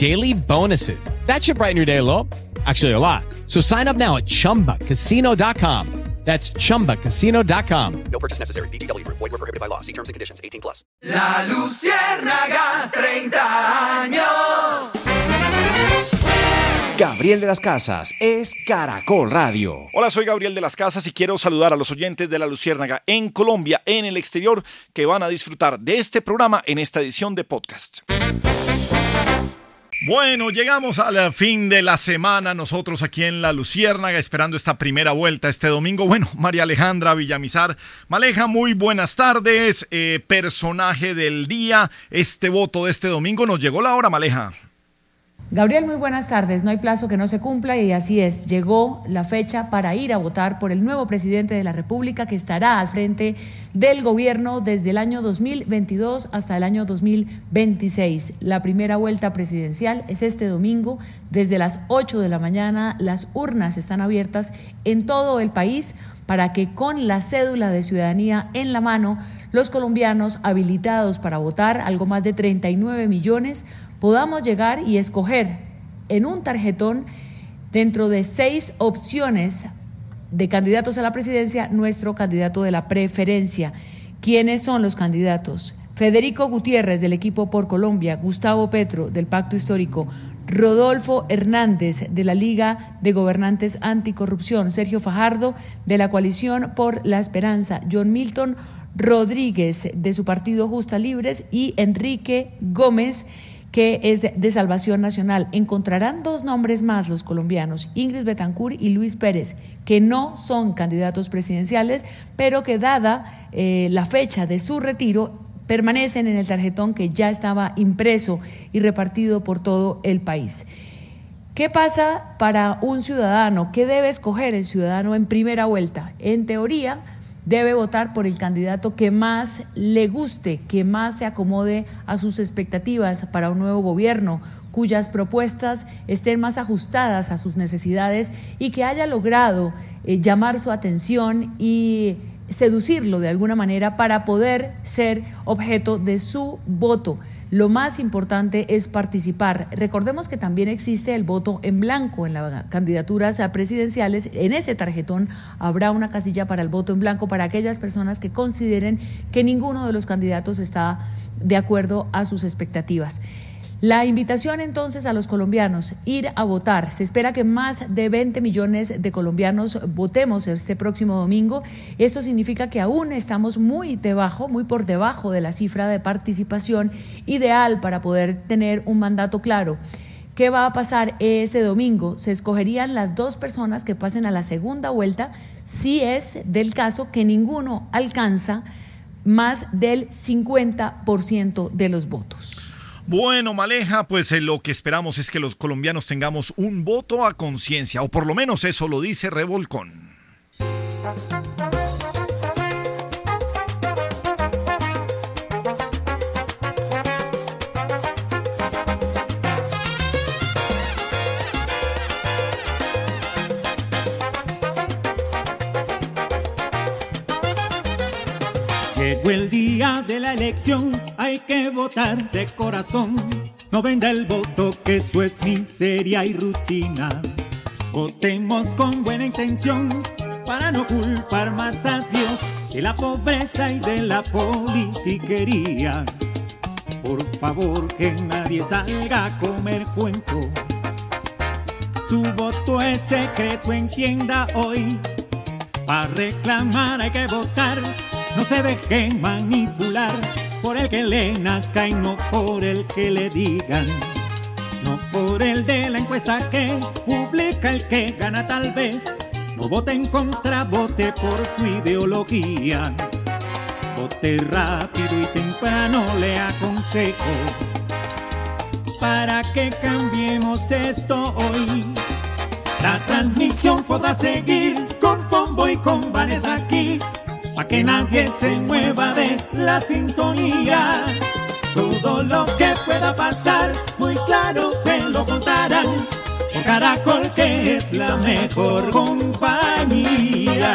daily bonuses. That should brighten your day a little. Actually, a lot. So sign up now at chumbacasino.com. That's chumbacasino.com. No purchase necessary. VGW. Void were prohibited by law. See terms and conditions. 18 plus. La Luciérnaga, 30 años. Gabriel de las Casas es Caracol Radio. Hola, soy Gabriel de las Casas y quiero saludar a los oyentes de La Luciérnaga en Colombia, en el exterior, que van a disfrutar de este programa en esta edición de podcast. Bueno, llegamos al fin de la semana, nosotros aquí en La Luciérnaga, esperando esta primera vuelta este domingo. Bueno, María Alejandra Villamizar, Maleja, muy buenas tardes, eh, personaje del día, este voto de este domingo, nos llegó la hora, Maleja. Gabriel, muy buenas tardes. No hay plazo que no se cumpla y así es. Llegó la fecha para ir a votar por el nuevo presidente de la República que estará al frente del gobierno desde el año 2022 hasta el año 2026. La primera vuelta presidencial es este domingo desde las 8 de la mañana. Las urnas están abiertas en todo el país para que con la cédula de ciudadanía en la mano los colombianos habilitados para votar, algo más de 39 millones, podamos llegar y escoger en un tarjetón dentro de seis opciones de candidatos a la presidencia nuestro candidato de la preferencia. ¿Quiénes son los candidatos? Federico Gutiérrez del equipo por Colombia, Gustavo Petro del Pacto Histórico, Rodolfo Hernández de la Liga de Gobernantes Anticorrupción, Sergio Fajardo de la Coalición por la Esperanza, John Milton Rodríguez de su partido Justa Libres y Enrique Gómez que es de Salvación Nacional. Encontrarán dos nombres más los colombianos, Ingrid Betancourt y Luis Pérez, que no son candidatos presidenciales, pero que dada eh, la fecha de su retiro, permanecen en el tarjetón que ya estaba impreso y repartido por todo el país. ¿Qué pasa para un ciudadano? ¿Qué debe escoger el ciudadano en primera vuelta? En teoría, debe votar por el candidato que más le guste, que más se acomode a sus expectativas para un nuevo gobierno, cuyas propuestas estén más ajustadas a sus necesidades y que haya logrado eh, llamar su atención y seducirlo de alguna manera para poder ser objeto de su voto. Lo más importante es participar. Recordemos que también existe el voto en blanco en las candidaturas presidenciales. En ese tarjetón habrá una casilla para el voto en blanco para aquellas personas que consideren que ninguno de los candidatos está de acuerdo a sus expectativas. La invitación entonces a los colombianos, ir a votar. Se espera que más de 20 millones de colombianos votemos este próximo domingo. Esto significa que aún estamos muy debajo, muy por debajo de la cifra de participación ideal para poder tener un mandato claro. ¿Qué va a pasar ese domingo? Se escogerían las dos personas que pasen a la segunda vuelta si es del caso que ninguno alcanza más del 50% de los votos. Bueno, Maleja, pues eh, lo que esperamos es que los colombianos tengamos un voto a conciencia, o por lo menos eso lo dice Revolcón. De la elección, hay que votar de corazón. No venda el voto, que eso es miseria y rutina. Votemos con buena intención para no culpar más a Dios de la pobreza y de la politiquería. Por favor, que nadie salga a comer cuento. Su voto es secreto, entienda hoy. Para reclamar hay que votar No se deje manipular por el que le nazca y no por el que le digan. No por el de la encuesta que publica el que gana tal vez. No vote en contra, vote por su ideología. Vote rápido y temprano le aconsejo para que cambiemos esto hoy. La transmisión podrá seguir con Pombo y con Vanessa aquí, para que nadie se mueva de la sintonía. Todo lo que pueda pasar, muy claro se lo contarán. Por Caracol que es la mejor compañía.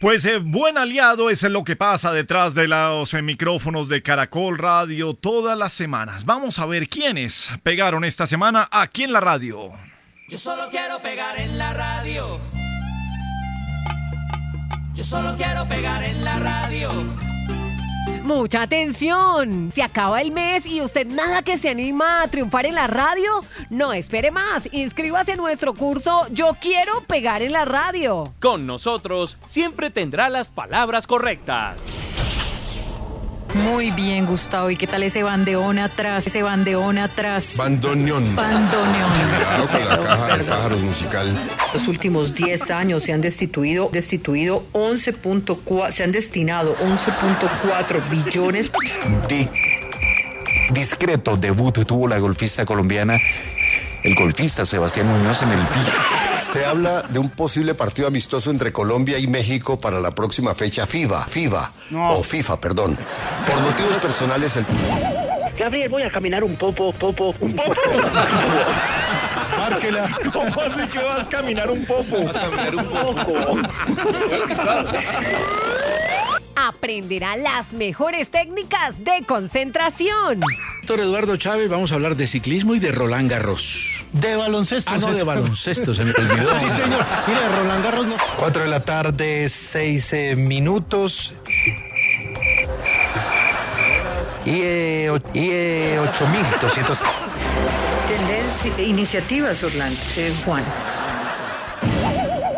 Pues eh, buen aliado es lo que pasa detrás de los eh, micrófonos de Caracol Radio todas las semanas. Vamos a ver quiénes pegaron esta semana aquí en la radio. Yo solo quiero pegar en la radio. Yo solo quiero pegar en la radio. Mucha atención. Se acaba el mes y usted nada que se anima a triunfar en la radio. No espere más. Inscríbase en nuestro curso Yo quiero pegar en la radio. Con nosotros siempre tendrá las palabras correctas. Muy bien, Gustavo. ¿Y qué tal ese bandeón atrás? Ese bandeón atrás. Bandoneón. Bandoneón. Cuidado con la caja de pájaros musical. Los últimos 10 años se han destituido, destituido 11.4, se han destinado 11.4 billones. Di- discreto debut tuvo la golfista colombiana, el golfista Sebastián Muñoz en el pi. Se habla de un posible partido amistoso entre Colombia y México para la próxima fecha FIBA, FIBA, o FIFA, perdón. Por motivos personales, el... Gabriel, voy a caminar un poco, popo. ¿Un poco? Márquela. ¿Cómo así que vas a caminar un poco? caminar un poco. Aprenderá las mejores técnicas de concentración. Doctor Eduardo Chávez, vamos a hablar de ciclismo y de Roland Garros. De baloncesto. Ah, no, de baloncesto, se me olvidó. Sí, señor. Mire, Roland Garros no. 4 de la tarde, 6 eh, minutos. Y, eh, y eh, 8.200. Tendencia, iniciativas, Orlando, eh, Juan.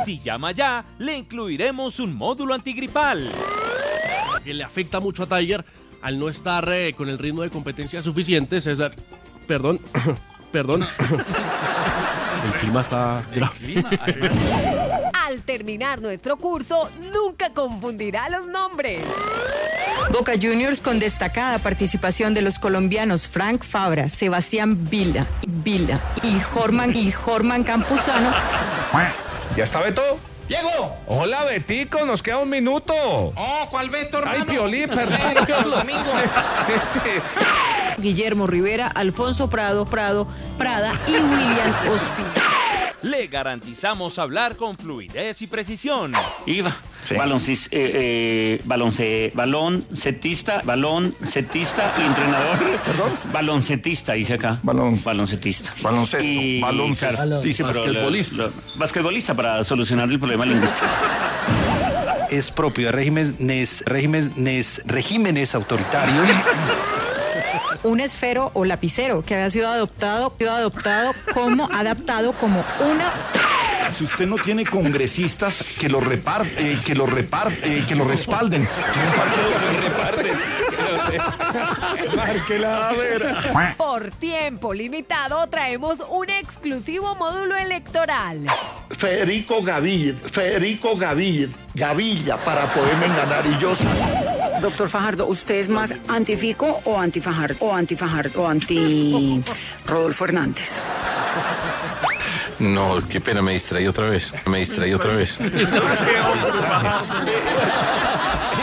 Si llama ya, le incluiremos un módulo antigripal. que le afecta mucho a Tiger al no estar eh, con el ritmo de competencia suficiente, César. Perdón, perdón. El clima está grave. Al terminar nuestro curso, nunca confundirá los nombres. Boca Juniors con destacada participación de los colombianos Frank Fabra, Sebastián Vila, Vila y Jorman y Jorman Campuzano. ¿Ya está Beto? Diego. Hola, Betico, nos queda un minuto. Oh, ¿cuál Beto, hermano? Ay, Piolín, perdón. domingos. Sí, sí. Guillermo Rivera, Alfonso Prado, Prado, Prada y William Ospina. Le garantizamos hablar con fluidez y precisión. Iba. Baloncis- eh, eh, balonce- balón setista, balón setista y entrenador. ¿Perdón? Baloncetista, dice acá. Balón. Baloncetista. Baloncesto, Y, sí, pero Basquetbolista. lo- lo- basquetbolista para solucionar el problema lingüístico. Es propio de regímenes, regímenes, regímenes autoritarios. Un esfero o lapicero que había sido adoptado, sido adoptado como adaptado como una Si usted no tiene congresistas que lo reparte, que lo reparte, que lo respalden. Márquela, a ver. Por tiempo limitado traemos un exclusivo módulo electoral. Federico Gaviria, Federico Gaviria, Gavilla para poderme enganar y yo Doctor Fajardo, ¿usted es más antifico o antifajardo? O antifajardo o anti Rodolfo Hernández. No, qué pena, me distraí otra vez. Me distraí otra vez.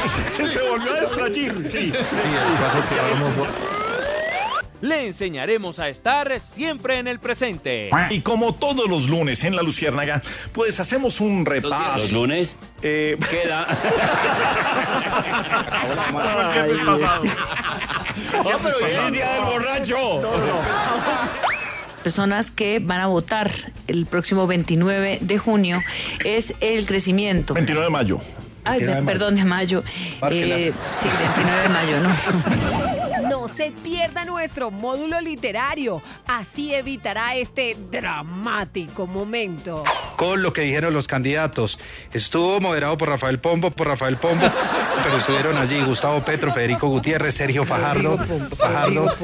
Se volvió distraer. Sí. Le enseñaremos a estar siempre en el presente. Y como todos los lunes en la Luciérnaga, pues hacemos un repaso. ¿Los lunes? Eh, Queda. Ya, pero hoy es el día del borracho. personas que van a votar el próximo 29 de junio es el crecimiento. 29 de mayo. Ay, 29 de mayo. perdón, de mayo. Eh, sí, 29 de mayo, ¿no? Se pierda nuestro módulo literario. Así evitará este dramático momento. Con lo que dijeron los candidatos. Estuvo moderado por Rafael Pombo, por Rafael Pombo, pero estuvieron allí Gustavo Petro, Federico Gutiérrez, Sergio Fajardo, Fajardo,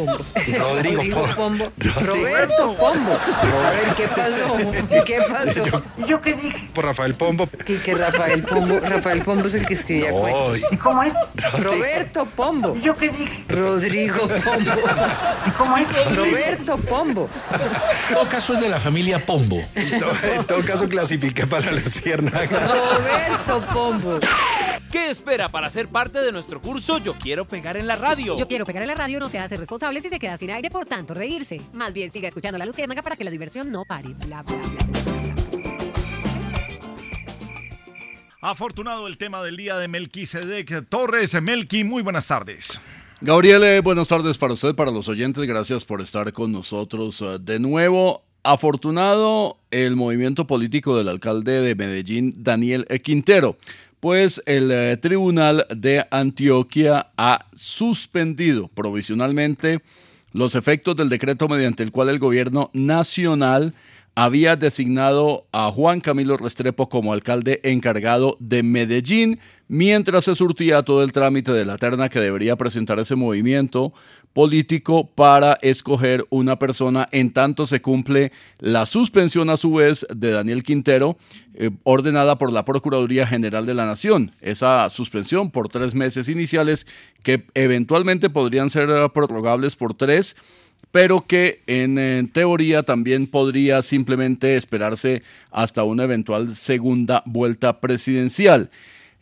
Rodrigo Pombo. Roberto Pombo. Robert, ¿qué pasó? ¿Qué pasó? ¿Yo qué dije? Por Rafael Pombo. Que, que Rafael Pombo, Rafael Pombo es el que escribía Ay. cuentos. ¿Y cómo es? Roberto Pombo. ¿Yo qué dije? Rodrigo Pombo. ¿Y cómo es? Roberto Pombo. En todo caso es de la familia Pombo. En todo, en todo caso clasifiqué para la Luciérnaga. Roberto Pombo. ¿Qué espera para ser parte de nuestro curso Yo Quiero Pegar en la Radio? Yo quiero pegar en la radio, no se hace responsable si se queda sin aire por tanto reírse. Más bien siga escuchando la Luciérnaga para que la diversión no pare. Bla, bla, bla. Afortunado el tema del día de Melquisedec Torres. Melqui, muy buenas tardes. Gabriele, buenas tardes para usted, para los oyentes. Gracias por estar con nosotros eh, de nuevo. Afortunado el movimiento político del alcalde de Medellín, Daniel Quintero, pues el eh, Tribunal de Antioquia ha suspendido provisionalmente los efectos del decreto mediante el cual el gobierno nacional había designado a Juan Camilo Restrepo como alcalde encargado de Medellín, mientras se surtía todo el trámite de la terna que debería presentar ese movimiento político para escoger una persona, en tanto se cumple la suspensión a su vez de Daniel Quintero, eh, ordenada por la Procuraduría General de la Nación. Esa suspensión por tres meses iniciales que eventualmente podrían ser eh, prorrogables por tres pero que en, en, teoría también podría simplemente esperarse hasta una eventual segunda vuelta presidencial.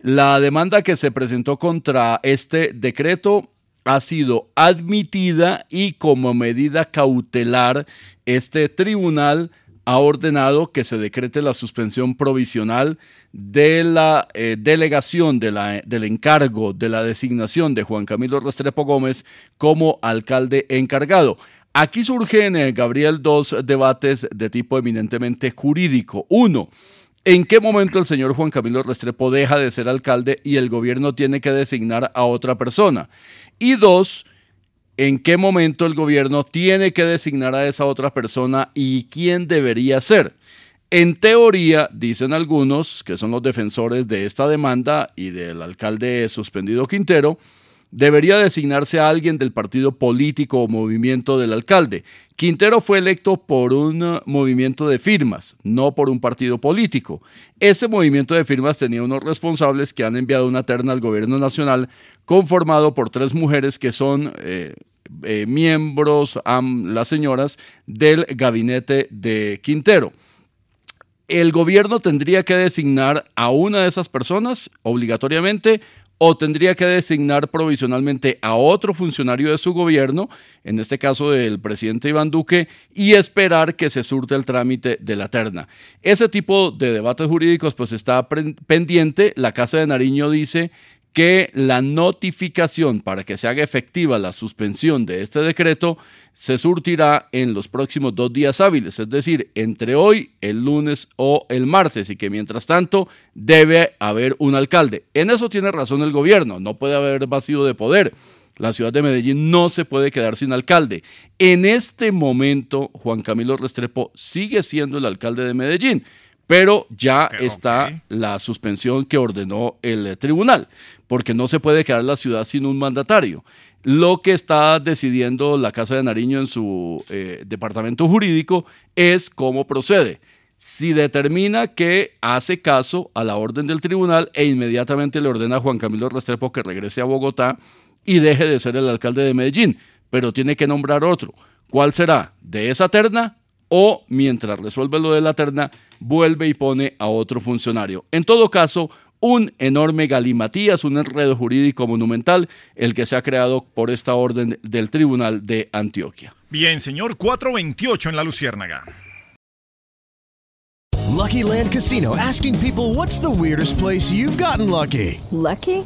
La demanda que se presentó contra este decreto ha sido admitida y como medida cautelar este tribunal ha ordenado que se decrete la suspensión provisional de la eh, delegación del encargo de la designación de Juan Camilo Restrepo Gómez como alcalde encargado. Aquí surgen, eh, Gabriel, dos debates de tipo eminentemente jurídico. Uno, ¿en qué momento el señor Juan Camilo Restrepo deja de ser alcalde y el gobierno tiene que designar a otra persona? Y dos, ¿en qué momento el gobierno tiene que designar a esa otra persona y quién debería ser? En teoría, dicen algunos, que son los defensores de esta demanda y del alcalde suspendido Quintero, debería designarse a alguien del partido político o movimiento del alcalde. Quintero fue electo por un uh, movimiento de firmas, no por un partido político. Ese movimiento de firmas tenía unos responsables que han enviado una terna al gobierno nacional conformado por tres mujeres que son eh, eh, miembros, las señoras, del gabinete de Quintero el gobierno tendría que designar a una de esas personas obligatoriamente o tendría que designar provisionalmente a otro funcionario de su gobierno, en este caso del presidente Iván Duque, y esperar que se surte el trámite de la terna. Ese tipo de debates jurídicos pues está pendiente. La Casa de Nariño dice que la notificación para que se haga efectiva la suspensión de este decreto se surtirá en los próximos dos días hábiles, es decir, entre hoy, el lunes o el martes, y que mientras tanto debe haber un alcalde. En eso tiene razón el gobierno, no puede haber vacío de poder. La ciudad de Medellín no se puede quedar sin alcalde. En este momento, Juan Camilo Restrepo sigue siendo el alcalde de Medellín pero ya okay, está okay. la suspensión que ordenó el tribunal, porque no se puede quedar la ciudad sin un mandatario. Lo que está decidiendo la Casa de Nariño en su eh, departamento jurídico es cómo procede. Si determina que hace caso a la orden del tribunal e inmediatamente le ordena a Juan Camilo Restrepo que regrese a Bogotá y deje de ser el alcalde de Medellín, pero tiene que nombrar otro. ¿Cuál será? ¿De esa terna? o mientras resuelve lo de la terna, vuelve y pone a otro funcionario. En todo caso, un enorme galimatías, un enredo jurídico monumental, el que se ha creado por esta orden del Tribunal de Antioquia. Bien, señor 428 en la Luciérnaga. Lucky Land Casino asking people what's the weirdest place you've gotten lucky. Lucky?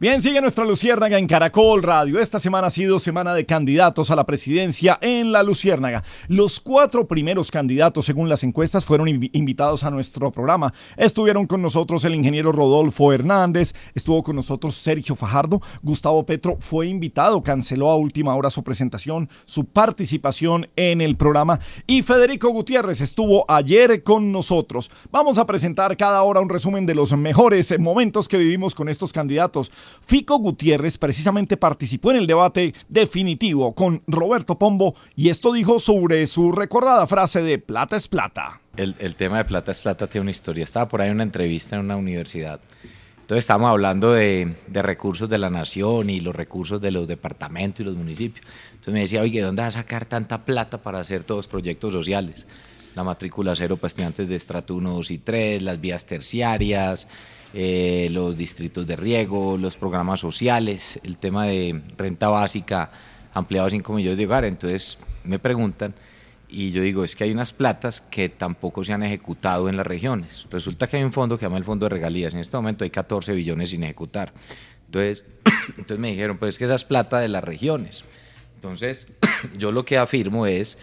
Bien, sigue nuestra Luciérnaga en Caracol Radio. Esta semana ha sido semana de candidatos a la presidencia en la Luciérnaga. Los cuatro primeros candidatos, según las encuestas, fueron invi- invitados a nuestro programa. Estuvieron con nosotros el ingeniero Rodolfo Hernández, estuvo con nosotros Sergio Fajardo, Gustavo Petro fue invitado, canceló a última hora su presentación, su participación en el programa y Federico Gutiérrez estuvo ayer con nosotros. Vamos a presentar cada hora un resumen de los mejores momentos que vivimos con estos candidatos. Fico Gutiérrez precisamente participó en el debate definitivo con Roberto Pombo y esto dijo sobre su recordada frase de plata es plata. El, el tema de plata es plata tiene una historia. Estaba por ahí una entrevista en una universidad. Entonces estábamos hablando de, de recursos de la nación y los recursos de los departamentos y los municipios. Entonces me decía, oye, ¿de dónde vas a sacar tanta plata para hacer todos los proyectos sociales? La matrícula cero para estudiantes de estrato 1, 2 y 3, las vías terciarias, eh, los distritos de riego, los programas sociales, el tema de renta básica ampliado a 5 millones de hogares. Entonces me preguntan y yo digo, es que hay unas platas que tampoco se han ejecutado en las regiones. Resulta que hay un fondo que se llama el Fondo de Regalías. En este momento hay 14 billones sin ejecutar. Entonces, entonces me dijeron, pues es que esa es plata de las regiones. Entonces, yo lo que afirmo es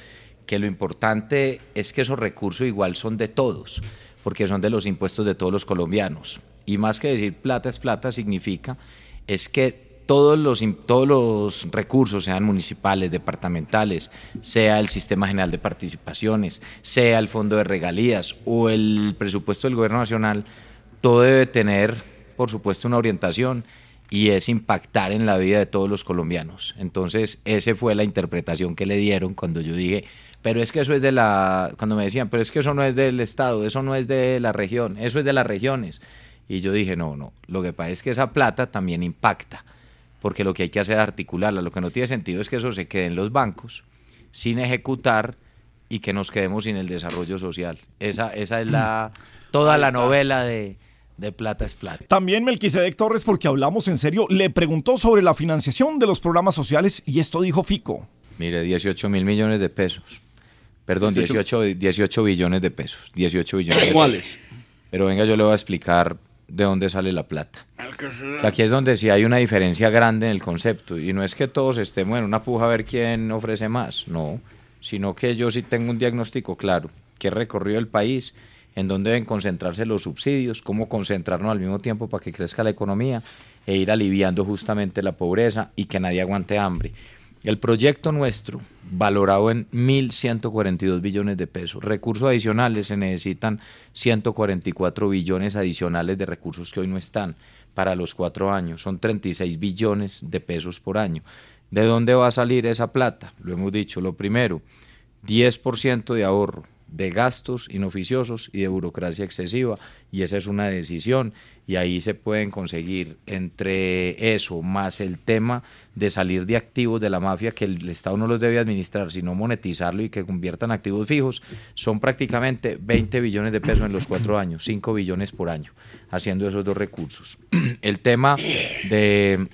que lo importante es que esos recursos igual son de todos, porque son de los impuestos de todos los colombianos. Y más que decir plata es plata, significa es que todos los, todos los recursos, sean municipales, departamentales, sea el Sistema General de Participaciones, sea el Fondo de Regalías o el presupuesto del Gobierno Nacional, todo debe tener, por supuesto, una orientación y es impactar en la vida de todos los colombianos. Entonces, esa fue la interpretación que le dieron cuando yo dije, pero es que eso es de la, cuando me decían, pero es que eso no es del Estado, eso no es de la región, eso es de las regiones. Y yo dije, no, no, lo que pasa es que esa plata también impacta, porque lo que hay que hacer es articularla. Lo que no tiene sentido es que eso se quede en los bancos sin ejecutar y que nos quedemos sin el desarrollo social. Esa, esa es la, toda la novela de, de Plata es Plata. También Melquisedec Torres, porque hablamos en serio, le preguntó sobre la financiación de los programas sociales y esto dijo Fico. Mire, 18 mil millones de pesos. Perdón, 18 18, 18 billones de pesos. 18 billones de ¿Cuáles? pesos. Pero venga, yo le voy a explicar de dónde sale la plata. Aquí es donde sí hay una diferencia grande en el concepto. Y no es que todos estemos en una puja a ver quién ofrece más, no. Sino que yo sí tengo un diagnóstico claro, que recorrido el país, en dónde deben concentrarse los subsidios, cómo concentrarnos al mismo tiempo para que crezca la economía e ir aliviando justamente la pobreza y que nadie aguante hambre. El proyecto nuestro, valorado en 1.142 billones de pesos. Recursos adicionales, se necesitan 144 billones adicionales de recursos que hoy no están para los cuatro años. Son 36 billones de pesos por año. ¿De dónde va a salir esa plata? Lo hemos dicho. Lo primero, 10% de ahorro de gastos inoficiosos y de burocracia excesiva y esa es una decisión y ahí se pueden conseguir entre eso más el tema de salir de activos de la mafia que el Estado no los debe administrar sino monetizarlo y que conviertan activos fijos son prácticamente 20 billones de pesos en los cuatro años 5 billones por año haciendo esos dos recursos. El tema de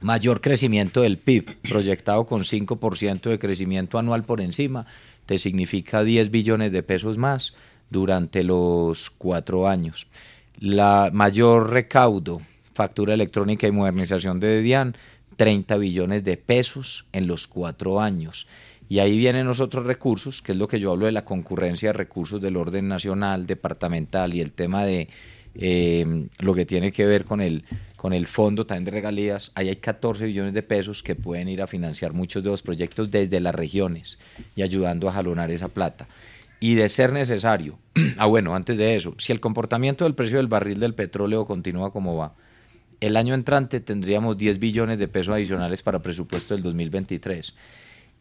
mayor crecimiento del PIB proyectado con 5% de crecimiento anual por encima te significa 10 billones de pesos más durante los cuatro años. La mayor recaudo, factura electrónica y modernización de DIAN, 30 billones de pesos en los cuatro años. Y ahí vienen los otros recursos, que es lo que yo hablo de la concurrencia de recursos del orden nacional, departamental y el tema de eh, lo que tiene que ver con el, con el fondo también de regalías, ahí hay 14 billones de pesos que pueden ir a financiar muchos de los proyectos desde las regiones y ayudando a jalonar esa plata. Y de ser necesario, ah bueno, antes de eso, si el comportamiento del precio del barril del petróleo continúa como va, el año entrante tendríamos 10 billones de pesos adicionales para presupuesto del 2023.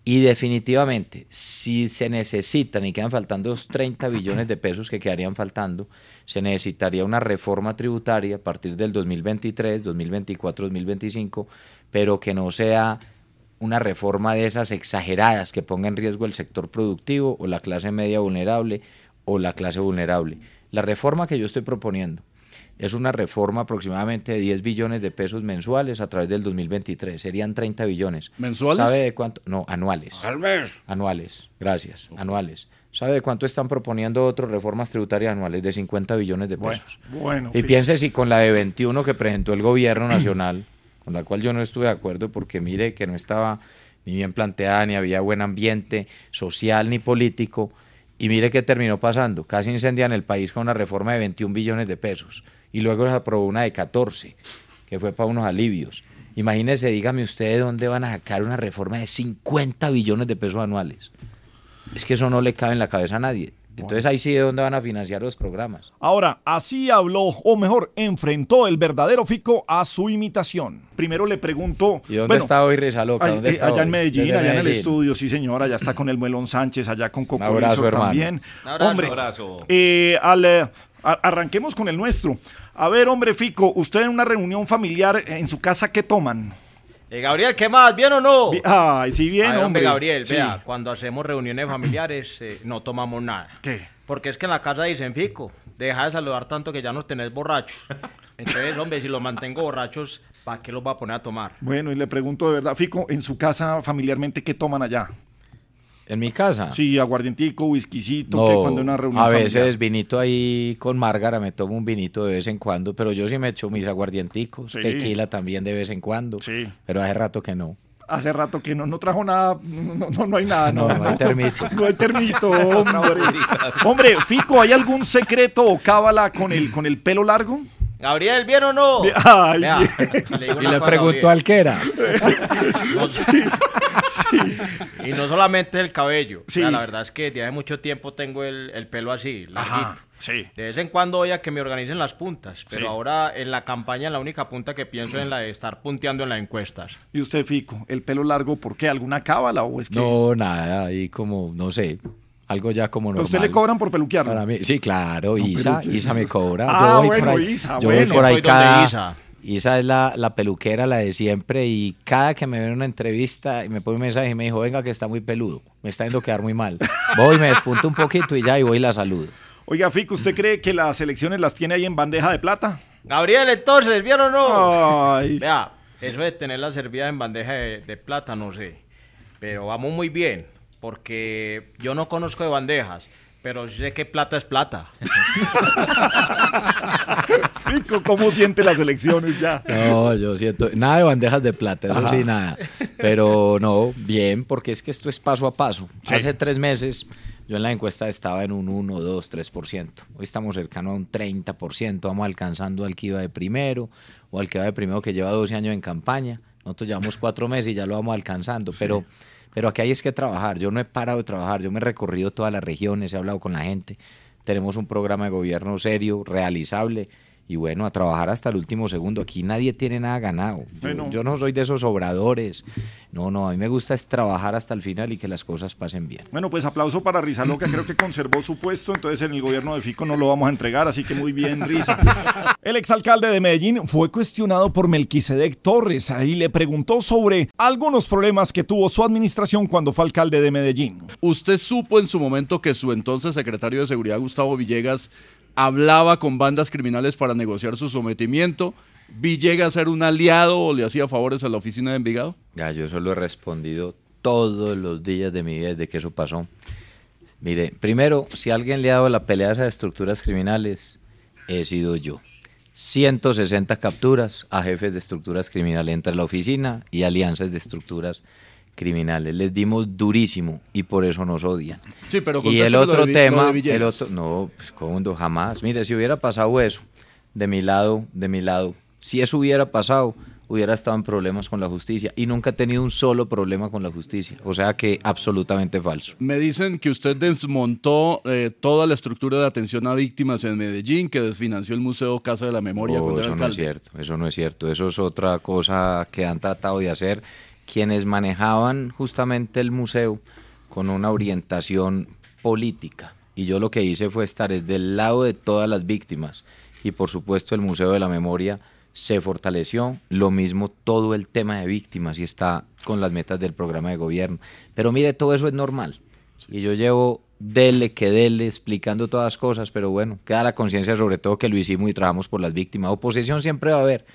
Y definitivamente, si se necesitan y quedan faltando los 30 billones de pesos que quedarían faltando, se necesitaría una reforma tributaria a partir del 2023, 2024, 2025, pero que no sea una reforma de esas exageradas que ponga en riesgo el sector productivo o la clase media vulnerable o la clase vulnerable. La reforma que yo estoy proponiendo es una reforma aproximadamente de 10 billones de pesos mensuales a través del 2023. Serían 30 billones. ¿Mensuales? ¿Sabe de cuánto? No, anuales. Al mes. Anuales, gracias, anuales. ¿Sabe de cuánto están proponiendo otras reformas tributarias anuales? De 50 billones de pesos. Bueno, y piense si con la de 21 que presentó el gobierno nacional, con la cual yo no estuve de acuerdo porque mire que no estaba ni bien planteada, ni había buen ambiente social ni político, y mire qué terminó pasando. Casi incendian el país con una reforma de 21 billones de pesos, y luego se aprobó una de 14, que fue para unos alivios. Imagínese, dígame usted de dónde van a sacar una reforma de 50 billones de pesos anuales. Es que eso no le cabe en la cabeza a nadie. Entonces ahí sí de dónde van a financiar los programas. Ahora, así habló, o mejor, enfrentó el verdadero Fico a su imitación. Primero le pregunto... ¿Y dónde bueno, está hoy Reza Loca? ay, ¿Dónde eh, está allá hoy? en Medellín, Desde allá en el estudio, sí señora, allá está con el Muelón Sánchez, allá con Cocorizo también. Un abrazo, hombre, abrazo. eh, al, eh, arranquemos con el nuestro. A ver, hombre, Fico, usted en una reunión familiar eh, en su casa, ¿qué toman? Eh, Gabriel, ¿qué más? ¿Bien o no? Ay, sí, bien, Ay, hombre. Gabriel, Sí. vea, cuando hacemos reuniones familiares eh, no tomamos nada. ¿Qué? Porque es que en la casa dicen, Fico, deja de saludar tanto que ya nos tenés borrachos. Entonces, hombre, si los mantengo borrachos, ¿para qué los va a poner a tomar? Bueno, y le pregunto de verdad, Fico, en su casa familiarmente, ¿qué toman allá? ¿En mi casa? Sí, aguardientico, whiskycito, que cuando una reunión a familiar. veces vinito ahí con Márgara, me tomo un vinito de vez en cuando, pero yo sí me echo mis aguardienticos, Sí. tequila también de vez en cuando, Sí. pero hace rato que no. Hace rato que no, no trajo nada, no, no, no hay nada, no. No, no hay termito. No hay termito, hombre. hombre, Fico, ¿hay algún secreto o cábala con el, con el pelo largo? Gabriel, ¿bien o no? Ay, Vea, bien. le Y le preguntó al que era. No- Y no solamente el cabello. O sea, la verdad es que desde hace mucho tiempo tengo el, el pelo así, larguito. sí. De vez en cuando voy a que me organicen las puntas, pero Sí. ahora en la campaña la única punta que pienso es en la de estar punteando en las encuestas. Y usted, Fico, el pelo largo, ¿por qué? ¿Alguna cábala o es que...? No, nada, ahí como, no sé, algo ya como ¿A normal. usted le cobran por peluquearlo? Para mí, sí, claro, No, Isa, Isa me cobra. Ah, yo voy por bueno, ahí, Isa, yo voy bueno. por ahí Voy cada... Isa. Isa es la, la peluquera, la de siempre, y cada que me ve en una entrevista y me pone un mensaje y me dijo, venga que está muy peludo, me está yendo a quedar muy mal. Voy, me despunto un poquito y ya, y voy y la saludo. Oiga, Fico, ¿usted cree que las elecciones las tiene ahí en bandeja de plata? Gabriel, entonces, ¿bien o no? Ay. Vea, eso de tenerla servida en bandeja de, de plata, no sé. Pero vamos muy bien, porque yo no conozco de bandejas, pero sé que plata es plata. Fico, ¿cómo siente las elecciones ya? No, yo siento, nada de bandejas de plata, eso sí, nada. Pero no, bien, porque es que esto es paso a paso. Sí. Hace tres meses yo en la encuesta estaba en un 1, 2, 3%. Hoy estamos cercano a un 30%. Vamos alcanzando al que iba de primero o al que va de primero que lleva 12 años en campaña. Nosotros llevamos cuatro meses y ya lo vamos alcanzando. Pero, pero aquí hay es que trabajar. Yo no he parado de trabajar. Yo me he recorrido todas las regiones, he hablado con la gente. Tenemos un programa de gobierno serio, realizable. Y bueno, a trabajar hasta el último segundo. Aquí nadie tiene nada ganado. Yo, no soy de esos obradores. No, no, a mí me gusta es trabajar hasta el final y que las cosas pasen bien. Bueno, pues aplauso para Risa Loca, creo que conservó su puesto, entonces en el gobierno de Fico no lo vamos a entregar, así que muy bien, Risa. El exalcalde de Medellín fue cuestionado por Melquisedec Torres, ahí le preguntó sobre algunos problemas que tuvo su administración cuando fue alcalde de Medellín. ¿Usted supo en su momento que su entonces secretario de Seguridad, Gustavo Villegas, hablaba con bandas criminales para negociar su sometimiento? ¿Villegas era un aliado o le hacía favores a la oficina de Envigado? Ya, yo eso lo he respondido todos los días de mi vida desde que eso pasó. Mire, primero, si alguien le ha dado la pelea a esas estructuras criminales, he sido yo. 160 capturas a jefes de estructuras criminales entre la oficina y alianzas de estructuras criminales. Les dimos durísimo y por eso nos odian. Sí, pero y el otro de tema, el otro, no, pues cómo, jamás. Mire, si hubiera pasado eso, de mi lado, de mi lado. Si eso hubiera pasado, hubiera estado en problemas con la justicia y nunca he tenido un solo problema con la justicia. O sea que absolutamente falso. Me dicen que usted desmontó eh, toda la estructura de atención a víctimas en Medellín, que desfinanció el Museo Casa de la Memoria. Oh, eso no es cierto, eso no es cierto. Eso es otra cosa que han tratado de hacer quienes manejaban justamente el museo con una orientación política. Y yo lo que hice fue estar del lado de todas las víctimas. Y por supuesto el Museo de la Memoria se fortaleció. Lo mismo todo el tema de víctimas y está con las metas del programa de gobierno. Pero mire, todo eso es normal. Y yo llevo dele que dele explicando todas las cosas, pero bueno, queda la conciencia sobre todo que lo hicimos y trabajamos por las víctimas. Oposición siempre va a haber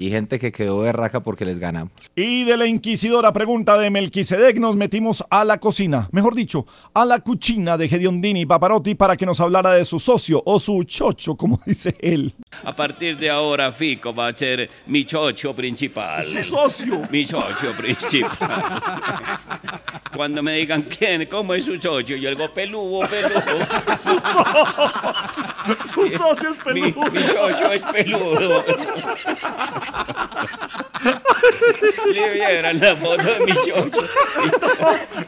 y gente que quedó de raja porque les ganamos. Y de la inquisidora pregunta de Melquisedec nos metimos a la cocina, mejor dicho, a la cucina de Gediondini Paparotti para que nos hablara de su socio o su chocho, como dice él. A partir de ahora Fico va a ser mi chocho principal. Su socio. Mi chocho principal. Cuando me digan quién, cómo es su chocho, yo digo peludo, peludo. Su socio, su socio es Mi, peludo. mi chocho es peludo. Le vieran la foto de mi chocho.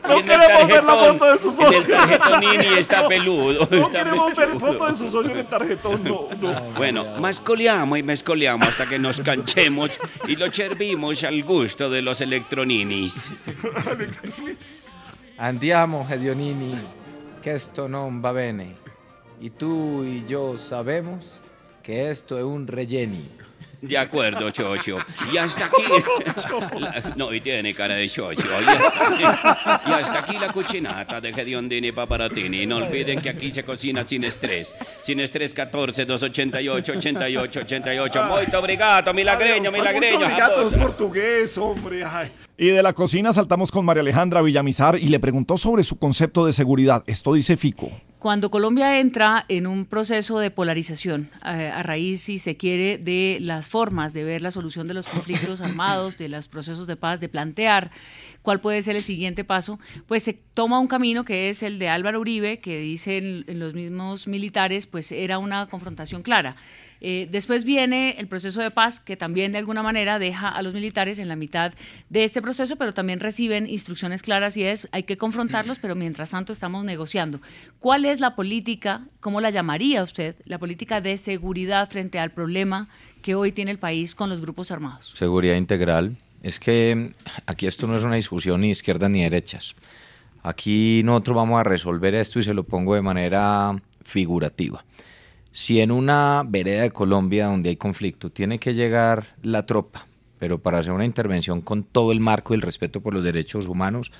No queremos ver la foto de su En el socio. tarjetón Nini está peludo. No está queremos ver peludo. foto de su socio en el tarjetón, no, no. Bueno, mascoleamos y mescoleamos hasta que nos canchemos y lo servimos al gusto de los electroninis. Andiamo, Gedionini, que esto no va bene. Y tú y yo sabemos que esto es un relleni. De acuerdo, Chocho. Y hasta aquí. La- no, y tiene cara de Chocho. Y hasta, y hasta aquí la cucinata de Gediondini Paparatini. No olviden que aquí se cocina sin estrés. Sin estrés 14 288 88 88. Muito obrigado, milagreño, milagreño. Gato es portugués, hombre. ay. Y de la cocina saltamos con María Alejandra Villamizar y le preguntó sobre su concepto de seguridad. Esto dice Fico. Cuando Colombia entra en un proceso de polarización, eh, a raíz, si se quiere, de las formas de ver la solución de los conflictos armados, de los procesos de paz, de plantear cuál puede ser el siguiente paso, pues se toma un camino que es el de Álvaro Uribe, que dicen en los mismos militares, pues era una confrontación clara. Eh, después viene el proceso de paz, que también de alguna manera deja a los militares en la mitad de este proceso, pero también reciben instrucciones claras y es, hay que confrontarlos, pero mientras tanto estamos negociando. ¿Cuál es la política, cómo la llamaría usted, la política de seguridad frente al problema que hoy tiene el país con los grupos armados? Seguridad integral. Es que mm, aquí esto no es una discusión ni izquierdas ni derechas. Aquí nosotros vamos a resolver esto y se lo pongo de manera figurativa. Si en una vereda de Colombia donde hay conflicto tiene que llegar la tropa, pero para hacer una intervención con todo el marco del respeto por los derechos humanos,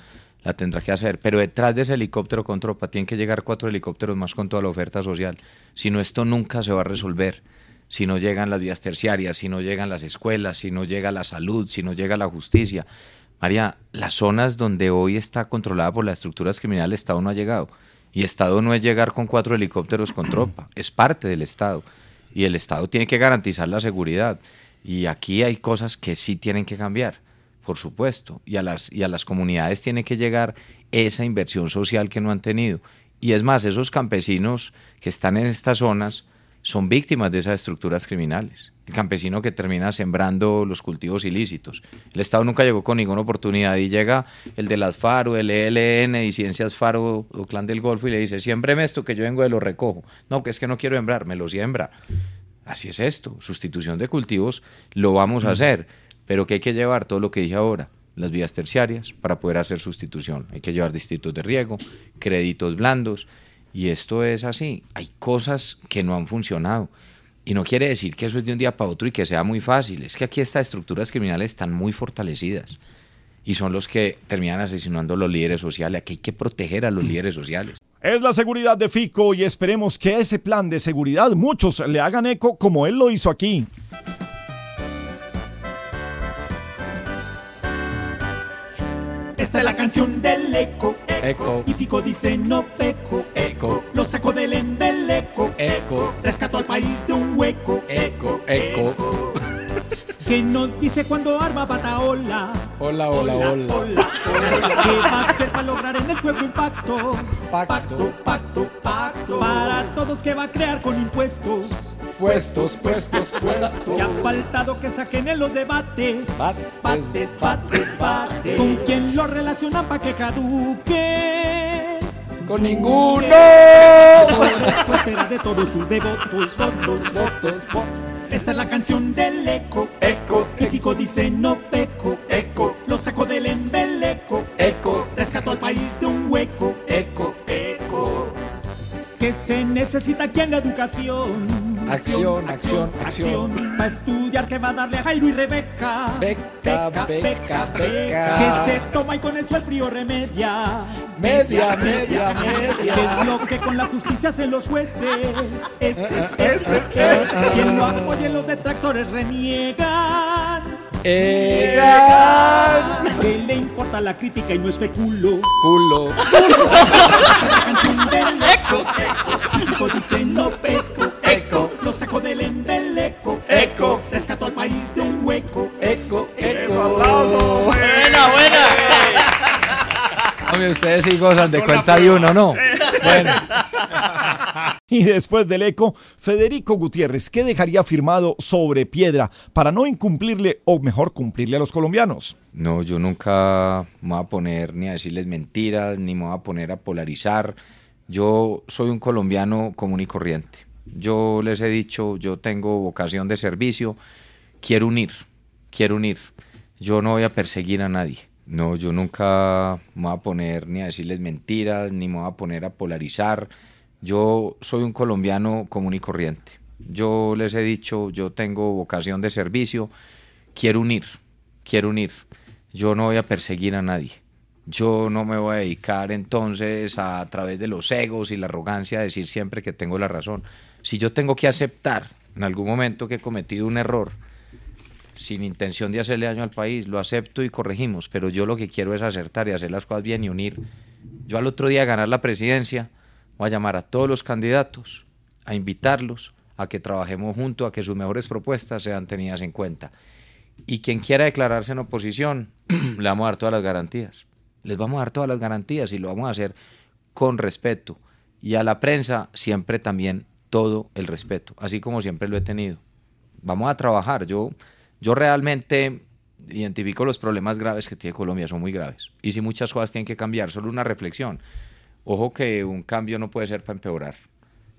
la tendrá que hacer. Pero detrás de ese helicóptero con tropa tienen que llegar cuatro helicópteros más con toda la oferta social. Si no, esto nunca se va a resolver. Si no llegan las vías terciarias, si no llegan las escuelas, si no llega la salud, si no llega la justicia. María, las zonas donde hoy está controlada por las estructuras criminales, el Estado no ha llegado. Y Estado no es llegar con cuatro helicópteros con tropa, es parte del Estado. Y el Estado tiene que garantizar la seguridad. Y aquí hay cosas que sí tienen que cambiar, por supuesto. Y a las, y a las comunidades tiene que llegar esa inversión social que no han tenido. Y es más, esos campesinos que están en estas zonas son víctimas de esas estructuras criminales. El campesino que termina sembrando los cultivos ilícitos. El Estado nunca llegó con ninguna oportunidad y llega el de las FARO, el ELN y Ciencias FARO o Clan del Golfo y le dice, siémbreme esto que yo vengo de lo recojo. No, que es que no quiero sembrar, me lo siembra. Así es esto, sustitución de cultivos lo vamos a hacer, pero que hay que llevar todo lo que dije ahora, las vías terciarias para poder hacer sustitución. Hay que llevar distritos de riego, créditos blandos, y esto es así. Hay cosas que no han funcionado. Y no quiere decir que eso es de un día para otro y que sea muy fácil. Es que aquí estas estructuras criminales están muy fortalecidas y son los que terminan asesinando a los líderes sociales. Aquí hay que proteger a los líderes sociales. Es la seguridad de Fico y esperemos que a ese plan de seguridad muchos le hagan eco como él lo hizo aquí. Esta es la canción del eco, Eco. Y Fico dice no peco, Eco. Lo sacó del embeleco, Eco. Rescató al país de un hueco, Eco, eco. Que nos dice cuando arma Bataola. Hola, hola, hola. Hola, hola. ¿Qué va a hacer para lograr en el pueblo un pacto? Pacto, pacto, pacto. Para todos que va a crear con impuestos. puestos, puestos, puestos. Que ha faltado que saquen en los debates. Bates, bates, bates, bates. ¿Con quién lo relacionan para que caduque? Con ninguno. Respuesta era de todos sus devotos. Votos, votos. Esta es la canción del eco. Eco. Y Fico dice no peco. Eco. Lo sacó del embeleco. Eco. Rescató al país de un hueco. Eco. Eco. Que se necesita aquí en la educación. Acción, acción, acción. Para estudiar que va a darle a Jairo y Rebeca. Beca, beca, beca. Que se toma y con eso el frío remedia. Media, media, media. Que es lo que con la justicia hacen los jueces. Ese es, ese es, ese. Quien lo apoya los detractores reniegan. Egan. Que le importa la crítica y no especulo. Culo. Es la canción del eco. Fico dice no peco. Eco. Lo sacó del embeleco. Eco. Rescató al país de un hueco. Hombre, ustedes sí gozan de cuenta de uno, ¿no? Bueno. Y después del eco, Federico Gutiérrez, ¿qué dejaría firmado sobre piedra para no incumplirle o mejor cumplirle a los colombianos? No, yo nunca me voy a poner ni a decirles mentiras, ni me voy a poner a polarizar. Yo soy un colombiano común y corriente. Yo les he dicho, yo tengo vocación de servicio, quiero unir, quiero unir. Yo no voy a perseguir a nadie. No, yo nunca me voy a poner ni a decirles mentiras, ni me voy a poner a polarizar. Yo soy un colombiano común y corriente. Yo les he dicho, yo tengo vocación de servicio, quiero unir, quiero unir. Yo no voy a perseguir a nadie. Yo no me voy a dedicar entonces a, a través de los egos y la arrogancia a decir siempre que tengo la razón. Si yo tengo que aceptar en algún momento que he cometido un error, sin intención de hacerle daño al país, lo acepto y corregimos, pero yo lo que quiero es acertar y hacer las cosas bien y unir. Yo al otro día ganar la presidencia voy a llamar a todos los candidatos, a invitarlos a que trabajemos juntos, a que sus mejores propuestas sean tenidas en cuenta. Y quien quiera declararse en oposición, le vamos a dar todas las garantías. Les vamos a dar todas las garantías y lo vamos a hacer con respeto. Y a la prensa siempre también todo el respeto, así como siempre lo he tenido. Vamos a trabajar. Yo, yo realmente identifico los problemas graves que tiene Colombia, son muy graves. Y si muchas cosas tienen que cambiar, solo una reflexión. Ojo que un cambio no puede ser para empeorar.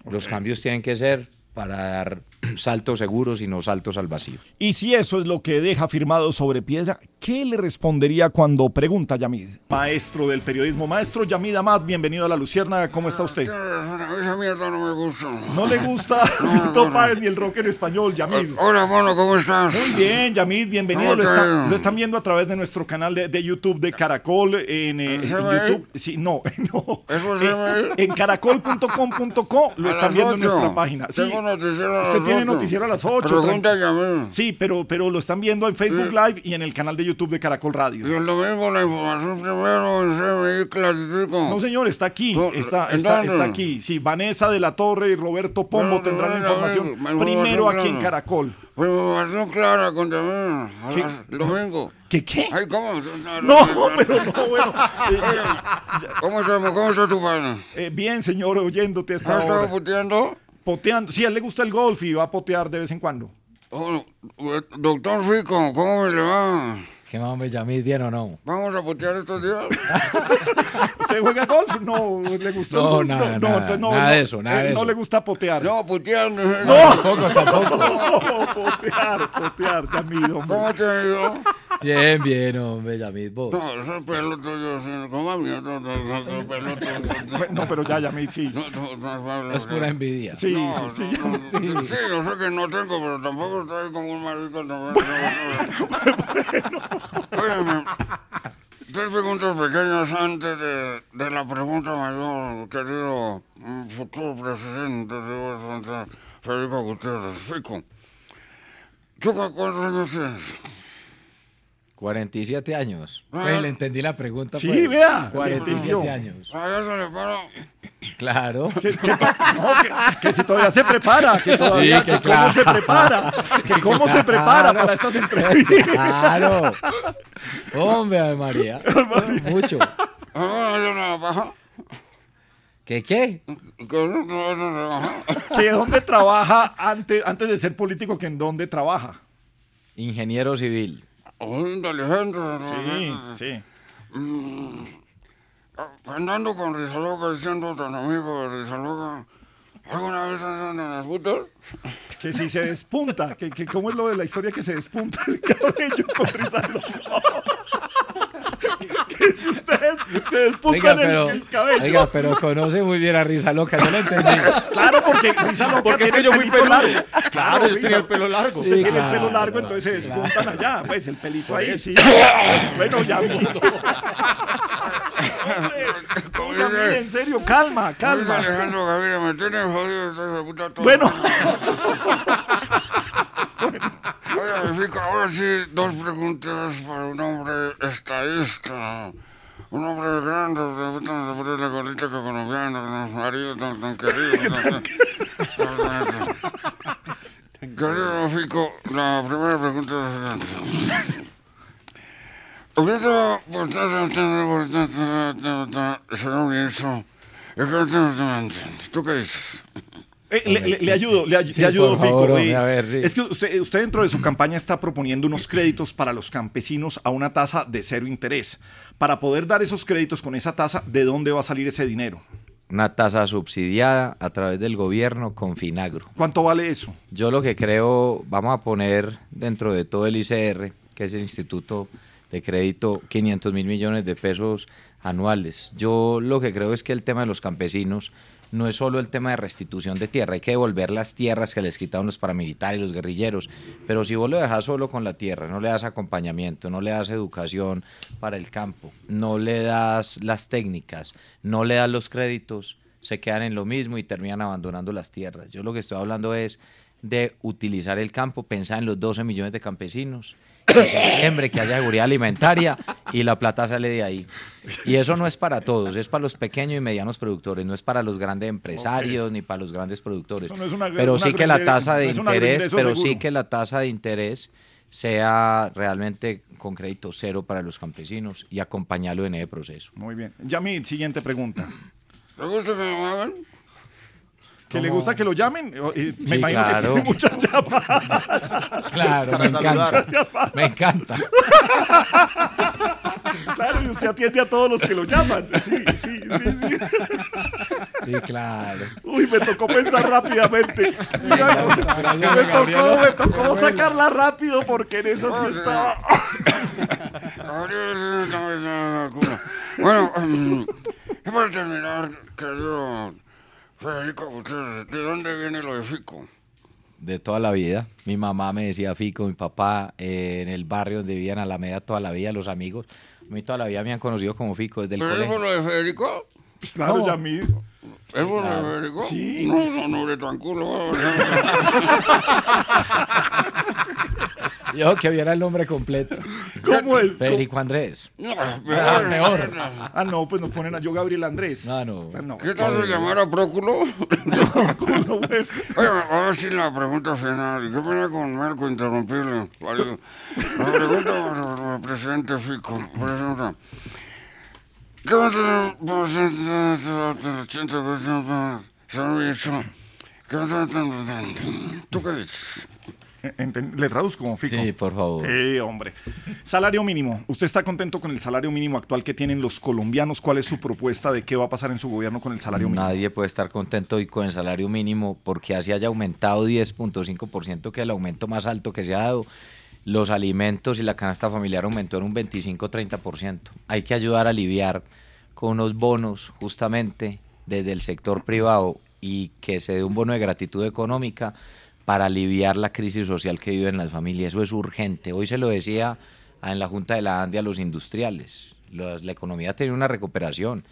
Los cambios tienen que ser para dar saltos seguros y no saltos al vacío. Y si eso es lo que deja firmado sobre piedra, ¿qué le respondería cuando pregunta Yamid? Maestro del periodismo, maestro Yamid Amad, bienvenido a La Lucierna, ¿cómo está usted? Esa mierda no me gusta. ¿No le gusta Fito Páez ni el rock en español, Yamid? Hola, mono, ¿cómo estás? Muy bien, Yamid, bienvenido. ¿Cómo Lo, está- están viendo a través de nuestro canal de, de YouTube de Caracol en, eh, en. YouTube. Sí, no, no. ¿Eso se Eh, ahí? en caracol.com.co lo están viendo en nuestra página. Sí, Tengo noticiero a usted las tiene ocho. noticiero a las 8. Pregúntale a mí. Sí, pero, pero lo están viendo en Facebook Live y en el canal de YouTube de Caracol Radio. Y el domingo la información primero en CMI claritico. No, señor, está aquí. No, está, ¿en está, está aquí. Sí, Vanessa de la Torre y Roberto Pombo Bueno, tendrán la información a ver, primero aquí información en clara. Caracol. Información clara contra mí. ¿Qué? El domingo. ¿Qué qué? Ay, ¿cómo? No, pero no, bueno. eh, ¿Cómo está, cómo está tu padre? eh, bien, señor, oyéndote hasta ¿Has estado ahora. puteando? Poteando. Sí, a él le gusta el golf y va a potear de vez en cuando. Oh, doctor Fico, ¿cómo le va? ¿Qué más, Yamid, bien o no? ¿Vamos a putear estos días? ¿Usted juega golf? No, le gusta No, el golf. nada, no, nada, entonces no, nada no, de eso, nada eh, de No eso. le gusta potear. No, putear. No, tampoco, tampoco. No, potear, potear, Yamid, hombre. ¿Cómo te ha ido? Bien, bien, hombre, Yamid, vos. No, ese pelo tuyo, sí, ¿cómo mierda? Ese pelo tuyo. No, pero ya, Yamid, sí. No, no, no, no, no, Es pura envidia. Sí, No, sí, sí. no, no, sí, yo sé que no tengo, pero tampoco estoy como un marico. también. Óyeme, tres preguntas pequeñas antes de, la pregunta mayor, querido mm, futuro presidente de Santa Federico Gutiérrez. Fico, ¿tú cu- cuántos años tienes? 47 años. Ah. Pues le entendí la pregunta. Sí, pues. vea, 47 entendió. años. Claro. Que, que to- no, que- que si todavía se prepara, que todavía, Sí, que que cómo se prepara, que cómo se prepara Claro. para estas entrevistas. Claro. Hombre, Ave María. Mucho. Ah. ¿Qué qué? ¿Que dónde trabaja antes, antes de ser político? ¿Que en dónde trabaja? Ingeniero civil. Inteligente. Sí, sí. Mm, Andando con Rizaloca diciendo tan amigo de Rizaloca. ¿Alguna vez andan en las putas? Que si se despunta, que, que cómo es lo de la historia que se despunta el cabello con Rizaloca. Que si ustedes se despuntan pero, el, el cabello. oiga, pero conoce muy bien a Risa Loca, yo lo entendí. Claro, porque Risa Loca Porque es tiene que yo el fui pelito peludo. largo. Claro, yo Risa- tenía el pelo largo. Usted Sí, tiene el pelo claro, largo, claro, entonces se despuntan allá. Pues el pelito Por ahí, sí. bueno, ya vi. Hombre, mire, en serio, calma, calma. Alejandro Gaviria, me tienen jodido puta todo. Bueno. Mi Fico, ahora sí, dos preguntas para un hombre estadista. Un hombre grande, de colita que colombiano, un marido tan, tan querido. tan- tan- Querido Fico, la primera pregunta es la siguiente. Ahorita, por tanto, por tanto, señor ministro, yo creo que no se me entiende. ¿Tú qué dices? Eh, le, le- le ayudo, le, ay- Sí, le ayudo, Fico. favor, hombre, a ver, sí. Es que usted, usted dentro de su campaña está proponiendo unos créditos para los campesinos a una tasa de cero interés. Para poder dar esos créditos con esa tasa, ¿de dónde va a salir ese dinero? Una tasa subsidiada a través del gobierno con Finagro. ¿Cuánto vale eso? Yo lo que creo, vamos a poner dentro de todo el ICR, que es el Instituto de Crédito, 500 mil millones de pesos anuales. Yo lo que creo es que el tema de los campesinos no es solo el tema de restitución de tierra, hay que devolver las tierras que les quitaron los paramilitares, los guerrilleros, pero si vos lo dejas solo con la tierra, no le das acompañamiento, no le das educación para el campo, no le das las técnicas, no le das los créditos, se quedan en lo mismo y terminan abandonando las tierras. Yo lo que estoy hablando es de utilizar el campo, pensar en los 12 millones de campesinos, que se siembre, que haya seguridad alimentaria y la plata sale de ahí. Y eso no es para todos, es para los pequeños y medianos productores, no es para los grandes empresarios ni para los grandes productores. Eso no es una- pero una sí que la tasa de interés, pero sí que la tasa de interés sea realmente con crédito cero para los campesinos y acompañarlo en ese proceso. Muy bien. Yamid, siguiente pregunta. ¿Te gusta que le gusta que lo llamen? Me Sí, imagino que claro. tiene muchas llamadas. Claro, Para me encanta. saludar. Me encanta. Claro, y usted atiende a todos los que lo llaman. Sí, sí, sí, sí. Sí, claro. Uy, me tocó pensar rápidamente. Mira, me tocó, me tocó sacarla rápido porque en esa sí estaba. Bueno, em, y para terminar, querido Federico Gutiérrez, ¿de dónde viene lo de Fico? De toda la vida. Mi mamá me decía Fico, mi papá eh, en el barrio donde vivían a la media toda la vida, los amigos. A mí toda la vida me han conocido como Fico desde el ¿Pero es por colegio. lo de Federico? Pues claro, No. Yamid. ¿Es por lo Claro. de Federico? Sí. No, no, no, de tranquilo. Yo que viera el nombre completo. ¿Cómo es? Federico Andrés. No, Ah, peor. peor. Ah, no, pues nos ponen a yo, Gabriel Andrés. No, no. Ah, no, ¿Qué tal de llamar a Próculo? Oye, ahora sí la pregunta final. ¿Qué pena con Marco interrumpirle? Vale. La pregunta para el presidente Fico. Presidenta. ¿Qué va a hacer por el 80% señor ministro? ¿Qué va a hacer? ¿Tú qué dices? Le traduzco como Fico. Sí, por favor. Sí, hombre. Salario mínimo. ¿Usted está contento con el salario mínimo actual que tienen los colombianos? ¿Cuál es su propuesta de qué va a pasar en su gobierno con el salario mínimo? Nadie puede estar contento hoy con el salario mínimo porque así haya aumentado 10.5%, que es el aumento más alto que se ha dado. Los alimentos y la canasta familiar aumentó en un 25-30%. Hay que ayudar a aliviar con unos bonos justamente desde el sector privado y que se dé un bono de gratitud económica para aliviar la crisis social que viven las familias. Eso es urgente. Hoy se lo decía en la Junta de la ANDI a los industriales. La economía tiene una recuperación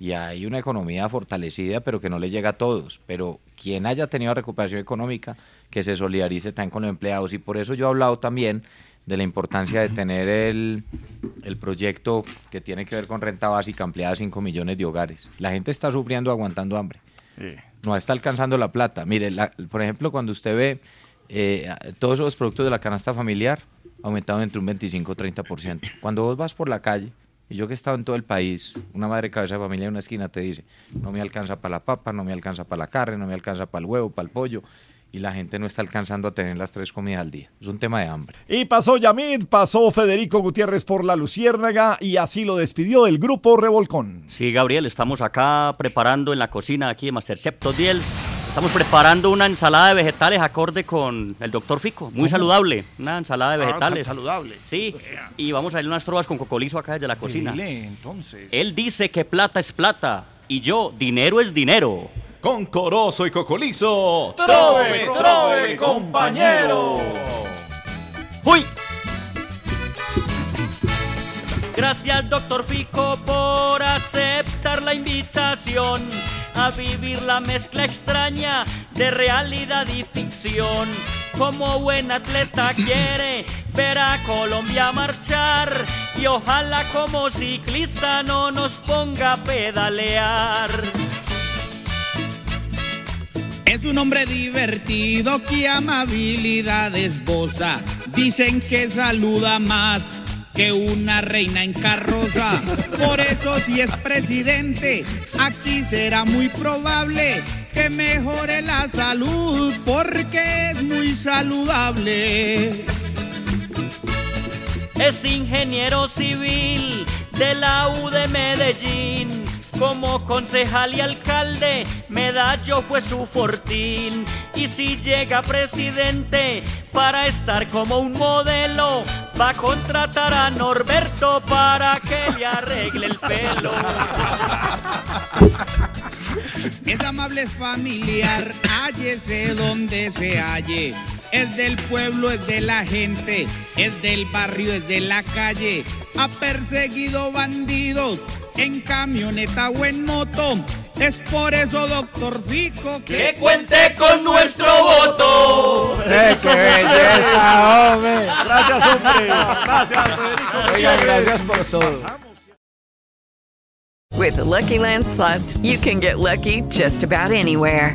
y hay una economía fortalecida, pero que no le llega a todos. Pero quien haya tenido recuperación económica, que se solidarice también con los empleados. Y por eso yo he hablado también de la importancia de tener el, proyecto que tiene que ver con renta básica ampliada a 5 millones de hogares. La gente está sufriendo, aguantando hambre. No está alcanzando la plata. Mire, la- por ejemplo, cuando usted ve eh, todos esos productos de la canasta familiar aumentaron entre un 25 y 30%. Cuando vos vas por la calle Y yo que he estado en todo el país, una madre cabeza de familia en una esquina te dice, no me alcanza para la papa, no me alcanza para la carne, no me alcanza para el huevo, para el pollo, y la gente no está alcanzando a tener las tres comidas al día. Es un tema de hambre. Y pasó Yamid, pasó Federico Gutiérrez por la Luciérnaga y así lo despidió el grupo Revolcón. Sí, Gabriel, estamos acá preparando en la cocina aquí de Masterchef Todiel. Estamos preparando una ensalada de vegetales acorde con el doctor Fico. Muy ¿Cómo? saludable. Una ensalada de Ah, vegetales. saludable. Sí. Y vamos a ir unas trovas con cocolizo acá desde la cocina. Dile, entonces. Él dice que plata es plata. Y yo, dinero es dinero. Con Corozo y Cocolizo. ¡Trove, trove, compañero! ¡Uy! Gracias, doctor Fico, por aceptar la invitación a vivir la mezcla extraña de realidad y ficción. Como buen atleta quiere ver a Colombia marchar y ojalá como ciclista no nos ponga a pedalear. Es un hombre divertido que amabilidad esboza. Dicen que saluda más que una reina en carroza. Por eso si es presidente, aquí será muy probable que mejore la salud porque es muy saludable. Es ingeniero civil de la U de Medellín. Como concejal y alcalde, Medallo fue su fortín. Y si llega presidente para estar como un modelo, va a contratar a Norberto para que le arregle el pelo. Es amable, es familiar, hállese donde se halle. Es del pueblo, es de la gente, es del barrio, es de la calle. Ha perseguido bandidos en camioneta o en moto. Es por eso, doctor Fico, Que cuente con nuestro voto. ¡Eh, qué belleza, hombre! Gracias, hombre. Gracias, Federico. Oiga, gracias por todo. With the Lucky Land slots, you can get lucky just about anywhere.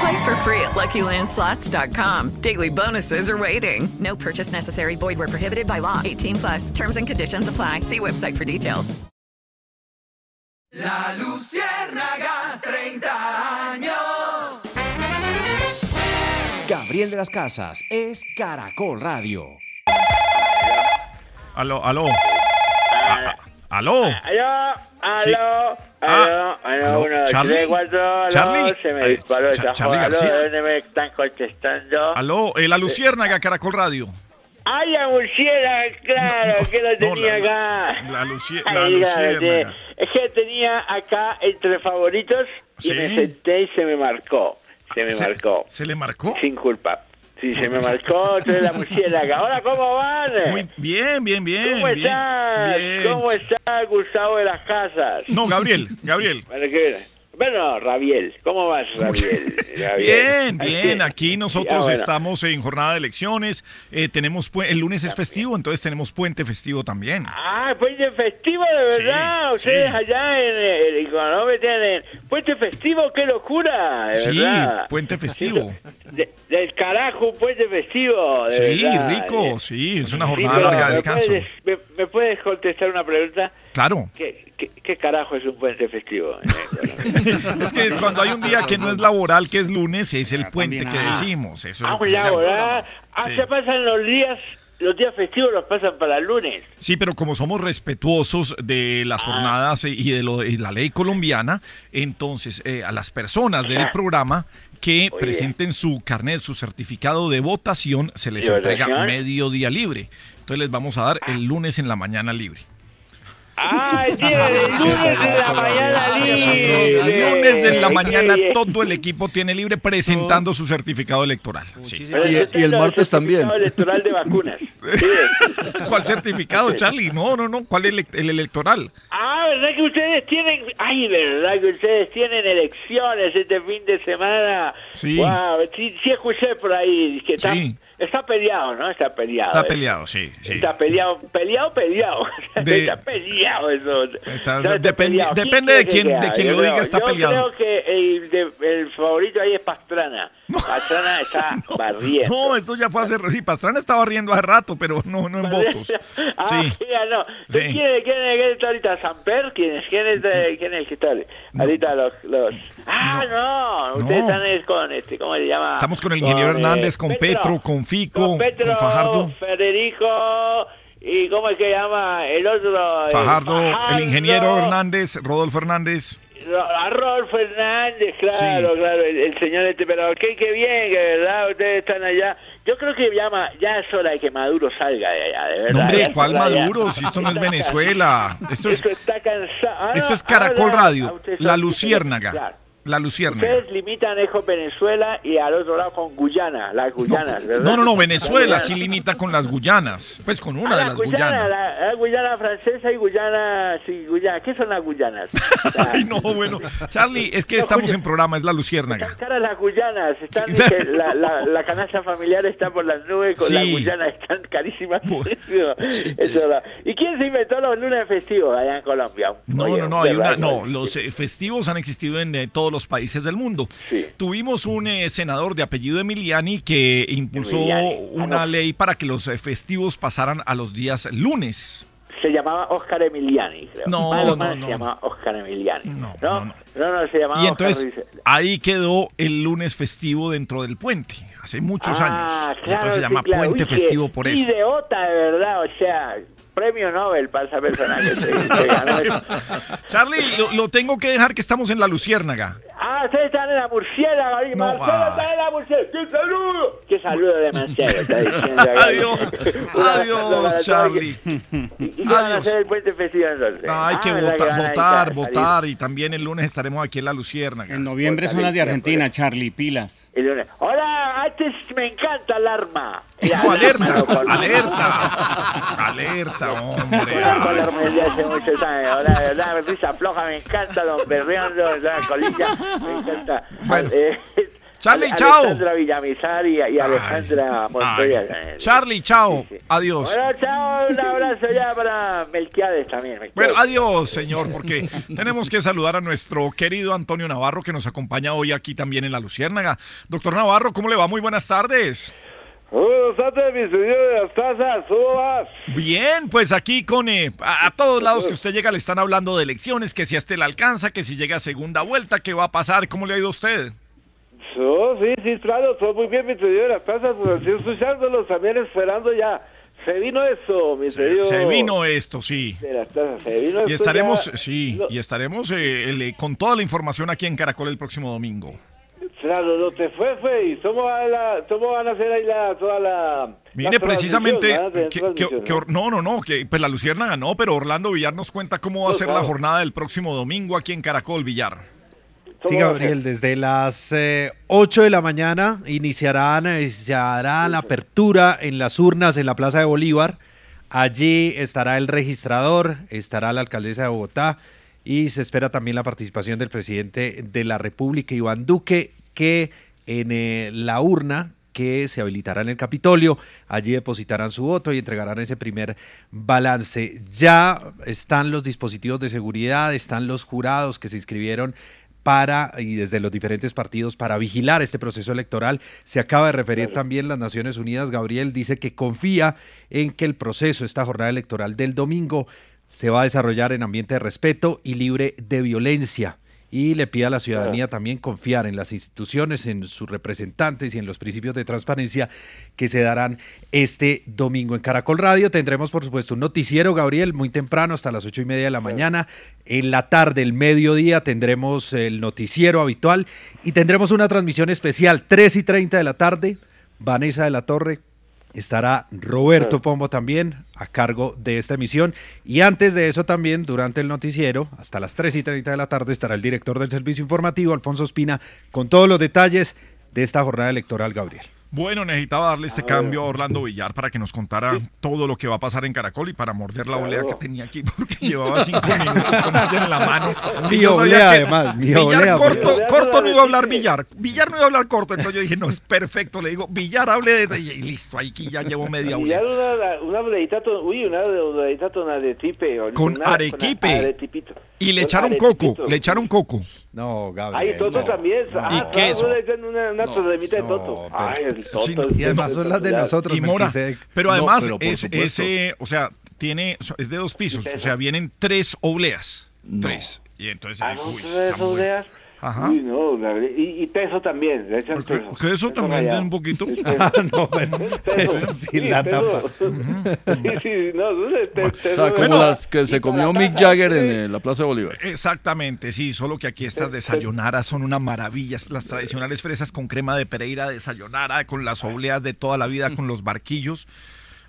Play for free at LuckyLandSlots.com. Daily bonuses are waiting. No purchase necessary. Void where prohibited by law. 18 plus. Terms and conditions apply. See website for details. La Luciérnaga, 30 años. Gabriel de las Casas es Caracol Radio. Aló, aló. Ah, ¿Aló? Aló, Sí. aló, Ah, aló, aló, aló, Charlie. aló, Charlie. se me disparó esa Charlie aló, García. ¿de dónde me están contestando? Aló, eh, la Luciérnaga, Caracol Radio. ¡Ay, la murciélaga, claro, que lo no, tenía la- acá! La, Lucie- la Luciérnaga. Es que tenía acá entre favoritos y Sí. me senté y se me marcó, se me ¿Se- marcó. ¿Se le marcó? Sin culpa. Sí, se me marcó, entonces la murciélaga. Hola, ¿cómo van? Muy bien, bien, bien. ¿Cómo bien, estás? bien. ¿Cómo está Gustavo de las Casas? No, Gabriel, Gabriel. Bueno, qué- bueno, Rabiel, ¿cómo vas, Rabiel? Rabiel. Bien, bien. sí. Aquí nosotros bueno. estamos en jornada de elecciones. eh, tenemos el lunes es festivo, entonces tenemos puente festivo también. Ah, puente festivo de verdad. Ustedes allá en el Económico tienen puente festivo, qué locura, de Sí, verdad. puente festivo. De- del carajo, un puente festivo, de Sí, verdad. rico, sí, es una jornada larga de ¿me descanso. puedes- me, me puedes contestar una pregunta? Claro. ¿Qué, qué, qué carajo es un puente festivo? Es que cuando hay un día que no es laboral, que es lunes, es el puente que ah. decimos. Eso es Ah, llama. laboral. Ah, Sí. se pasan los días los días festivos los pasan para el lunes. Sí, pero como somos respetuosos de las Ah. jornadas y de, lo, de la ley colombiana, entonces eh, a las personas del programa que Oye. presenten su carnet, su certificado de votación, se les ¿De entrega votación? medio día libre. Entonces les vamos a dar el lunes en la mañana libre. Ah, el lunes en la mañana libre. El lunes en la mañana todo el equipo tiene libre presentando su certificado electoral. Sí. Yo tengo el certificado electoral de vacunas. ¿Cuál certificado, Charlie? No, no, no. ¿Cuál ele- el electoral? Ah, ¿verdad que ustedes tienen... Ay, ¿verdad que ustedes tienen elecciones este fin de semana? Sí. Wow, sí, sí escuché por ahí que está, Sí. Está peleado, ¿no? Está peleado. Está peleado, sí. sí. Está peleado, peleado, peleado. De- está peleado eso. Está- Está dependi- peleado. depende de quién- de quien sea? lo diga, está yo peleado. creo que el, de- el favorito ahí es Pastrana. Pastrana está barriendo. No, esto ya fue hace... Sí, Pastrana estaba riendo hace rato, pero no, no en votos. Ah, Sí. no. Sí. ¿Quién, quién, quién está ahorita? ¿Samper? ¿Quién es? ¿Quién es, quién es el que está ahorita? Los, los... Ah, no. Ustedes No. están es con, este, ¿cómo se llama? Estamos con el ingeniero eh, Hernández, con Petro, con Fico, con Petro, con Fajardo. Federico y ¿cómo es que llama el otro? Eh, Fajardo, el Fajardo, ingeniero Hernández, Rodolfo Hernández. A Rodolfo Fernández, claro, claro, el, el señor este, pero qué, qué bien, que verdad ustedes están allá. Yo creo que llama, ya es hora de que Maduro salga de allá, de verdad. No, ya hombre, ¿cuál ya. Maduro? Si esto no es Venezuela. Esto es, está cansado. Ah, esto es Caracol ahora- Radio, ah, La Luciérnaga. La Luciérnaga. Ustedes limitan eso Venezuela y al otro lado con Guyana, las Guyanas, ¿verdad? No, no, no, Venezuela sí limita con las Guyanas. Pues con una Ah, de la las Guyana, Guyanas. La, la Guyana francesa y Guyana, sí, Guyana. ¿Qué son las Guyanas? Ay, no, bueno. Charlie, es que estamos en programa, es La Luciérnaga. caras las Guyanas, están, dice, la, la, la canasta familiar está por las nubes, con Sí. las Guyanas están carísimas. Eso. ¿Y quién se inventó los lunes festivos allá en Colombia? No, Oye, no, no, hay una, no, los eh, festivos han existido en eh, todos los países del mundo. Tuvimos un eh, senador de apellido Emiliani que impulsó Emiliani, una ah, no. ley para que los eh, festivos pasaran a los días lunes. Se llamaba Oscar Emiliani, creo. No, no, no. Se llamaba Oscar Emiliani. No, no, no, se llamaba Y Oscar entonces ahí quedó el lunes festivo dentro del puente, hace muchos Ah, años. Y claro, entonces se sí, llama claro. puente Uy, festivo por eso. Idiota, de verdad, o sea, premio Nobel para esa persona que se, se ganó eso. Charlie, lo, lo tengo que dejar que estamos en la Luciérnaga. Ah, ustedes están en la murciélaga. No, Marcelo ah. está en la murciélaga. ¡Qué saludo! ¡Qué saludo de Marcelo! Está diciendo acá. Adiós, adiós, Charlie. ¿Y qué van a hacer el puente festivo entonces? No, hay que Ah, ¿verdad votar, votar, votar y también el lunes estaremos aquí en la Luciérnaga. En Noviembre son las de Argentina, Charlie, pilas. Hola, antes me encanta el arma. No, alerta, alerta, alerta, hombre. Conozco el arma desde hace muchos años. Hola, de verdad, risa floja, me encanta, don Berriondo, la colilla, me encanta. Bueno. Charlie, chao. Alejandra Villamizar y, y Alejandra Montoya. Charlie, chao, adiós. Bueno, chao, un abrazo ya para Melquiades también. Bueno, adiós, señor, porque tenemos que saludar a nuestro querido Antonio Navarro, que nos acompaña hoy aquí también en la Luciérnaga. Doctor Navarro, ¿cómo le va? Muy buenas tardes. Buenas tardes, mi señor de las tazas, ¿cómo vas? Bien, pues aquí con eh, a, a todos lados que usted llega le están hablando de elecciones, que si a este le alcanza, que si llega a segunda vuelta, qué va a pasar, ¿cómo le ha ido a usted? Oh, sí, sí, claro, todo muy bien, mi de las tazas, pues así escuchándolos también esperando ya. Se vino eso, mi señor. Se vino esto, sí. De las tazas, se vino Y esto estaremos, ya. sí, y estaremos eh, el, eh, con toda la información aquí en Caracol el próximo domingo. Claro, lo te fue, fue, y cómo, va la, cómo van a hacer ahí la, toda la... Mire, precisamente, no, no, no, que pues la Lucierna ganó, pero Orlando Villar nos cuenta cómo va a No, ser la jornada del próximo domingo aquí en Caracol, Villar. Sí, Gabriel, desde las eh, 8 de la mañana iniciarán, eh, se hará la apertura en las urnas en la Plaza de Bolívar. Allí estará el registrador, estará la alcaldesa de Bogotá y se espera también la participación del presidente de la República, Iván Duque, que en eh, la urna que se habilitará en el Capitolio. Allí depositarán su voto y entregarán ese primer balance. Ya están los dispositivos de seguridad, están los jurados que se inscribieron para, y desde los diferentes partidos, para vigilar este proceso electoral. Se acaba de referir también las Naciones Unidas. Gabriel dice que confía en que el proceso, esta jornada electoral del domingo, se va a desarrollar en ambiente de respeto y libre de violencia. Y le pide a la ciudadanía también confiar en las instituciones, en sus representantes y en los principios de transparencia que se darán este domingo en Caracol Radio. Tendremos, por supuesto, un noticiero, Gabriel, muy temprano, hasta las ocho y media de la mañana. En la tarde, el mediodía, tendremos el noticiero habitual y tendremos una transmisión especial, tres y treinta de la tarde. Vanessa de la Torre, estará Roberto Pombo también a cargo de esta emisión. Y antes de eso también, durante el noticiero, hasta las 3 y 30 de la tarde, estará el director del servicio informativo, Alfonso Espina, con todos los detalles de esta jornada electoral, Gabriel. Bueno, necesitaba darle este cambio a Orlando Villar para que nos contara todo lo que va a pasar en Caracol y para morder la olea que tenía aquí porque llevaba cinco minutos con ella en la mano. Mi olea, además, mi Villar olea. corto, corto no iba a hablar Villar. Villar no iba a hablar corto, entonces yo dije, no, es perfecto. Le digo, Villar hable de... Y listo, ahí aquí ya llevo media olea. una, una oleita uy, una oleita con aretipe. o Con arequipe. Y le echaron coco, le echaron coco. No, Ay, Toto también. Y le echan una, de Toto. Sí, Y además son las de nosotros, Y Mora, pero No, además pero por es, ese, o sea, tiene, es de dos pisos, o sea, vienen tres obleas, tres. Y entonces, Ah, no, uy, tres muy- obleas. Ajá. Uy, no, y, y peso también, le echan peso. Eso también tiene un poquito. Ah, no, bueno, esto sí la tapa. Sí, sí, no, no sé, te- te- O sea, como Bueno, las que se comió Mick Jagger en eh, la Plaza de Bolívar. Exactamente, sí, solo que aquí estas desayunaras son una maravilla. Las tradicionales fresas con crema de Pereira, desayunara con las obleas de toda la vida, con los barquillos.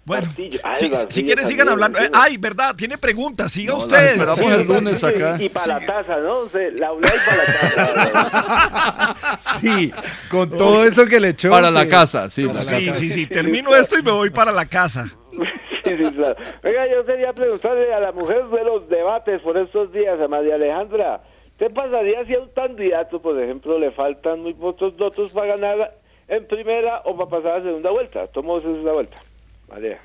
Bueno, si, quieren sigan también, hablando. Eh, ay, verdad, tiene preguntas, siga No, usted. esperamos Sí. el lunes acá. Y para la taza, ¿no? O sea, la y para la taza. Sí, con todo eso que le echó. Para la casa, sí. La Sí, casa. sí, sí, termino esto y me voy para la casa. Sí, sí, claro. Venga, yo quería preguntarle a la mujer de los debates por estos días, a María Alejandra, ¿qué pasaría si a un candidato, por ejemplo, le faltan muy pocos votos para ganar en primera o para pasar a segunda vuelta? Tomamos segunda vuelta.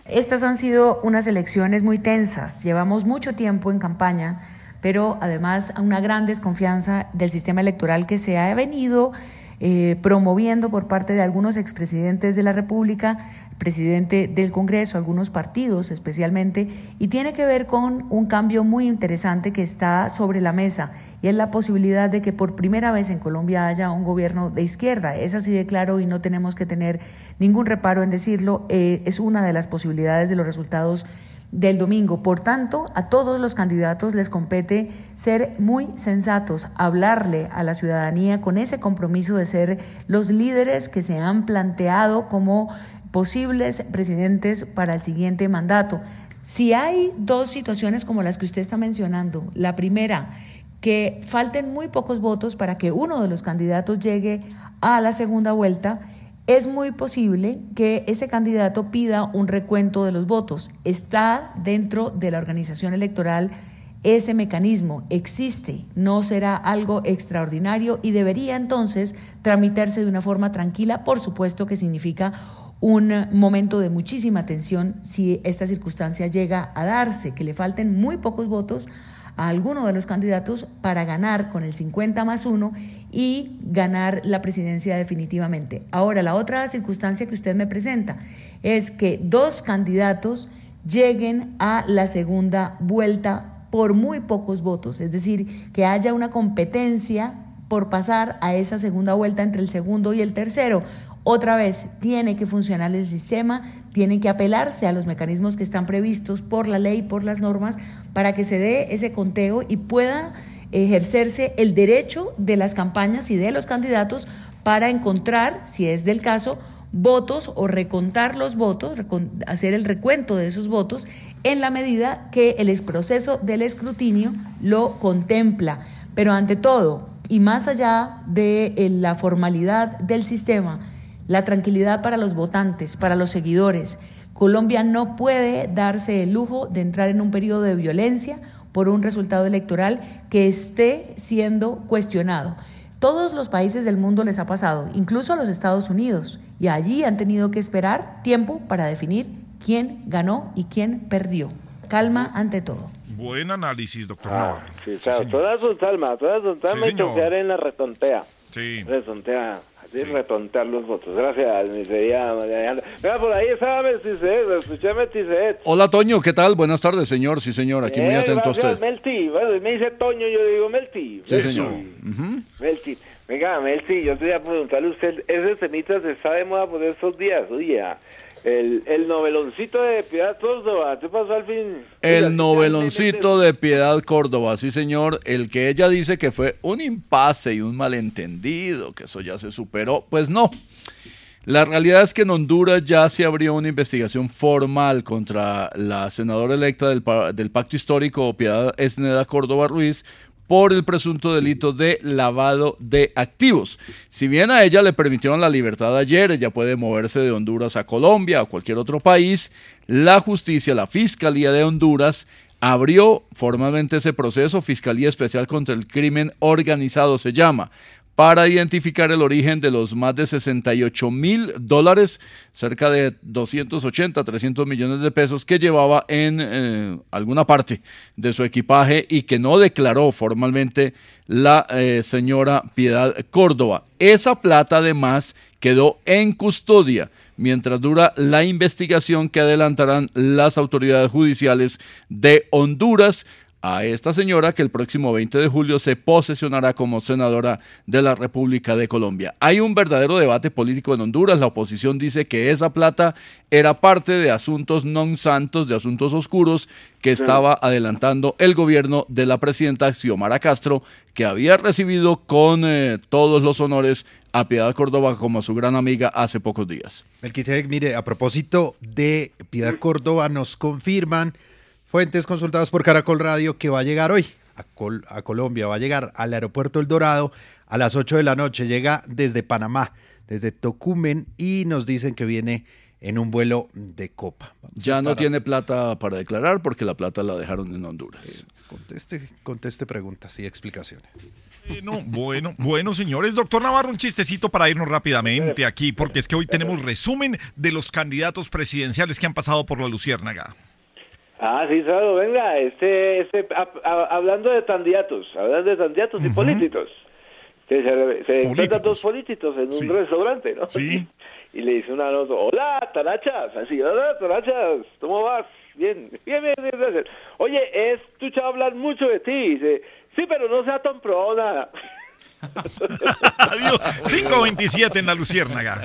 Estas han sido unas elecciones muy tensas. Llevamos mucho tiempo en campaña, pero además una gran desconfianza del sistema electoral que se ha venido eh, promoviendo por parte de algunos expresidentes de la República, presidente del Congreso, algunos partidos especialmente, y tiene que ver con un cambio muy interesante que está sobre la mesa, y es la posibilidad de que por primera vez en Colombia haya un gobierno de izquierda. Es así de claro y no tenemos que tener ningún reparo en decirlo, eh, es una de las posibilidades de los resultados del domingo. Por tanto, a todos los candidatos les compete ser muy sensatos, hablarle a la ciudadanía con ese compromiso de ser los líderes que se han planteado como posibles presidentes para el siguiente mandato. Si hay dos situaciones como las que usted está mencionando, la primera, que falten muy pocos votos para que uno de los candidatos llegue a la segunda vuelta, es muy posible que ese candidato pida un recuento de los votos. Está dentro de la organización electoral ese mecanismo, existe, no será algo extraordinario y debería entonces tramitarse de una forma tranquila, por supuesto que significa un momento de muchísima tensión si esta circunstancia llega a darse, que le falten muy pocos votos a alguno de los candidatos para ganar con el 50 más 1 y ganar la presidencia definitivamente. Ahora, la otra circunstancia que usted me presenta es que dos candidatos lleguen a la segunda vuelta por muy pocos votos, es decir, que haya una competencia por pasar a esa segunda vuelta entre el segundo y el tercero. Otra vez, tiene que funcionar el sistema, tiene que apelarse a los mecanismos que están previstos por la ley, por las normas, para que se dé ese conteo y pueda ejercerse el derecho de las campañas y de los candidatos para encontrar, si es del caso, votos o recontar los votos, hacer el recuento de esos votos en la medida que el proceso del escrutinio lo contempla. Pero ante todo, y más allá de eh, la formalidad del sistema, la tranquilidad para los votantes, para los seguidores. Colombia no puede darse el lujo de entrar en un periodo de violencia por un resultado electoral que esté siendo cuestionado. Todos los países del mundo les ha pasado, incluso a los Estados Unidos, y allí han tenido que esperar tiempo para definir quién ganó y quién perdió. Calma ante todo. Buen análisis, doctor Ah, Navarro. sí, claro, toda su alma, toda su alma Sí, y en la retontea. Sí. Retontea. De retontar los votos. Gracias, mi querida María Alejandra. Venga, por ahí estaba Melchizedek, lo escuché Melchizedek. Hola, Toño, ¿qué tal? Buenas tardes, señor. Sí, señor, aquí muy Eh, atento a gracias, usted. Melti. Bueno, me dice Toño, yo digo Melti. Sí, Melti. señor. Ujú. Melti. Venga, Melti, yo te voy a preguntarle a usted, ese temita se está de moda por estos días, oye, el, el noveloncito de Piedad Córdoba, ¿qué pasó al fin? El noveloncito de Piedad Córdoba, sí señor, el que ella dice que fue un impasse y un malentendido, que eso ya se superó, pues no. La realidad es que en Honduras ya se abrió una investigación formal contra la senadora electa del, del Pacto Histórico, Piedad Esneda Córdoba Ruiz, por el presunto delito de lavado de activos. Si bien a ella le permitieron la libertad ayer, ella puede moverse de Honduras a Colombia o cualquier otro país, la justicia, la Fiscalía de Honduras, abrió formalmente ese proceso, Fiscalía Especial contra el Crimen Organizado se llama, para identificar el origen de los más de 68 mil dólares, cerca de 280, 300 millones de pesos que llevaba en eh, alguna parte de su equipaje y que no declaró formalmente la eh, señora Piedad Córdoba. Esa plata además quedó en custodia mientras dura la investigación que adelantarán las autoridades judiciales de Honduras a esta señora que el próximo 20 de julio se posesionará como senadora de la República de Colombia. Hay un verdadero debate político en Honduras. La oposición dice que esa plata era parte de asuntos non santos, de asuntos oscuros que estaba adelantando el gobierno de la presidenta Xiomara Castro, que había recibido con eh, todos los honores a Piedad Córdoba como su gran amiga hace pocos días. Melquisedec, mire, a propósito de Piedad Córdoba, nos confirman fuentes consultadas por Caracol Radio que va a llegar hoy a, Col- a Colombia, va a llegar al aeropuerto El Dorado a las 8 de la noche, llega desde Panamá, desde Tocumen y nos dicen que viene en un vuelo de copa. Vamos Ya no tiene plata para declarar porque la plata la dejaron en Honduras. Conteste, conteste preguntas y explicaciones. Bueno, bueno, bueno, señores. Doctor Navarro, un chistecito para irnos rápidamente aquí, porque es que hoy tenemos resumen de los candidatos presidenciales que han pasado por la Luciérnaga. Ah, sí, Sado, venga, este, este, a- a- hablando de candidatos, hablando de candidatos y políticos, que se, se encuentran dos políticos en un restaurante, ¿no? Sí. Y le dice una nota, hola, Tarachas, así, hola, Tarachas, ¿cómo vas? Bien, bien, bien, bien, gracias. Oye, he escuchado hablar mucho de ti, dice, sí, pero no sea tan pro nada. Adiós. 527 en la Luciérnaga.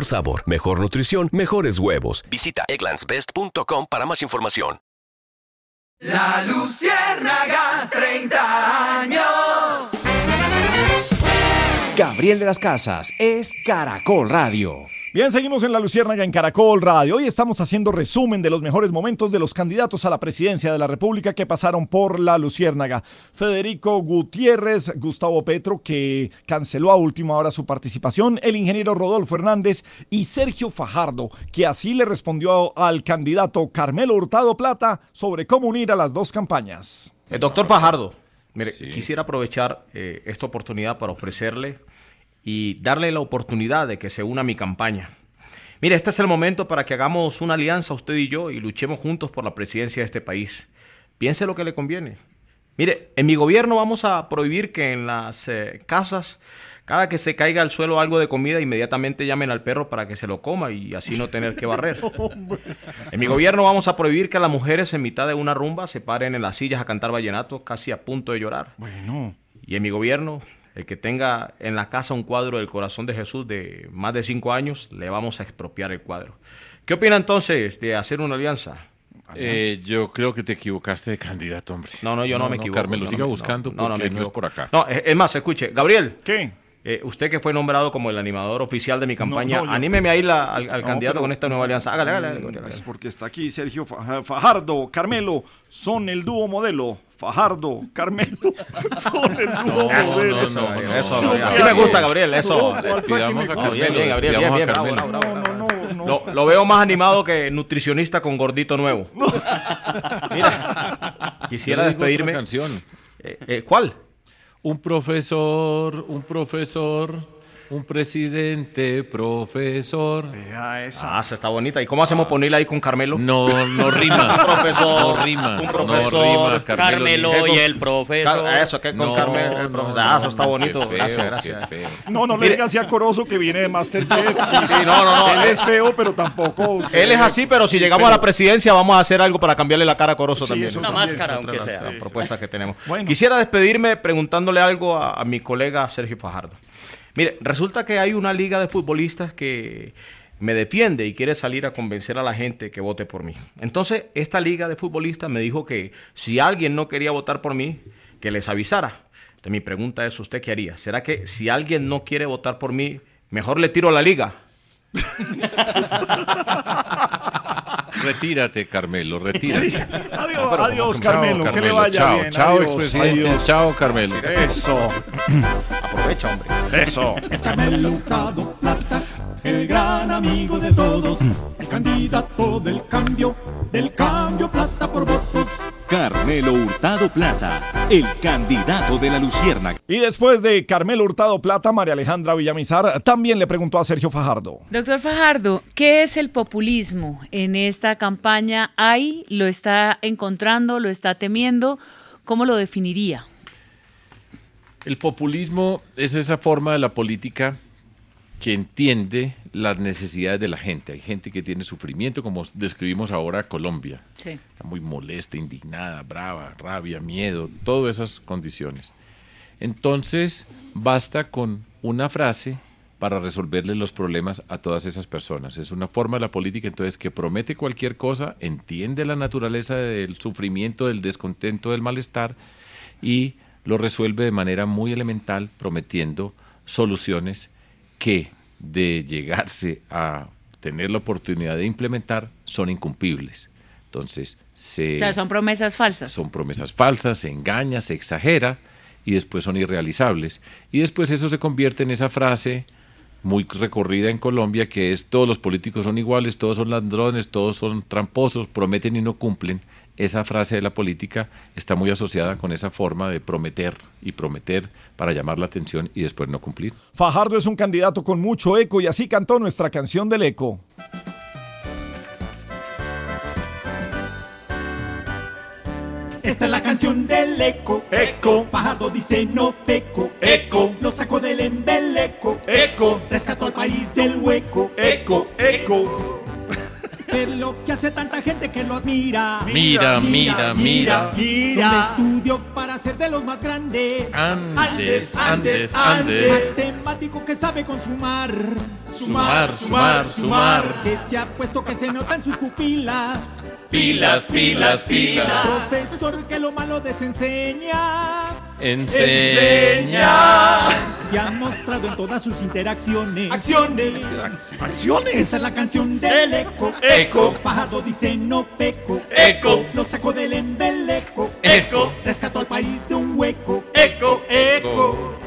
sabor, mejor nutrición, mejores huevos. Visita egglandsbest.com para más información. La Luciérnaga, 30 años. Gabriel de las Casas es Caracol Radio. Bien, seguimos en la Luciérnaga en Caracol Radio. Hoy estamos haciendo resumen de los mejores momentos de los candidatos a la presidencia de la República que pasaron por la Luciérnaga. Federico Gutiérrez, Gustavo Petro, que canceló a última hora su participación, el ingeniero Rodolfo Hernández y Sergio Fajardo, que así le respondió al candidato Carmelo Hurtado Plata sobre cómo unir a las dos campañas. El doctor Fajardo, mire, quisiera aprovechar eh, esta oportunidad para ofrecerle y darle la oportunidad de que se una a mi campaña. Mire, este es el momento para que hagamos una alianza usted y yo y luchemos juntos por la presidencia de este país. Piense lo que le conviene. Mire, en mi gobierno vamos a prohibir que en las eh, casas, cada que se caiga al suelo algo de comida, inmediatamente llamen al perro para que se lo coma y así no tener que barrer. En mi gobierno vamos a prohibir que las mujeres en mitad de una rumba se paren en las sillas a cantar vallenato casi a punto de llorar. Bueno. Y en mi gobierno, el que tenga en la casa un cuadro del corazón de Jesús de más de cinco años, le vamos a expropiar el cuadro. ¿Qué opina entonces de hacer una alianza? Eh, yo creo que te equivocaste de candidato, hombre. No, no, yo no, me equivoco. Carmelo, yo siga no me- buscando no, no, porque me no, es por acá. No, es es más, escuche, Gabriel. ¿Qué? Eh, usted que fue nombrado como el animador oficial de mi campaña, no, yo- anímeme a ir la- al, al No, candidato pero- con esta nueva alianza. Hágale, hágale. hágale, hágale. Pues porque está aquí Sergio Fa- Fajardo, Carmelo, son el dúo modelo. Fajardo, Carmelo, son el dúo modelo. eso, eso. Así me gusta, Gabriel, eso. Despidamos a Carmelo, bien, bien, Gabriel, bien, bien, a bravo, Carmelo. bravo, bravo. Lo, lo veo más animado que nutricionista con gordito nuevo. Mira, quisiera despedirme. canción. Eh, eh, ¿Cuál? Un profesor, un profesor, un presidente, profesor. Ah, esa está bonita. ¿Y cómo hacemos ponerla ahí con Carmelo? No, no rima. Un profesor. No rima. Un No profesor. rima, Carmelo y el profesor. Eso, que con No, Carmelo. el profesor. no, Ah, eso está bonito. feo, gracias, gracias. No, no le Mire- diga así a Corozo que viene de Masterchef. Sí, no, no, no. Él es feo, pero tampoco. Él es así, pero si Sí, llegamos a la presidencia, vamos a hacer algo para cambiarle la cara a Corozo Sí, también. eso Una también. máscara, Otra aunque de las sea. propuestas que tenemos. Bueno. Quisiera despedirme preguntándole algo a, a mi colega Sergio Fajardo. Mire, resulta que hay una liga de futbolistas que me defiende y quiere salir a convencer a la gente que vote por mí. Entonces, esta liga de futbolistas me dijo que si alguien no quería votar por mí, que les avisara. Entonces, mi pregunta es, ¿usted qué haría? ¿Será que si alguien no quiere votar por mí, mejor le tiro a la liga? Retírate, Carmelo, retírate. Sí. Adiós, No, Carmelo, que le vaya chao, bien. Chao, adiós, expresidente. adiós. Chao, Carmelo. Eso. Aprovecha, hombre. Eso. Es Carmelo Hurtado Plata, el gran amigo de todos, el candidato del cambio, del cambio plata por votos. Carmelo Hurtado Plata, el candidato de la Luciérnaga. Y después de Carmelo Hurtado Plata, María Alejandra Villamizar también le preguntó a Sergio Fajardo. Doctor Fajardo, ¿qué es el populismo en esta campaña? ¿Hay? ¿Lo está encontrando? ¿Lo está temiendo? ¿Cómo lo definiría? El populismo es esa forma de la política que entiende las necesidades de la gente. Hay gente que tiene sufrimiento, como describimos ahora Colombia. Sí. Está muy molesta, indignada, brava, rabia, miedo, todas esas condiciones. Entonces, basta con una frase para resolverle los problemas a todas esas personas. Es una forma de la política entonces que promete cualquier cosa, entiende la naturaleza del sufrimiento, del descontento, del malestar y lo resuelve de manera muy elemental prometiendo soluciones que de llegarse a tener la oportunidad de implementar son incumplibles. Entonces, se O sea, son promesas falsas. son promesas falsas, se engaña, se exagera y después son irrealizables. Y después eso se convierte en esa frase muy recorrida en Colombia que es todos los políticos son iguales, todos son ladrones, todos son tramposos, prometen y no cumplen. Esa frase de la política está muy asociada con esa forma de prometer y prometer para llamar la atención y después no cumplir. Fajardo es un candidato con mucho eco y así cantó nuestra canción del eco. Esta es la canción del eco. Eco. Fajardo dice no peco. Eco. Lo sacó del embeleco. Eco. Rescató al país del hueco. Eco, eco. Lo que hace tanta gente que lo admira. Mira, mira, mira. Donde estudió para ser de los más grandes. Andes, Andes, Andes. Matemático que sabe consumar. Sumar, sumar, sumar. Que se ha puesto que se nota en sus pupilas. Pilas, pilas, pilas. Profesor que lo malo desenseña. Enseña. Y ha mostrado en todas sus interacciones. Acciones. Acciones. Esta es la canción del eco. Eco. Fajardo dice no peco. Eco. Lo sacó del embeleco. Eco. Rescató al país de un hueco. Eco, eco.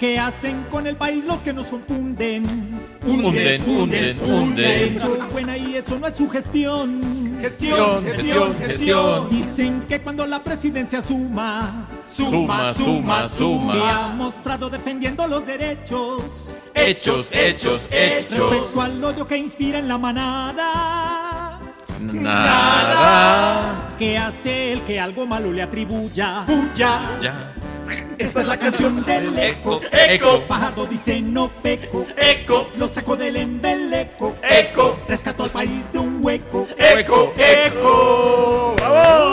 ¿Qué hacen con el país los que nos confunden? Hunden, hunden, Ha hunden. hecho buena y eso no es su gestión. Gestión, gestión, gestión. Dicen que cuando la presidencia suma, Suma, suma, que suma. ha mostrado defendiendo los derechos. Hechos, hechos, hechos. Respecto al odio que inspira en la manada. Nada. ¿Qué hace el que algo malo le atribuya? Ya. Ya. Esta es la canción del eco. Eco. Fajardo dice no peco. Eco. Lo sacó del embeleco. Eco. Rescató al país de un hueco. Eco, eco. ¡Bravo!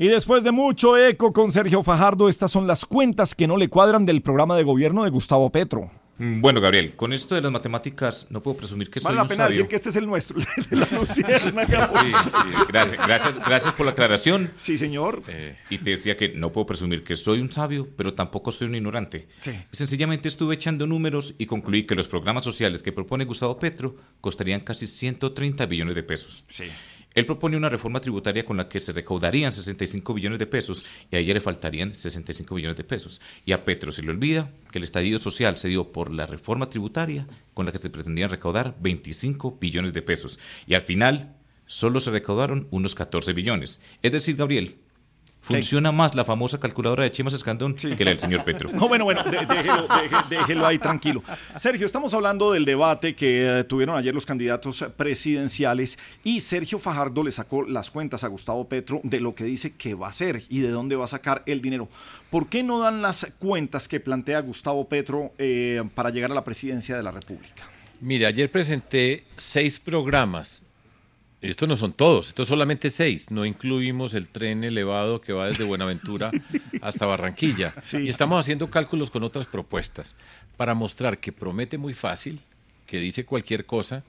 Y después de mucho eco con Sergio Fajardo, estas son las cuentas que no le cuadran del programa de gobierno de Gustavo Petro. Mm, Bueno, Gabriel, con esto de las matemáticas no puedo presumir que Vale soy la un pena sabio. decir que este es el nuestro, el de la luciérnaga. Sí, sí, gracias, gracias, gracias por la aclaración. Sí, señor. y te decía que no puedo presumir que soy un sabio, pero tampoco soy un ignorante. Sí. Sencillamente estuve echando números y concluí que los programas sociales que propone Gustavo Petro costarían casi 130 billones de pesos. Sí. Él propone una reforma tributaria con la que se recaudarían 65 billones de pesos y a ella le faltarían 65 billones de pesos. Y a Petro se le olvida que el estallido social se dio por la reforma tributaria con la que se pretendían recaudar 25 billones de pesos. Y al final solo se recaudaron unos 14 billones. Es decir, Gabriel, funciona más la famosa calculadora de Chemas Escandón que la del señor Petro. No, bueno, bueno, de- déjelo, déjelo ahí tranquilo. Sergio, estamos hablando del debate que eh, tuvieron ayer los candidatos presidenciales y Sergio Fajardo le sacó las cuentas a Gustavo Petro de lo que dice que va a hacer y de dónde va a sacar el dinero. ¿Por qué no dan las cuentas que plantea Gustavo Petro eh, para llegar a la presidencia de la República? Mire, ayer presenté seis programas. Estos no son todos, estos solamente seis. No incluimos el tren elevado que va desde Buenaventura hasta Barranquilla. Y estamos haciendo cálculos con otras propuestas para mostrar que promete muy fácil, que dice cualquier cosa,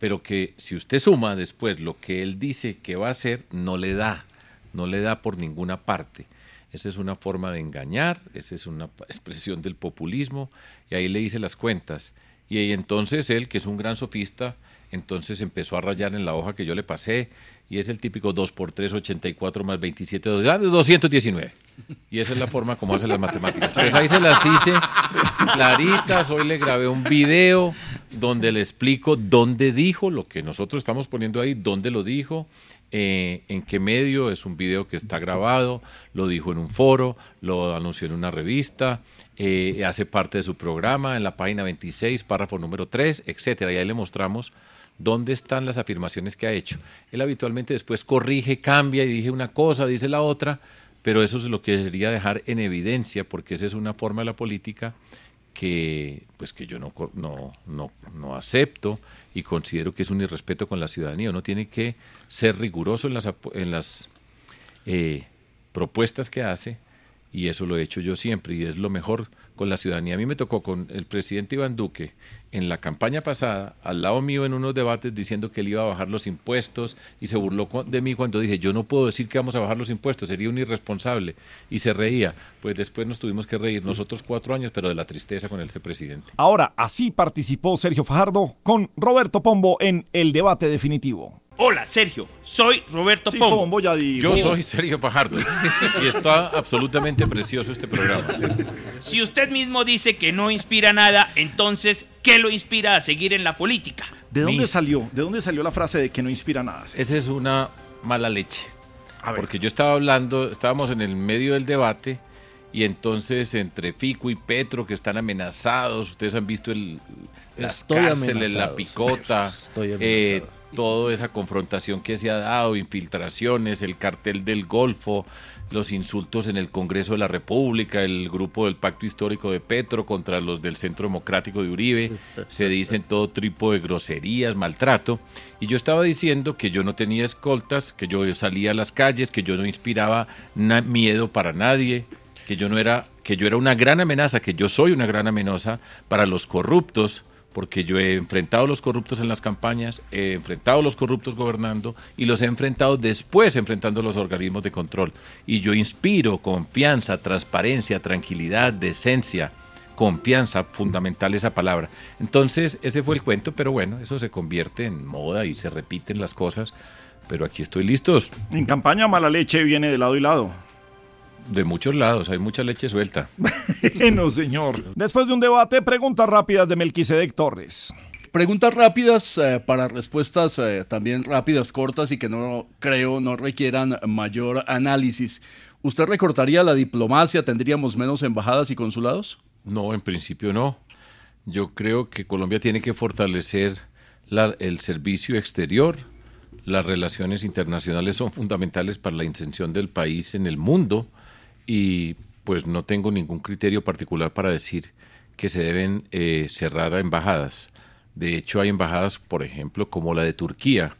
pero que si usted suma después lo que él dice que va a hacer, no le da, no le da por ninguna parte. Esa es una forma de engañar, esa es una expresión del populismo, y ahí le hice las cuentas. Y ahí entonces él, que es un gran sofista, entonces empezó a rayar en la hoja que yo le pasé, y es el típico 2 por 3, 84 más 27, ah, 219. Y esa es la forma como hace las matemáticas. Pues ahí se las hice claritas, hoy le grabé un video donde le explico dónde dijo lo que nosotros estamos poniendo ahí, dónde lo dijo, eh, en qué medio, es un video que está grabado, lo dijo en un foro, lo anunció en una revista, eh, hace parte de su programa en la página 26, párrafo número 3, etcétera. Y ahí le mostramos dónde están las afirmaciones que ha hecho. Él habitualmente después corrige, cambia y dice una cosa, dice la otra, pero eso es lo que quería dejar en evidencia, porque esa es una forma de la política que pues que yo no, no, no, no acepto y considero que es un irrespeto con la ciudadanía. Uno tiene que ser riguroso en las, en las eh, propuestas que hace y eso lo he hecho yo siempre y es lo mejor con la ciudadanía. A mí me tocó con el presidente Iván Duque en la campaña pasada, al lado mío en unos debates diciendo que él iba a bajar los impuestos y se burló de mí cuando dije, yo no puedo decir que vamos a bajar los impuestos, sería un irresponsable. Y se reía. Pues después nos tuvimos que reír nosotros cuatro años, pero de la tristeza con este presidente. Ahora, así participó Sergio Fajardo con Roberto Pombo en el debate definitivo. Hola, Sergio. Soy Roberto Sí, Pombo. Pombo, ya digo. Yo soy Sergio Fajardo y está absolutamente precioso este programa. Si usted mismo dice que no inspira nada, entonces, ¿qué lo inspira a seguir en la política? ¿De dónde Mis- salió? ¿De dónde salió la frase de que no inspira nada? Esa es una mala leche. Porque yo estaba hablando, estábamos en el medio del debate y entonces entre Fico y Petro que están amenazados, ustedes han visto el, las Estoy cárceles, la picota, Estoy eh, amenazado. Toda esa confrontación que se ha dado, infiltraciones, el cartel del Golfo, los insultos en el Congreso de la República, el grupo del Pacto Histórico de Petro contra los del Centro Democrático de Uribe, se dicen todo tipo de groserías, maltrato, y yo estaba diciendo que yo no tenía escoltas, que yo salía a las calles, que yo no inspiraba miedo para nadie, que yo no era, que yo era una gran amenaza, que yo soy una gran amenaza para los corruptos, porque yo he enfrentado a los corruptos en las campañas, he enfrentado a los corruptos gobernando y los he enfrentado después enfrentando los organismos de control. Y yo inspiro confianza, transparencia, tranquilidad, decencia, confianza, fundamental esa palabra. Entonces, ese fue el cuento, pero bueno, eso se convierte en moda y se repiten las cosas, pero aquí estoy listos. En campaña mala leche viene de lado y lado. De muchos lados, hay mucha leche suelta. no, señor. Después de un debate, preguntas rápidas de Melquisedec Torres. Preguntas rápidas eh, para respuestas eh, también rápidas, cortas y que no creo no requieran mayor análisis. ¿Usted recortaría la diplomacia? ¿Tendríamos menos embajadas y consulados? No, en principio no. Yo creo que Colombia tiene que fortalecer la- el servicio exterior. Las relaciones internacionales son fundamentales para la intención del país en el mundo y pues no tengo ningún criterio particular para decir que se deben eh, cerrar a embajadas. De hecho, hay embajadas, por ejemplo, como la de Turquía,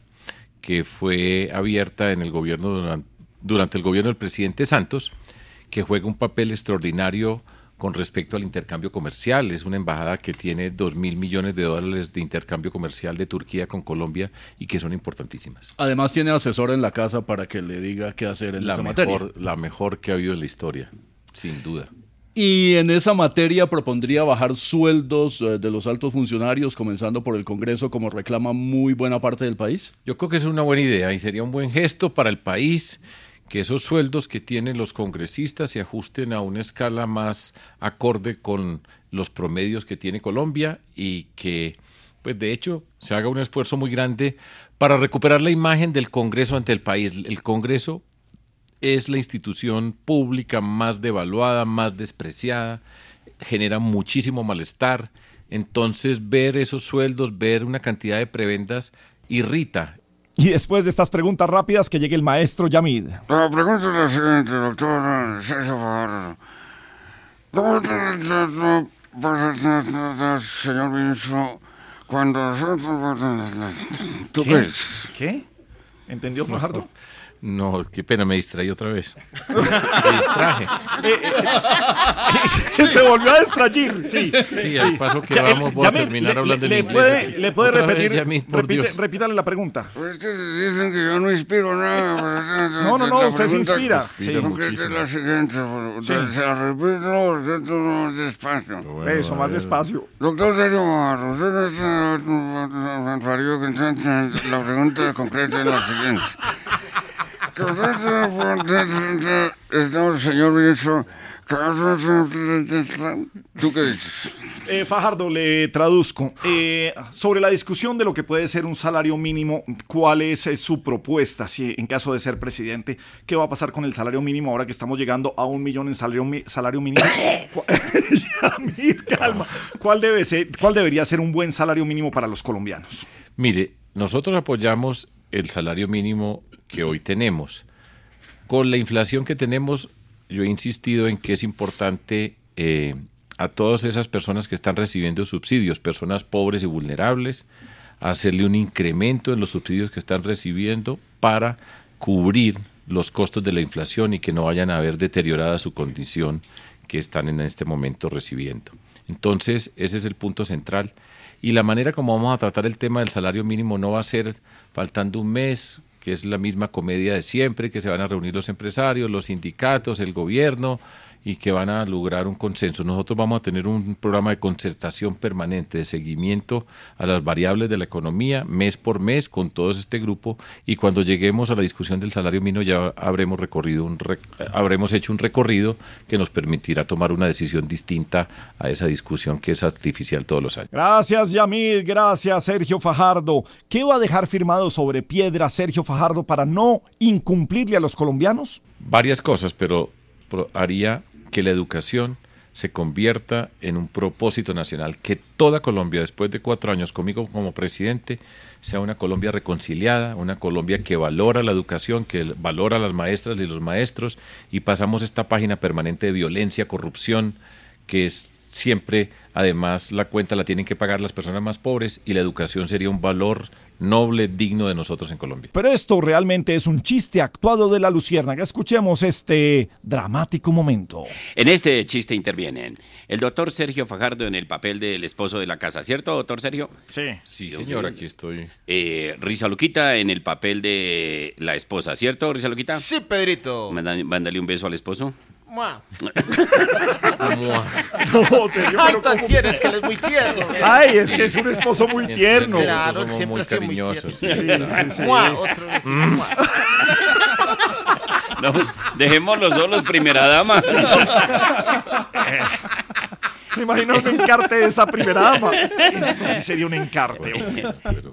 que fue abierta en el gobierno duran- durante el gobierno del presidente Santos, que juega un papel extraordinario con respecto al intercambio comercial. Es una embajada que tiene dos mil millones de dólares de intercambio comercial de Turquía con Colombia y que son importantísimas. Además tiene asesor en la casa para que le diga qué hacer en La esa mejor, materia. la mejor que ha habido en la historia, sin duda. Y en esa materia propondría bajar sueldos eh, de los altos funcionarios, comenzando por el Congreso, como reclama muy buena parte del país. Yo creo que es una buena idea y sería un buen gesto para el país que esos sueldos que tienen los congresistas se ajusten a una escala más acorde con los promedios que tiene Colombia y que, pues de hecho, se haga un esfuerzo muy grande para recuperar la imagen del Congreso ante el país. El Congreso es la institución pública más devaluada, más despreciada, genera muchísimo malestar. Entonces, ver esos sueldos, ver una cantidad de prebendas, irrita. Y después de estas preguntas rápidas, que llegue el maestro Yamid. La pregunta es la siguiente, doctor Sergio Fajardo. Señor ministro, cuando ¿Tú ¿Qué? qué? ¿Qué? ¿Entendió, Fajardo? No, qué pena, me distraí otra vez. Me distraje. Se volvió a distraer, sí. Sí, al paso que vamos, voy a terminar hablando en le inglés puede. Pues le puede repetir, repítale la pregunta. Ustedes dicen que yo no inspiro nada. No, no, no, usted se pregunta inspira. concreta Sí. es la siguiente. Sí. Se la repito repito más despacio. Eso, más despacio. Doctor Sergio Fajardo, usted que la pregunta concreta es la siguiente. Estamos, señor ministro, ¿tú qué dices? Eh, Fajardo, le traduzco. Eh, sobre la discusión de lo que puede ser un salario mínimo, ¿cuál es eh, su propuesta si en caso de ser presidente? ¿Qué va a pasar con el salario mínimo ahora que estamos llegando a un millón en salario, salario mínimo? ¿Cuál- Yamid, calma. ¿Cuál, debe ser, ¿Cuál debería ser un buen salario mínimo para los colombianos? Mire, nosotros apoyamos el salario mínimo que hoy tenemos. Con la inflación que tenemos, yo he insistido en que es importante eh, a todas esas personas que están recibiendo subsidios, personas pobres y vulnerables, hacerle un incremento en los subsidios que están recibiendo para cubrir los costos de la inflación y que no vayan a ver deteriorada su condición que están en este momento recibiendo. Entonces, ese es el punto central. Y la manera como vamos a tratar el tema del salario mínimo no va a ser faltando un mes, que es la misma comedia de siempre, que se van a reunir los empresarios, los sindicatos, el gobierno y que van a lograr un consenso. Nosotros vamos a tener un programa de concertación permanente, de seguimiento a las variables de la economía, mes por mes, con todo este grupo, y cuando lleguemos a la discusión del salario mínimo ya habremos recorrido un rec- habremos hecho un recorrido que nos permitirá tomar una decisión distinta a esa discusión que es artificial todos los años. Gracias, Yamid. Gracias, Sergio Fajardo. ¿Qué va a dejar firmado sobre piedra Sergio Fajardo para no incumplirle a los colombianos? varias cosas, pero haría que la educación se convierta en un propósito nacional, que toda Colombia, después de cuatro años conmigo como presidente, sea una Colombia reconciliada, una Colombia que valora la educación, que valora a las maestras y los maestros, y pasamos esta página permanente de violencia, corrupción, que es siempre, además, la cuenta la tienen que pagar las personas más pobres, y la educación sería un valor noble, digno de nosotros en Colombia. Pero esto realmente es un chiste actuado de la Luciérnaga. Escuchemos este dramático momento. En este chiste intervienen el doctor Sergio Fajardo en el papel del esposo de la casa, ¿cierto, doctor Sergio? Sí. Sí, señor, aquí estoy. Eh, Risa Luquita en el papel de la esposa, ¿cierto, Risa Luquita? Sí, Pedrito. Mándale un beso al esposo. Mua. No, Sergio, Ay, pero tan tierno, es que él es muy tierno. Ay, es que es un esposo muy tierno. Claro, que siempre muy cariñosos, tierno. sí, sí, sí. Mua, otro besito, Mm. mua. No, dejémoslo solos, primera dama. Me imagino un encarte de esa primera dama. Esto sí sería un encarte.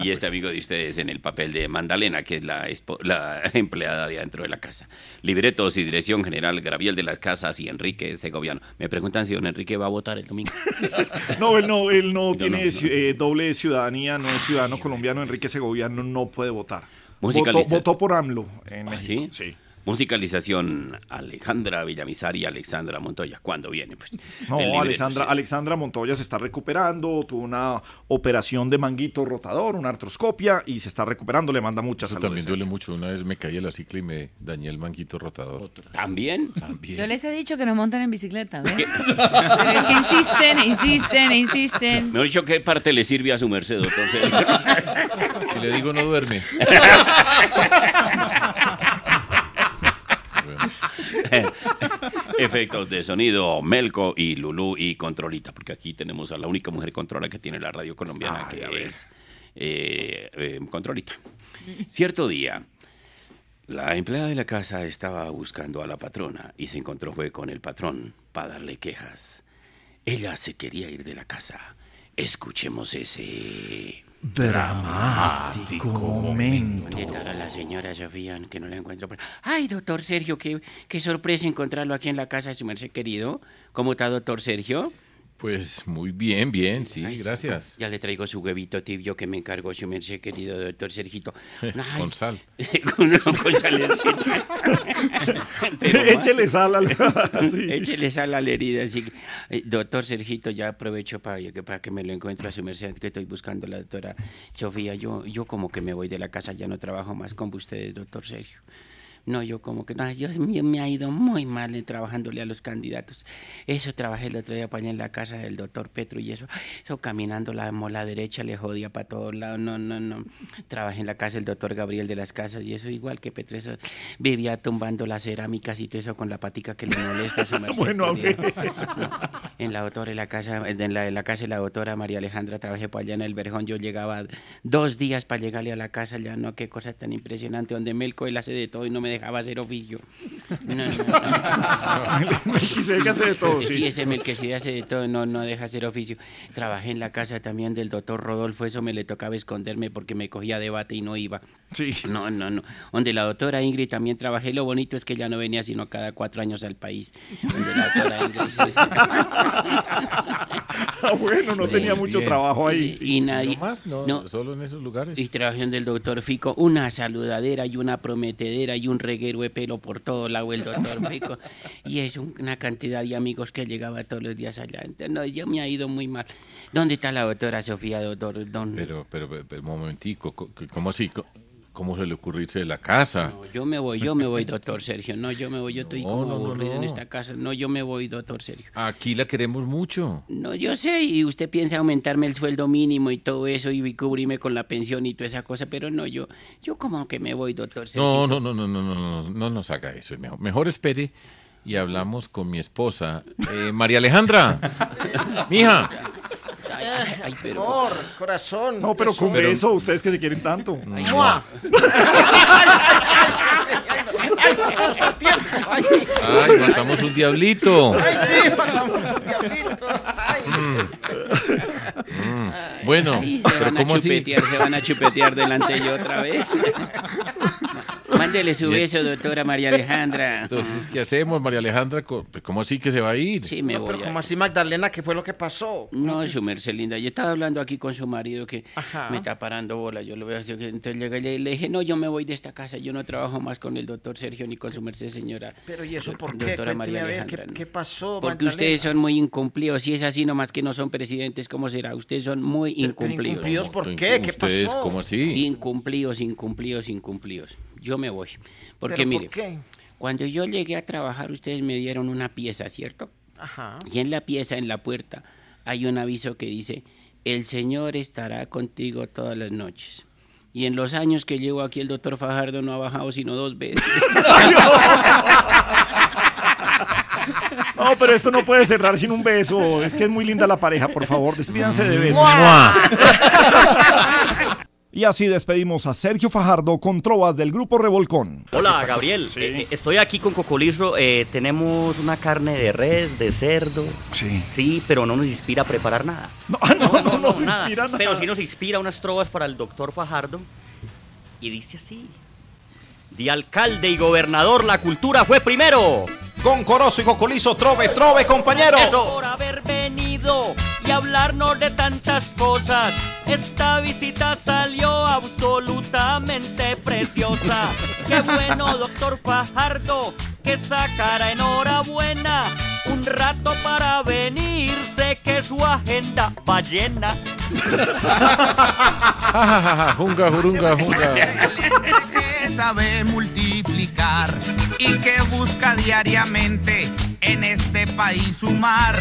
Y este amigo de ustedes en el papel de Mandalena, que es la, la empleada de adentro de la casa. Libretos y dirección general, Graviel de las Casas y Enrique Segoviano. Me preguntan si don Enrique va a votar el domingo. No, él no, él no No, tiene no, no. ci- eh, doble ciudadanía, no es ciudadano colombiano. Enrique Segoviano no puede votar. Votó, por AMLO en México. Sí. Musicalización Alejandra Villamizar y Alexandra Montoya. ¿Cuándo viene? Pues, No, libreto, Alexandra, sí. Alexandra Montoya se está recuperando, tuvo una operación de manguito rotador, una artroscopia y se está recuperando, le manda muchas Eso también duele mucho. Una vez me caí en la cicla y me dañé el manguito rotador. ¿También? También. Yo les he dicho que no montan en bicicleta. Pero es que insisten, insisten, insisten. Mejor dicho, ¿qué parte le sirve a su merced, doctor? Y le digo, no duerme. Efectos de sonido, Melco y Lulú y Controlita, porque aquí tenemos a la única mujer controla que tiene la radio colombiana, que es eh, eh, Controlita. Cierto día, la empleada de la casa estaba buscando a la patrona y se encontró fue con el patrón para darle quejas. Ella se quería ir de la casa. Escuchemos ese... Dramático momento. ¿Dónde estará la señora Sofía? Que no la encuentro. por- Ay, doctor Sergio, qué, qué sorpresa encontrarlo aquí en la casa de su merced querido. ¿Cómo está, doctor Sergio? Pues muy bien, bien, sí, gracias. Ya le traigo su huevito tibio que me encargó su merced querido, doctor Sergito. Ay, Con sal. con, con Échele sal al... sí. Échele sal a la herida. Así. que, eh, doctor Sergito, ya aprovecho para que, para que me lo encuentre a su merced, que estoy buscando a la doctora Sofía. Yo, yo como que me voy de la casa, ya no trabajo más con ustedes, doctor Sergio. No, yo como que, no, Dios mío, me ha ido muy mal en trabajándole a los candidatos. Eso trabajé el otro día para allá en la casa del doctor Petro y eso, eso caminando la mola derecha le jodía para todos lados. No, no, no. Trabajé en la casa del doctor Gabriel de las Casas y eso igual que Petro, eso vivía tumbando las cerámicas y todo eso con la patica que le molesta a su merced. Bueno, a querido. ver. No, en la doctora, en la casa, en la, en la casa de la doctora María Alejandra, trabajé por allá en el Verjón. Yo llegaba dos días para llegarle a la casa, ya no, qué cosa tan impresionante, donde Melco él hace de todo y no me dejaba hacer oficio. No, no, no. Melquisedec hace de todo, Sí, sí. ese Melquisedec hace de todo, no, no deja hacer oficio. Trabajé en la casa también del doctor Rodolfo, eso me le tocaba esconderme porque me cogía debate y no iba. Sí. No, no, no. Donde la doctora Ingrid también trabajé, lo bonito es que ella no venía sino cada cuatro años al país. Donde la doctora Ingrid, sí, sí. Ah, bueno, no tenía mucho bien. trabajo ahí. Sí, sí. Y nadie. ¿No más? No, no. solo en esos lugares. Y trabajé en del doctor Fico, una saludadera y una prometedera y un reguero de pelo por todo lado el doctor Fico. Y es un- una cantidad de amigos que llegaba todos los días allá. Entonces, no, yo me ha ido muy mal. ¿Dónde está la doctora Sofía, doctor? Don? Pero, pero, pero, pero, un momentico, co- co- ¿cómo así? ¿Cómo se le ocurrió irse de la casa? Yo me voy, yo me voy, doctor Sergio. No, yo me voy, yo estoy No, como no, no, aburrido en no. esta casa. No, yo me voy, doctor Sergio. Aquí la queremos mucho. No, yo sé, y usted piensa aumentarme el sueldo mínimo y todo eso y cubrirme con la pensión y toda esa cosa, pero no, yo, yo como que me voy, doctor Sergio. No, no, no, no, no, no, no, no nos haga eso. Mejor, mejor espere y hablamos con mi esposa. Eh, María Alejandra, mija. Ay, pero... Amor, corazón. No, pero con Pero- beso, ustedes que se quieren tanto. Ay, Ay, matamos un diablito. ay, sí, mandamos un diablito. Ay. Mm. Bueno, Ay, se pero van a ¿cómo así? chupetear, se van a chupetear delante de yo otra vez. Mándele su beso, doctora María Alejandra. Entonces, ¿qué hacemos, María Alejandra? Co- ¿Cómo así que se va a ir? Sí, me No, voy. pero a- como así, Magdalena, ¿qué fue lo que pasó? No, su merced linda. Yo estaba hablando aquí con su marido que Ajá. me está parando bola. Yo lo veo así. que- Entonces llegué y le dije, no, yo me voy de esta casa. Yo no trabajo más con el doctor Sergio ni con su merced señora. Pero ¿y eso por qué? Doctora Cuénteme María ver, Alejandra. ¿qué, qué pasó, Porque Magdalena? ustedes son muy incumplidos. Si es así, nomás que no son presidentes, ¿cómo será? Ustedes son muy incumplidos. incumplidos por qué? ¿Qué ¿Ustedes pasó? cómo así? Incumplidos, incumplidos, incumplidos. Yo me voy. Porque ¿Pero mire, por qué? cuando yo llegué a trabajar, ustedes me dieron una pieza, ¿cierto? Ajá. Y en la pieza, en la puerta, hay un aviso que dice, el Señor estará contigo todas las noches. Y en los años que llevo aquí, el doctor Fajardo no ha bajado sino dos veces. No, pero esto no puede cerrar sin un beso. Es que es muy linda la pareja, por favor, despídanse de besos. Y así despedimos a Sergio Fajardo con trovas del grupo Revolcón. Hola, Gabriel. Eh, eh, estoy aquí con Cocolizo. Eh, tenemos una carne de res, de cerdo. Sí. Sí, pero no nos inspira a preparar nada. No, no, no, nos nada. inspira nada. Pero sí nos inspira unas trovas para el doctor Fajardo. Y dice así. De alcalde y gobernador, la cultura fue primero. Con Corozo y Cocolizo, trove, trove, compañero. Eso. por haber venido y hablarnos de tantas cosas. Esta visita salió absolutamente preciosa. Qué bueno, doctor Fajardo, que sacara enhorabuena. Un rato para venir, sé que su agenda va llena. junga, jurunga, junga. Sabe multiplicar y que busca diariamente en este país sumar.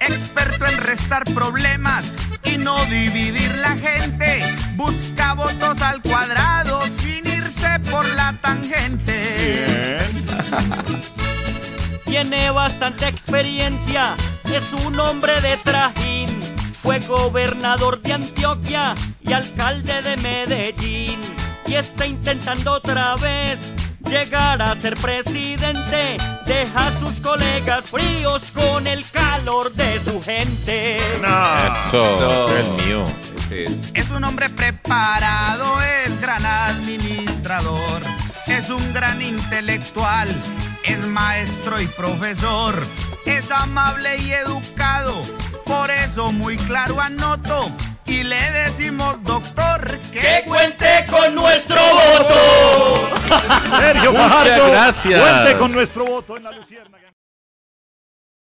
Experto en restar problemas y no dividir la gente. Busca votos al cuadrado sin irse por la tangente. Tiene bastante experiencia, es un hombre de trajín. Fue gobernador de Antioquia y alcalde de Medellín. Y está intentando otra vez llegar a ser presidente. Deja a sus colegas fríos con el calor de su gente. Eso, ese es el mío. Ese es. Es un hombre preparado, es gran administrador, es un gran intelectual, es maestro y profesor, es amable y educado, por eso muy claro anoto y le decimos doctor que, cuente con nuestro voto. Sergio Fajardo, gracias. Cuente con nuestro voto en la Luciérnaga.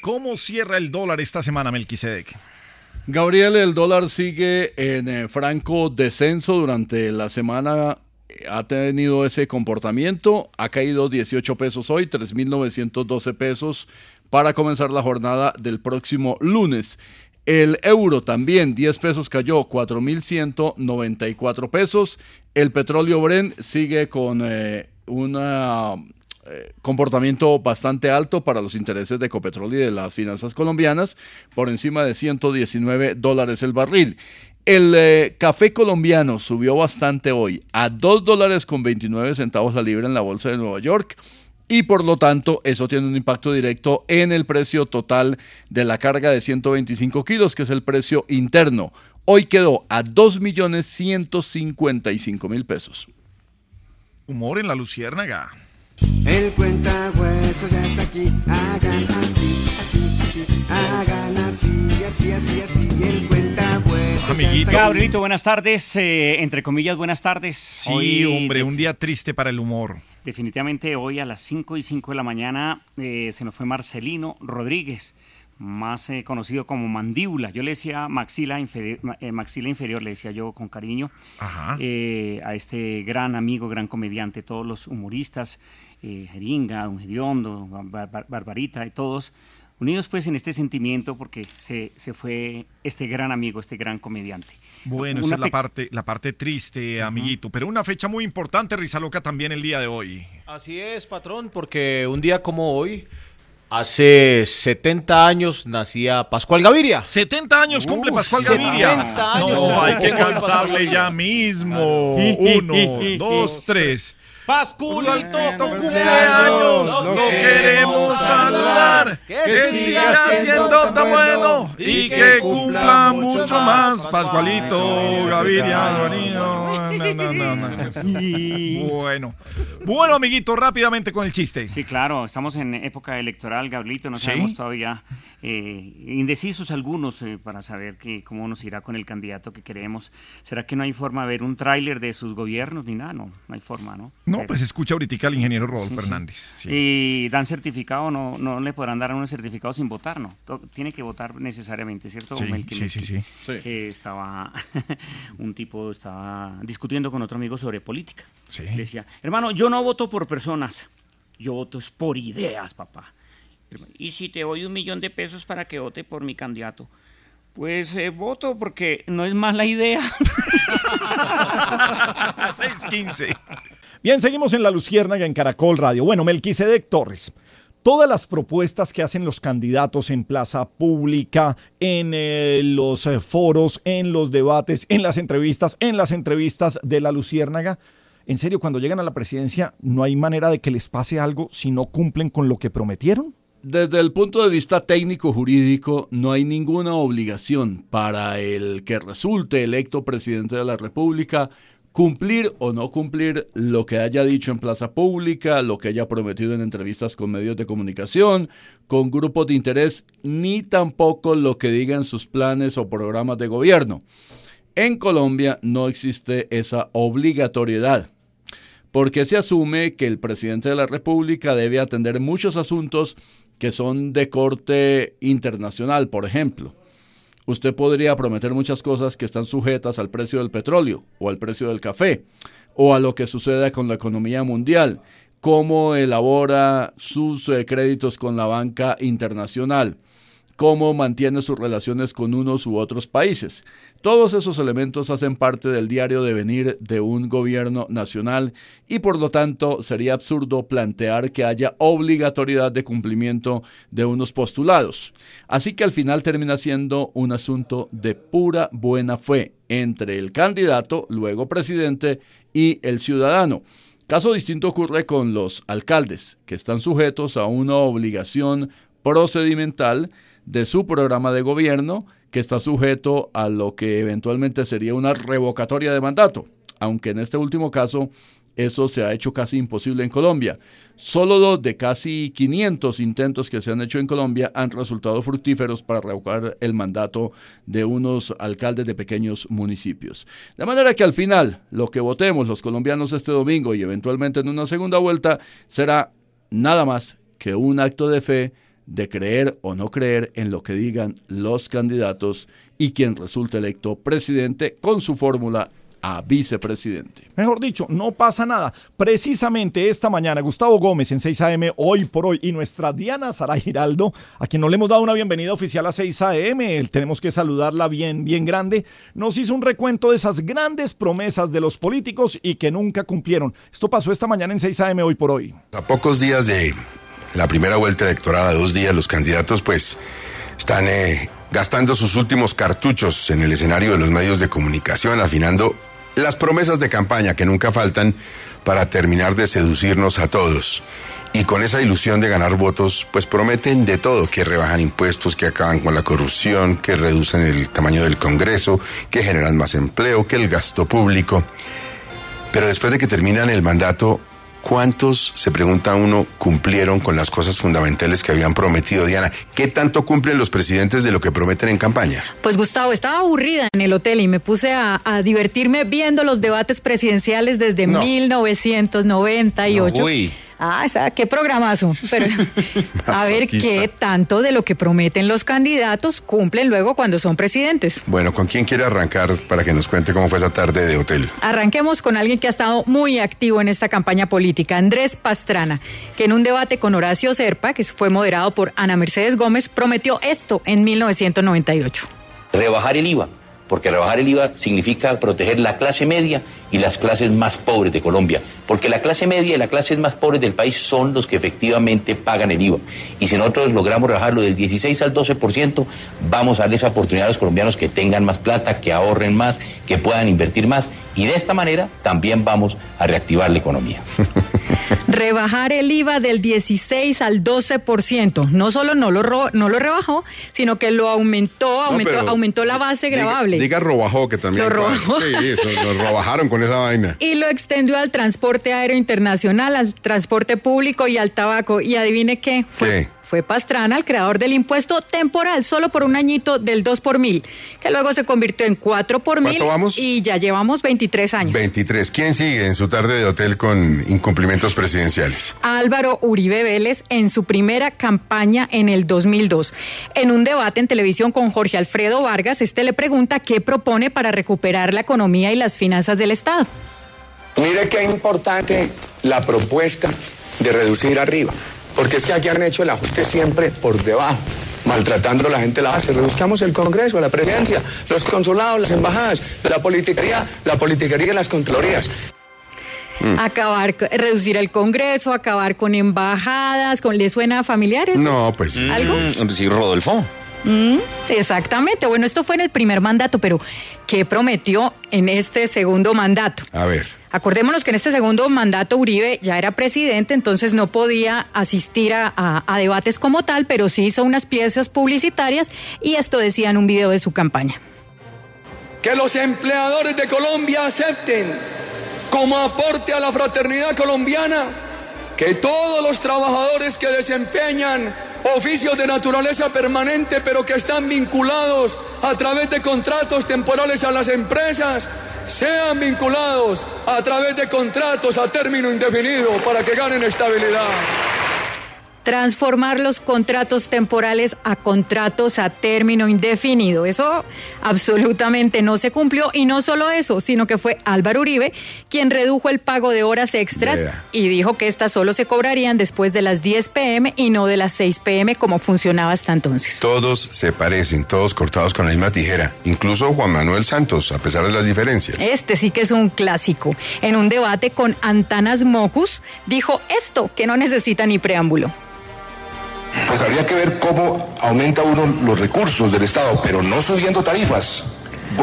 ¿Cómo cierra el dólar esta semana, Melquisedec? Gabriel, el dólar sigue en eh, franco descenso durante la semana. Ha tenido ese comportamiento. Ha caído 18 pesos hoy, 3.912 pesos para comenzar la jornada del próximo lunes. El euro también, 10 pesos cayó, 4.194 pesos. El petróleo Brent sigue con eh, una eh, comportamiento bastante alto para los intereses de Ecopetrol y de las finanzas colombianas, por encima de 119 dólares el barril. El eh, café colombiano subió bastante hoy a 2 dólares con 29 centavos la libra en la bolsa de Nueva York. Y por lo tanto, eso tiene un impacto directo en el precio total de la carga de 125 kilos, que es el precio interno. Hoy quedó a 2.155.000 pesos. Humor en la Luciérnaga. El cuenta hueso ya está aquí. Hagan así, así, así. Hagan así, así, así, así. El cuenta hueso. Gabrielito, buenas tardes. eh, entre comillas, buenas tardes. Sí, hombre, un día triste para el humor. Definitivamente hoy a las 5 y 5 de la mañana eh, se nos fue Marcelino Rodríguez, más eh, conocido como Mandíbula. Yo le decía maxila inferior, maxila inferior, le decía yo con cariño, Ajá. eh, a este gran amigo, gran comediante, todos los humoristas, eh, Jeringa, Don Geriondo, Bar- Bar- Barbarita y todos, unidos pues en este sentimiento porque se, se fue este gran amigo, este gran comediante. Bueno, esa es la parte, la parte triste, amiguito. Pero una fecha muy importante, Risa Loca, también el día de hoy. Así es, patrón, porque un día como hoy, hace 70 años, nacía Pascual Gaviria. 70 años cumple Pascual 70 Gaviria. años. No, hay que cantarle ya mismo. Uno, dos, tres. Pasculito, tu cumpleaños, lo queremos saludar. Que siga siendo tan bueno y que cumpla mucho más. Pascualito, Gaviria, Gaviria. No, no, no, no. Bueno, bueno, amiguito, rápidamente con el chiste. Sí, claro, estamos en época electoral, Gabrielito, no ¿Sí? sabemos todavía, eh, indecisos algunos eh, para saber que, cómo nos irá con el candidato que queremos. ¿Será que no hay forma de ver un tráiler de sus gobiernos ni nada? No, no hay forma, ¿no? No, No, pues escucha ahorita al ingeniero Rodolfo Hernández. Sí. Y dan certificado, no, no le podrán dar a uno certificado sin votar, ¿no? To- Tiene que votar necesariamente, ¿cierto? Sí, Melqui sí, sí, sí. Que estaba, un tipo estaba discutiendo con otro amigo sobre política. Le decía, hermano, yo no voto por personas, yo voto es por ideas, papá. ¿Y si te doy un millón de pesos para que vote por mi candidato? Pues eh, voto porque no es mala idea. 615. Bien, seguimos en La Luciérnaga en Caracol Radio. Bueno, Melquisedec Torres. Todas las propuestas que hacen los candidatos en plaza pública, en eh, los eh, foros, en los debates, en las entrevistas, en las entrevistas de La Luciérnaga, en serio, cuando llegan a la presidencia, ¿no hay manera de que les pase algo si no cumplen con lo que prometieron? Desde el punto de vista técnico-jurídico, no hay ninguna obligación para el que resulte electo presidente de la República cumplir o no cumplir lo que haya dicho en plaza pública, lo que haya prometido en entrevistas con medios de comunicación, con grupos de interés, ni tampoco lo que diga en sus planes o programas de gobierno. En Colombia no existe esa obligatoriedad porque se asume que el presidente de la República debe atender muchos asuntos que son de corte internacional, por ejemplo. Usted podría prometer muchas cosas que están sujetas al precio del petróleo o al precio del café o a lo que suceda con la economía mundial, cómo elabora sus eh, créditos con la banca internacional, cómo mantiene sus relaciones con unos u otros países. Todos esos elementos hacen parte del diario de venir de un gobierno nacional y por lo tanto sería absurdo plantear que haya obligatoriedad de cumplimiento de unos postulados. Así que al final termina siendo un asunto de pura buena fe entre el candidato, luego presidente, y el ciudadano. Caso distinto ocurre con los alcaldes, que están sujetos a una obligación procedimental de su programa de gobierno que está sujeto a lo que eventualmente sería una revocatoria de mandato, aunque en este último caso eso se ha hecho casi imposible en Colombia. Solo dos de casi 500 intentos que se han hecho en Colombia han resultado fructíferos para revocar el mandato de unos alcaldes de pequeños municipios. De manera que al final lo que votemos los colombianos este domingo y eventualmente en una segunda vuelta será nada más que un acto de fe de creer o no creer en lo que digan los candidatos y quien resulte electo presidente con su fórmula a vicepresidente. Mejor dicho, no pasa nada. Precisamente esta mañana, Gustavo Gómez en 6 AM, hoy por hoy, y nuestra Diana Sara Giraldo, a quien no le hemos dado una bienvenida oficial a 6 AM, tenemos que saludarla bien, bien grande, nos hizo un recuento de esas grandes promesas de los políticos y que nunca cumplieron. Esto pasó esta mañana en 6 AM, hoy por hoy. A pocos días de la primera vuelta electoral, a dos días, los candidatos pues están eh, gastando sus últimos cartuchos en el escenario de los medios de comunicación, afinando las promesas de campaña que nunca faltan para terminar de seducirnos a todos. Y con esa ilusión de ganar votos, pues prometen de todo, que rebajan impuestos, que acaban con la corrupción, que reducen el tamaño del Congreso, que generan más empleo, que el gasto público. Pero después de que terminan el mandato, ¿cuántos, se pregunta uno, cumplieron con las cosas fundamentales que habían prometido, Diana? ¿Qué tanto cumplen los presidentes de lo que prometen en campaña? Pues Gustavo, estaba aburrida en el hotel y me puse a, a divertirme viendo los debates presidenciales desde No. 1998. Uy. Ah, qué programazo. Pero a ver qué tanto de lo que prometen los candidatos cumplen luego cuando son presidentes. Bueno, ¿con quién quiere arrancar para que nos cuente cómo fue esa tarde de hotel? Arranquemos con alguien que ha estado muy activo en esta campaña política, Andrés Pastrana, que en un debate con Horacio Serpa, que fue moderado por Ana Mercedes Gómez, prometió esto en 1998. rebajar el IVA, porque rebajar el IVA significa proteger la clase media y las clases más pobres de Colombia, porque la clase media y las clases más pobres del país son los que efectivamente pagan el IVA. Y si nosotros logramos rebajarlo del 16 al 12%, vamos a darle esa oportunidad a los colombianos que tengan más plata, que ahorren más, que puedan invertir más, y de esta manera también vamos a reactivar la economía. Rebajar el IVA del 16 al 12%. No solo no lo, ro- no lo rebajó, sino que lo aumentó, aumentó, aumentó la base grabable. Diga robajó, que también. Lo robajó. Sí, eso, lo robajaron con esa vaina. Y lo extendió al transporte aéreo internacional, al transporte público y al tabaco. Y adivine qué, fue, ¿Qué? Fue Pastrana el creador del impuesto temporal, solo por un añito del 2 por mil, que luego se convirtió en 4 por mil. ¿Cuánto vamos? Y ya llevamos 23 años. 23. ¿Quién sigue en su tarde de hotel con incumplimientos presidenciales? Álvaro Uribe Vélez en su primera campaña en el 2002. En un debate en televisión con Jorge Alfredo Vargas, este le pregunta qué propone para recuperar la economía y las finanzas del Estado. Mire qué importante la propuesta de reducir arriba, porque es que aquí han hecho el ajuste siempre por debajo, maltratando a la gente de la base. Reduzcamos el Congreso, la presidencia, los consulados, las embajadas, la politiquería, la politiquería y las contralorías. Acabar, reducir el Congreso, acabar con embajadas, con, ¿le suena familiar eso? No, pues. ¿Algo? Sí, Rodolfo. Mm, exactamente. Bueno, esto fue en el primer mandato, pero ¿qué prometió en este segundo mandato? A ver. Acordémonos que en este segundo mandato Uribe ya era presidente, entonces no podía asistir a, debates como tal, pero sí hizo unas piezas publicitarias y esto decía en un video de su campaña. Que los empleadores de Colombia acepten como aporte a la fraternidad colombiana que todos los trabajadores que desempeñan oficios de naturaleza permanente pero que están vinculados a través de contratos temporales a las empresas sean vinculados a través de contratos a término indefinido para que ganen estabilidad. Transformar los contratos temporales a contratos a término indefinido. Eso absolutamente no se cumplió y no solo eso, sino que fue Álvaro Uribe quien redujo el pago de horas extras y dijo que estas solo se cobrarían después de las 10 pm y no de las 6 pm como funcionaba hasta entonces. Todos se parecen, todos cortados con la misma tijera. Incluso Juan Manuel Santos, a pesar de las diferencias. Este sí que es un clásico. En un debate con Antanas Mocus, dijo esto que no necesita ni preámbulo. Pues habría que ver cómo aumenta uno los recursos del Estado, pero no subiendo tarifas.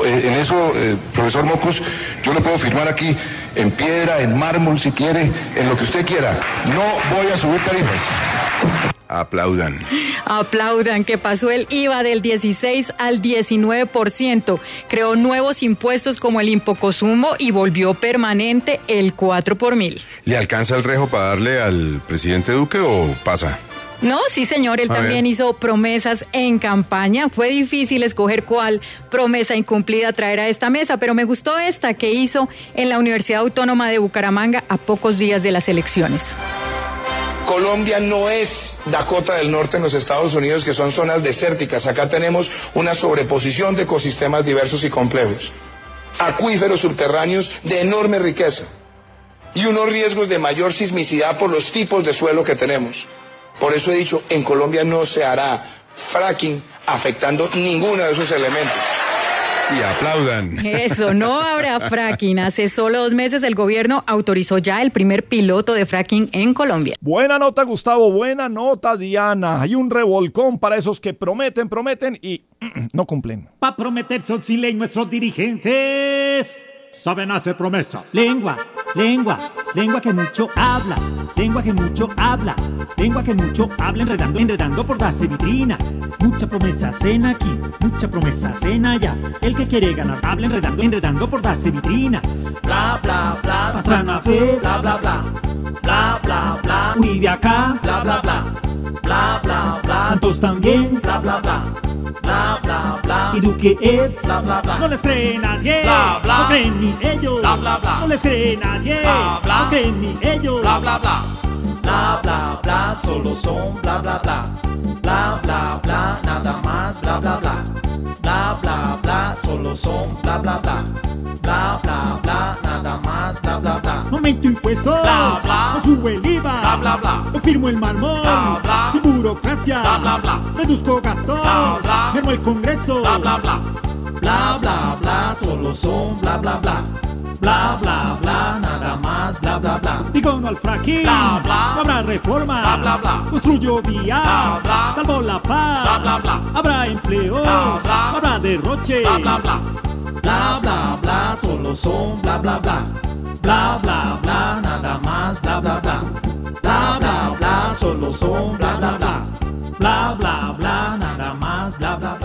Eh, En eso, eh, profesor Mocus, yo le puedo firmar aquí en piedra, en mármol, si quiere, en lo que usted quiera. No voy a subir tarifas. Aplaudan. Aplaudan que pasó el IVA del 16 al 19%, creó nuevos impuestos como el impoconsumo y volvió permanente el 4 por mil. ¿Le alcanza el rejo para darle al presidente Duque o pasa? No, sí señor, él A también ver. hizo promesas en campaña. Fue difícil escoger cuál promesa incumplida traer a esta mesa, pero me gustó esta que hizo en la Universidad Autónoma de Bucaramanga a pocos días de las elecciones. Colombia no es Dakota del Norte en los Estados Unidos, que son zonas desérticas. Acá tenemos una sobreposición de ecosistemas diversos y complejos. Acuíferos subterráneos de enorme riqueza. Y unos riesgos de mayor sismicidad por los tipos de suelo que tenemos. Por eso he dicho, en Colombia no se hará fracking afectando ninguno de esos elementos. Y aplaudan. Eso, no habrá fracking. Hace solo dos meses el gobierno autorizó ya el primer piloto de fracking en Colombia. Buena nota, Gustavo. Buena nota, Diana. Hay un revolcón para esos que prometen, prometen y no cumplen. Pa' prometer Sotzile y nuestros dirigentes saben hacer promesas. Lengua, lengua, lengua que mucho habla, lengua que mucho habla, lengua que mucho habla, enredando, enredando por darse vitrina. Mucha promesa cena aquí, mucha promesa cena allá. El que quiere ganar habla enredando, enredando por darse vitrina. Bla bla bla. Pastrana fe, Bla bla bla. Bla bla bla. Uribe acá, Bla bla bla. Bla bla bla. Santos también, Bla bla bla. Bla bla bla. y Duque es. Bla bla bla. No les cree nadie, Bla, bla. no creen ni ellos. Bla, bla, bla. No les cree nadie, Bla, bla. no creen ni ellos. Bla bla bla. Bla bla bla. Solo son bla bla bla. Bla bla bla. Nada más bla bla bla. Bla bla bla. Solo son bla bla bla. Bla bla bla. Nada más bla bla bla. Aumento impuestos, Bla, bla. no subo el IVA, Bla, bla, bla. no firmo el mármol, Bla, bla. sin burocracia, Bla, bla, bla. reduzco gastos, Bla, bla. mermo el Congreso, Bla bla bla. Bla bla bla. Solo son bla bla bla. Bla bla bla. Nada más bla bla bla. digo no al fracking, Bla, bla. no habrá reformas, Bla, bla, bla. construyo vías, Bla, bla. salvo la paz, Bla, bla, bla. habrá empleos, Bla, bla. habrá derroches, Bla bla bla. Bla bla bla. Solo son bla bla bla. Bla bla bla. Nada más bla bla bla. Bla bla bla. Solo son bla bla bla. Bla bla bla. Nada más bla bla. Bla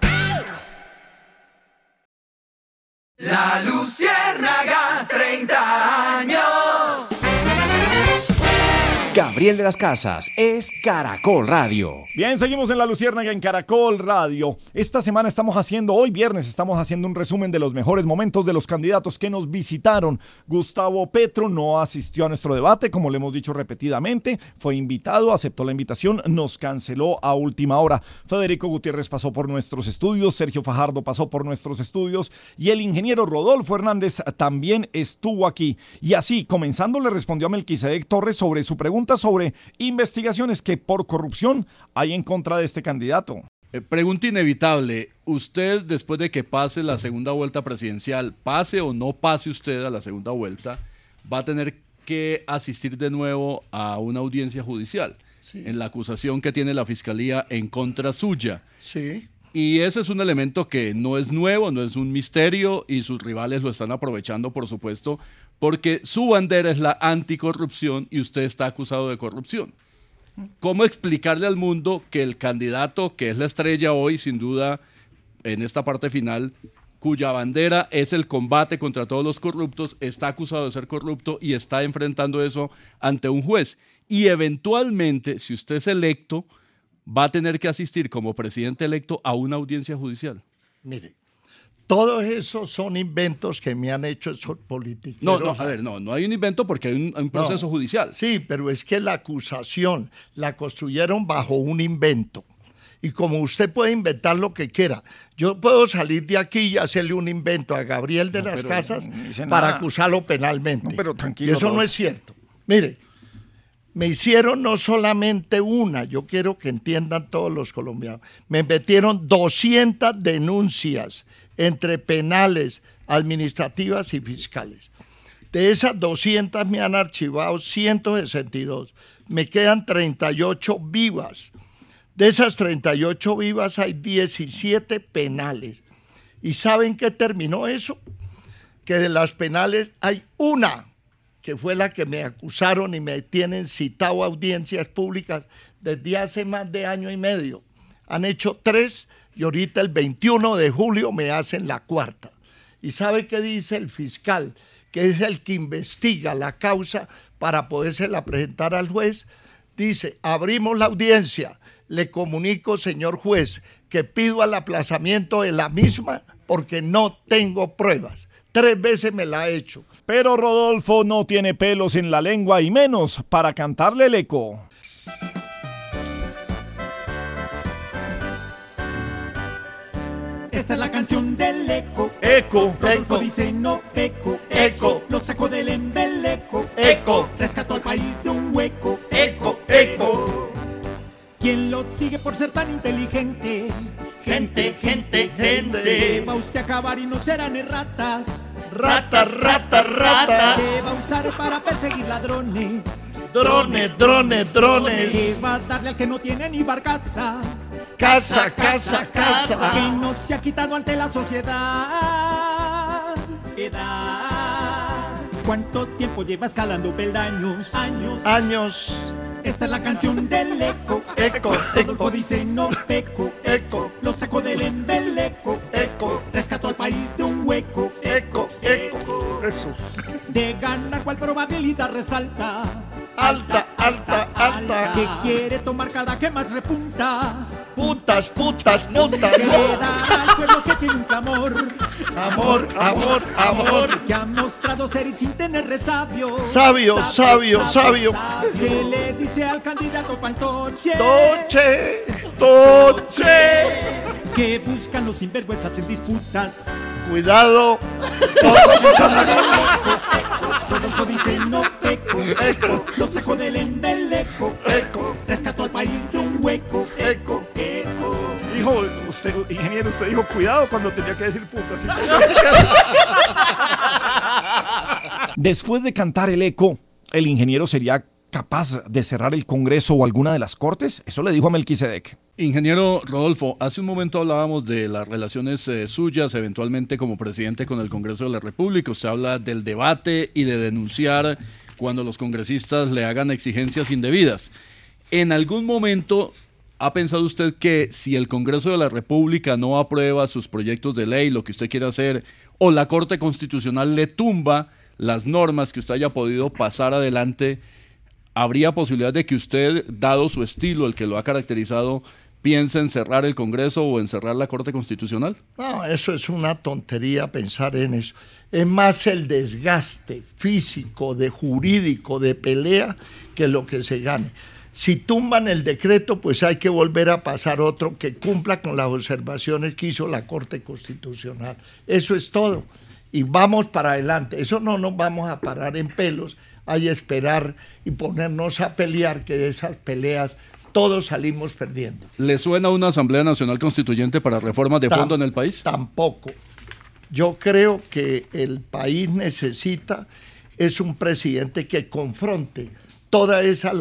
La Luciérnaga, 30 años. Gabriel de las Casas es Caracol Radio. Bien, seguimos en la Luciérnaga en Caracol Radio. Esta semana estamos haciendo, hoy viernes, estamos haciendo un resumen de los mejores momentos de los candidatos que nos visitaron. Gustavo Petro no asistió a nuestro debate, como le hemos dicho repetidamente. Fue invitado, aceptó la invitación, nos canceló a última hora. Federico Gutiérrez pasó por nuestros estudios, Sergio Fajardo pasó por nuestros estudios y el ingeniero Rodolfo Hernández también estuvo aquí. Y así, comenzando, le respondió a Melquisedec Torres sobre su pregunta sobre investigaciones que por corrupción hay en contra de este candidato. Eh, pregunta inevitable. Usted, después de que pase la segunda vuelta presidencial, pase o no pase usted a la segunda vuelta, va a tener que asistir de nuevo a una audiencia judicial en la acusación que tiene la fiscalía en contra suya. Sí. Y ese es un elemento que no es nuevo, no es un misterio y sus rivales lo están aprovechando, por supuesto, porque su bandera es la anticorrupción y usted está acusado de corrupción. ¿Cómo explicarle al mundo que el candidato, que es la estrella hoy, sin duda, en esta parte final, cuya bandera es el combate contra todos los corruptos, está acusado de ser corrupto y está enfrentando eso ante un juez? Y eventualmente, si usted es electo, va a tener que asistir como presidente electo a una audiencia judicial. Mire, todos esos son inventos que me han hecho esos políticos. No, no, a ver, no, no hay un invento porque hay un, hay un proceso No. judicial. Sí, pero es que la acusación la construyeron bajo un invento. Y como usted puede inventar lo que quiera, yo puedo salir de aquí y hacerle un invento a Gabriel de No, las Casas no para acusarlo penalmente. No, pero tranquilo, Y eso no es cierto. Mire, me hicieron no solamente una, yo quiero que entiendan todos los colombianos, me metieron 200 denuncias entre penales, administrativas y fiscales. De esas 200 me han archivado 162, me quedan 38 vivas. De esas 38 vivas hay 17 penales. ¿Y saben qué terminó eso? Que de las penales hay una que fue la que me acusaron y me tienen citado a audiencias públicas desde hace más de año y medio. Han hecho tres y ahorita el 21 de julio me hacen la cuarta. ¿Y sabe qué dice el fiscal? Que es el que investiga la causa para podérsela presentar al juez. Dice, abrimos la audiencia, le comunico, señor juez, que pido el aplazamiento de la misma porque no tengo pruebas. Tres veces me la ha hecho. Pero Rodolfo no tiene pelos en la lengua y menos para cantarle el eco. Esta es la canción del eco. Eco. Rodolfo dice no peco. Eco. Lo sacó del embeleco. Eco. Rescató al país de un hueco. Eco. Eco. ¿Quién lo sigue por ser tan inteligente? Gente, gente, gente. Va usted a acabar y no serán erratas. Ratas, ratas, ratas. Que va a usar para perseguir ladrones. Drones, drones, drones. Que va a darle al que no tiene ni barcaza. Casa, casa, casa. Que no se ha quitado ante la sociedad. Edad. ¿Cuánto tiempo lleva escalando peldaños? Años. Años. Esta es la canción del eco. Eco, Rodolfo dice no peco. Eco. Lo sacó del embeleco. Eco. Rescató al país de un hueco. Eco. Eco. Eso. De ganar cual probabilidad resalta. Alta, alta, alta. Que quiere tomar cada que más repunta. Putas, putas, putas. Que le da al pueblo que tiene un clamor. Amor, amor, amor. Que ha mostrado ser y sin tener resabio. Sabio, sabio, sabio. Que le dice al candidato fantoche. Toche, toche. Que buscan los sinvergüenzas en disputas. Cuidado. Rodolfo dice no peco. Eco. Lo sacó del embeleco. Eco. Rescató al país de un hueco. Eco. Dijo, usted, ingeniero, usted dijo cuidado cuando tenía que decir puta. ¿sí? Después de cantar el eco, ¿el ingeniero sería capaz de cerrar el Congreso o alguna de las Cortes? Eso le dijo a Melquisedec. Ingeniero Rodolfo, hace un momento hablábamos de las relaciones eh, suyas eventualmente como presidente con el Congreso de la República. Usted habla del debate y de denunciar cuando los congresistas le hagan exigencias indebidas. ¿En algún momento ha pensado usted que si el Congreso de la República no aprueba sus proyectos de ley, lo que usted quiere hacer, o la Corte Constitucional le tumba las normas que usted haya podido pasar adelante, ¿habría posibilidad de que usted, dado su estilo, el que lo ha caracterizado, piense en cerrar el Congreso o en cerrar la Corte Constitucional? No, eso es una tontería pensar en eso. Es más el desgaste físico, de jurídico, de pelea, que lo que se gane. Si tumban el decreto, pues hay que volver a pasar otro que cumpla con las observaciones que hizo la Corte Constitucional. Eso es todo. Y vamos para adelante. Eso no nos vamos a parar en pelos. Hay que esperar y ponernos a pelear, que de esas peleas todos salimos perdiendo. ¿Le suena una Asamblea Nacional Constituyente para reformas de fondo en el país? Tampoco. Yo creo que el país necesita es un presidente que confronte toda esa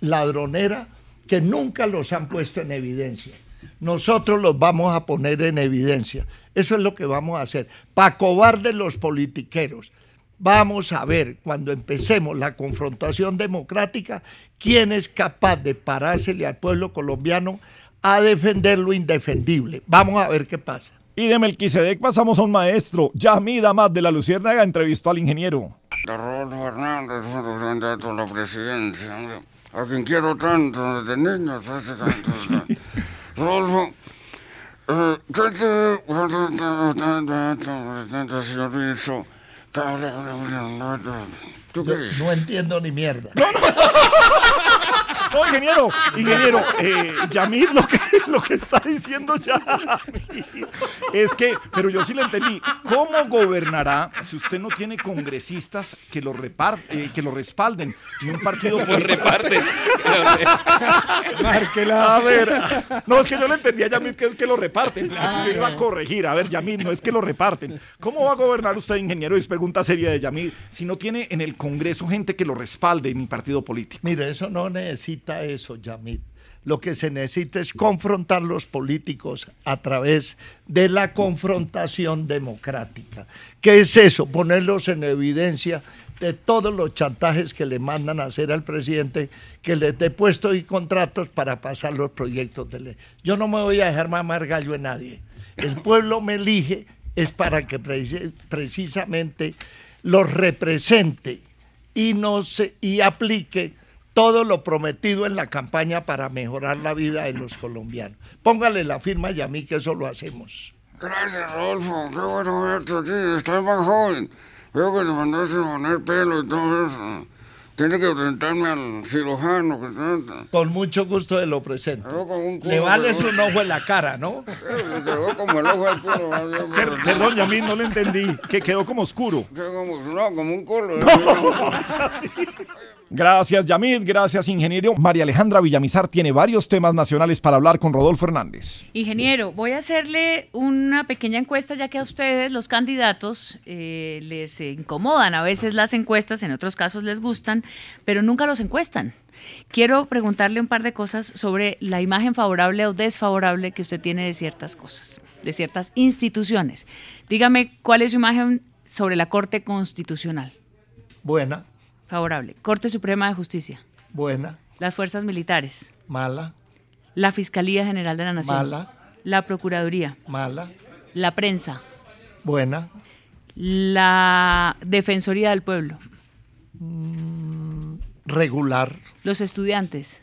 ladronera que nunca los han puesto en evidencia. Nosotros los vamos a poner en evidencia. Eso es lo que vamos a hacer. Para cobarde los politiqueros. Vamos a ver cuando empecemos la confrontación democrática quién es capaz de parársele al pueblo colombiano a defender lo indefendible. Vamos a ver qué pasa. Y de Melquisedec pasamos a un maestro. Yamida Damas de la Luciérnaga entrevistó al ingeniero. Rodolfo Hernández, candidato a la presidencia, a quien quiero tanto desde niño, tanto. sí. Rodolfo, ¿qué te... señor Yo no entiendo ni mierda. No, no. No, ingeniero, ingeniero, eh, Yamid lo que, lo que está diciendo ya es que, pero yo sí le entendí, ¿cómo gobernará si usted no tiene congresistas que lo, reparte, que lo respalden y un partido lo reparte? Márquela. A ver, no, es que yo le entendí a Yamid que es que lo reparten. Yo iba a corregir, a ver, Yamid, no es que lo reparten. ¿Cómo va a gobernar usted, ingeniero? Es pregunta seria de Yamid, si no tiene en el Congreso gente que lo respalde en mi partido político. Mire, eso no necesita eso, Yamit. Lo que se necesita es confrontar los políticos a través de la confrontación democrática. ¿Qué es eso? Ponerlos en evidencia de todos los chantajes que le mandan a hacer al presidente, que les dé puestos y contratos para pasar los proyectos de ley. Yo no me voy a dejar mamar gallo en nadie. El pueblo me elige es para que precisamente los represente y, no se, y aplique todo lo prometido en la campaña para mejorar la vida de los colombianos. Póngale la firma y a mí que eso lo hacemos. Gracias, Rodolfo. Qué bueno verte aquí. Estás más joven. Veo que te mandaste a poner pelo y todo eso. Tiene que presentarme al cirujano. Que Con mucho gusto de lo presento. Le vale su ojo en la cara, ¿no? Quedó como el ojo del culo. Perdón, Yamil, no le entendí. Que quedó como oscuro. Quedó como, no, como un culo. Gracias, Yamid. Gracias, ingeniero. María Alejandra Villamizar tiene varios temas nacionales para hablar con Rodolfo Hernández. Ingeniero, voy a hacerle una pequeña encuesta, ya que a ustedes, los candidatos, eh, les incomodan a veces las encuestas, en otros casos les gustan, pero nunca los encuestan. Quiero preguntarle un par de cosas sobre la imagen favorable o desfavorable que usted tiene de ciertas cosas, de ciertas instituciones. Dígame cuál es su imagen sobre la Corte Constitucional. Buena. Favorable. Corte Suprema de Justicia. Buena. Las fuerzas militares. Mala. La Fiscalía General de la Nación. Mala. La Procuraduría. Mala. La prensa. Buena. La Defensoría del Pueblo. Mm, regular. Los estudiantes.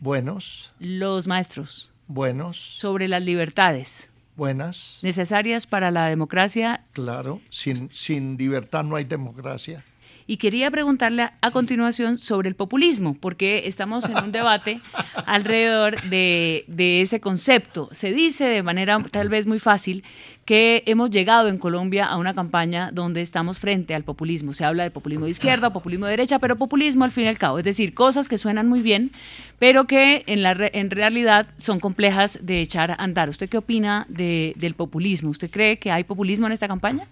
Buenos. Los maestros. Buenos. Sobre las libertades. Buenas. Necesarias para la democracia. Claro, sin, sin libertad no hay democracia. Y quería preguntarle a, continuación sobre el populismo, porque estamos en un debate alrededor de, ese concepto. Se dice de manera tal vez muy fácil que hemos llegado en Colombia a una campaña donde estamos frente al populismo. Se habla de populismo de izquierda, populismo de derecha, pero populismo al fin y al cabo. Es decir, cosas que suenan muy bien, pero que en, la, en realidad son complejas de echar a andar. ¿Usted qué opina del populismo? ¿Usted cree que hay populismo en esta campaña?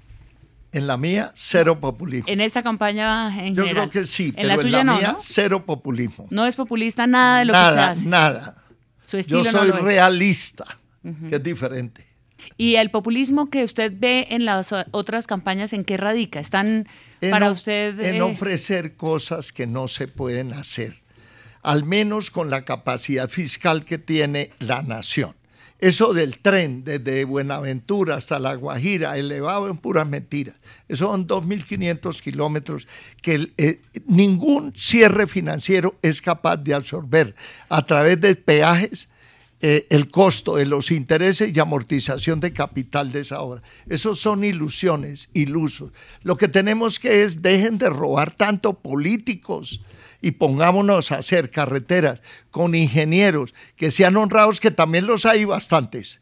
En la mía, cero populismo. En esta campaña en Yo general. creo que sí, En pero la en la no, mía, ¿no? cero populismo. No es populista nada de lo que Nada, se hace. nada. Su estilo Yo soy realista, que es diferente. Y el populismo que usted ve en las otras campañas, ¿en qué radica? ¿Están En para usted... En eh, ofrecer cosas que no se pueden hacer, al menos con la capacidad fiscal que tiene la nación. Eso del tren desde Buenaventura hasta La Guajira, elevado en puras mentiras. Eso son 2.500 kilómetros que eh, ningún cierre financiero es capaz de absorber a través de peajes eh, el costo de los intereses y amortización de capital de esa obra. Esos son ilusiones, ilusos. Lo que tenemos que es dejen de robar tanto políticos y pongámonos a hacer carreteras con ingenieros que sean honrados, que también los hay bastantes.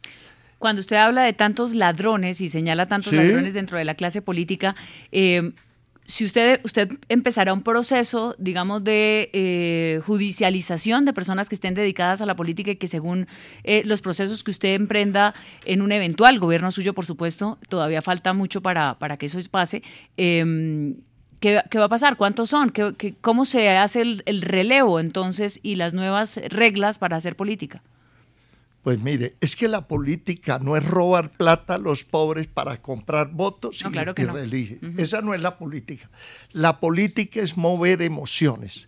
Cuando usted habla de tantos ladrones y señala tantos Sí. ladrones dentro de la clase política, eh, si usted, usted empezará un proceso, digamos, de eh, judicialización de personas que estén dedicadas a la política y que según eh, los procesos que usted emprenda en un eventual gobierno suyo, por supuesto, todavía falta mucho para, para que eso pase. eh, ¿Qué, qué va a pasar? ¿Cuántos son? ¿Qué, qué- cómo se hace el, el relevo entonces y las nuevas reglas para hacer política? Pues mire, es que la política no es robar plata a los pobres para comprar votos No, y, claro que no. Esa no es la política. La política es mover emociones,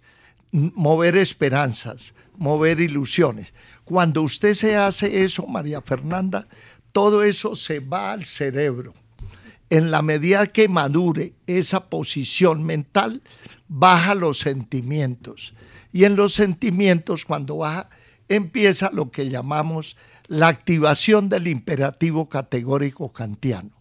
mover esperanzas, mover ilusiones. Cuando usted se hace eso, María Fernanda, todo eso se va al cerebro. En la medida que madure esa posición mental, baja los sentimientos. Y en los sentimientos, cuando baja, empieza lo que llamamos la activación del imperativo categórico kantiano.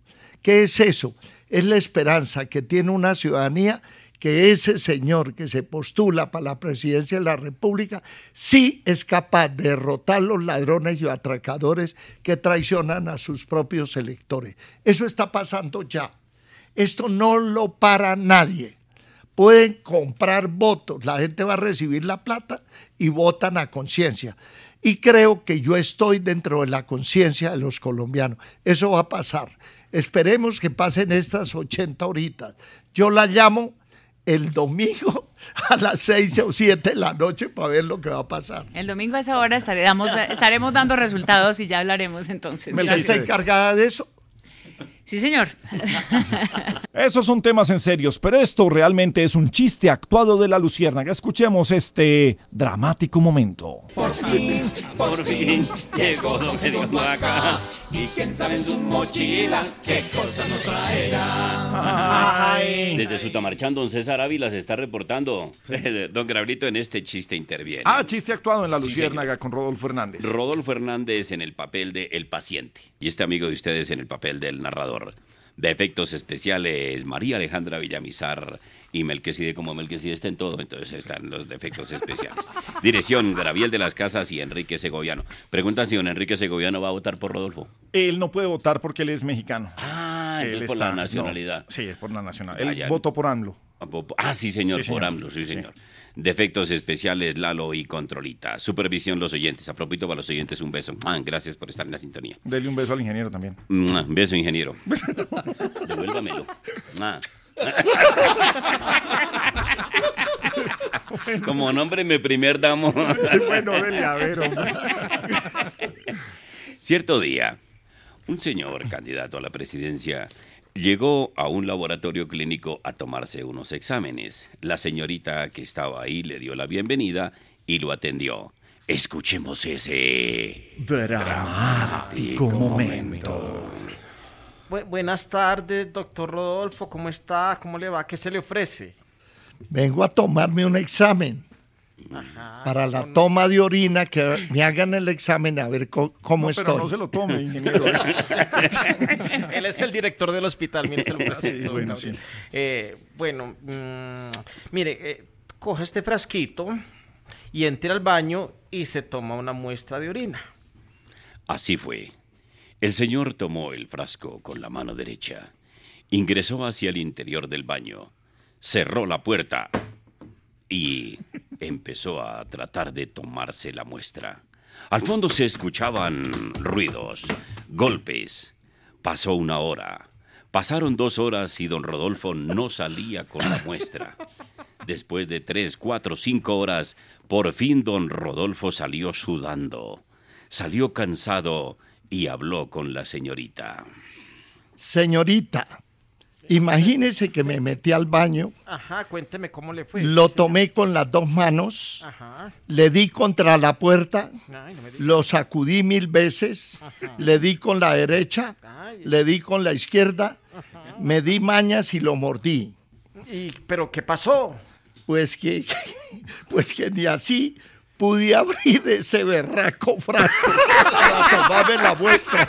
¿Qué es eso? Es la esperanza que tiene una ciudadanía que ese señor que se postula para la presidencia de la República sí es capaz de derrotar los ladrones y atracadores que traicionan a sus propios electores. Eso está pasando ya. Esto no lo para nadie. Pueden comprar votos, la gente va a recibir la plata y votan a conciencia. Y creo que yo estoy dentro de la conciencia de los colombianos. Eso va a pasar. Esperemos que pasen estas 80 horitas. Yo la llamo el domingo a las 6 o 7 de la noche para ver lo que va a pasar. El domingo a esa hora estaré- damos- estaremos dando resultados y ya hablaremos entonces. ¿Me está encargada de eso? Sí, señor. Esos son temas en serios, pero esto realmente es un chiste actuado de la Luciérnaga. Escuchemos este dramático momento. Por fin, por fin, llegó Don acá. Y quién sabe en su mochila qué cosa nos traerá. Desde Sutamarchán, don César Ávila se está reportando. don Grabrito en este chiste interviene. Ah, chiste actuado en la Sí, Luciérnaga con Rodolfo Hernández. Rodolfo Hernández en el papel de El Paciente y este amigo de ustedes en el papel del narrador. De efectos especiales, María Alejandra Villamizar y Melquisede, como Melquisede está en todo, entonces están los defectos especiales. Dirección, Graviel de las Casas y Enrique Segoviano. Preguntan si don Enrique Segoviano va a votar por Rodolfo. Él no puede votar porque él es mexicano. Ah, Él por la nacionalidad. no, sí, es por la nacionalidad. Ah, Él votó por AMLO. Ah, sí, señor, Sí, señor. por AMLO, sí, Sí. Defectos especiales, Lalo y Controlita. Supervisión, los oyentes. A propósito, para los oyentes, un beso. Ah, gracias por estar en la sintonía. Dele un beso al ingeniero también. Mua, Beso, ingeniero. Devuélvamelo. Ah. Como nombre mi primer damo. bueno, dele a ver, hombre. Cierto día, un señor candidato a la presidencia llegó a un laboratorio clínico a tomarse unos exámenes. La señorita que estaba ahí le dio la bienvenida y lo atendió. Escuchemos ese dramático momento. Bu- buenas tardes, doctor Rodolfo. ¿Cómo está? ¿Cómo le va? ¿Qué se le ofrece? Vengo a tomarme un examen para la toma de orina, que me hagan el examen a ver cómo No, estoy. pero no se lo tome, ingeniero. Él es el director del hospital, mire, se lo presento, Sí, bueno, sí. Eh, bueno, mm, mire, eh, coge este frasquito y entra al baño y se toma una muestra de orina. Así fue. El señor tomó el frasco con la mano derecha, ingresó hacia el interior del baño, cerró la puerta y empezó a tratar de tomarse la muestra. Al fondo se escuchaban ruidos, golpes. Pasó una hora. Pasaron dos horas y don Rodolfo no salía con la muestra. Después de tres, cuatro, cinco horas, por fin don Rodolfo salió sudando. Salió cansado y habló con la señorita. Señorita, imagínese que me metí al baño, Ajá, cuénteme cómo le fue. lo tomé con las dos manos, Ajá. le di contra la puerta, Ay, no lo sacudí mil veces, le di con la derecha, le di con la izquierda, me di mañas y lo mordí. ¿Y, ¿Pero qué pasó? Pues que, pues que ni así pude abrir ese berraco frasco para tomarme la muestra.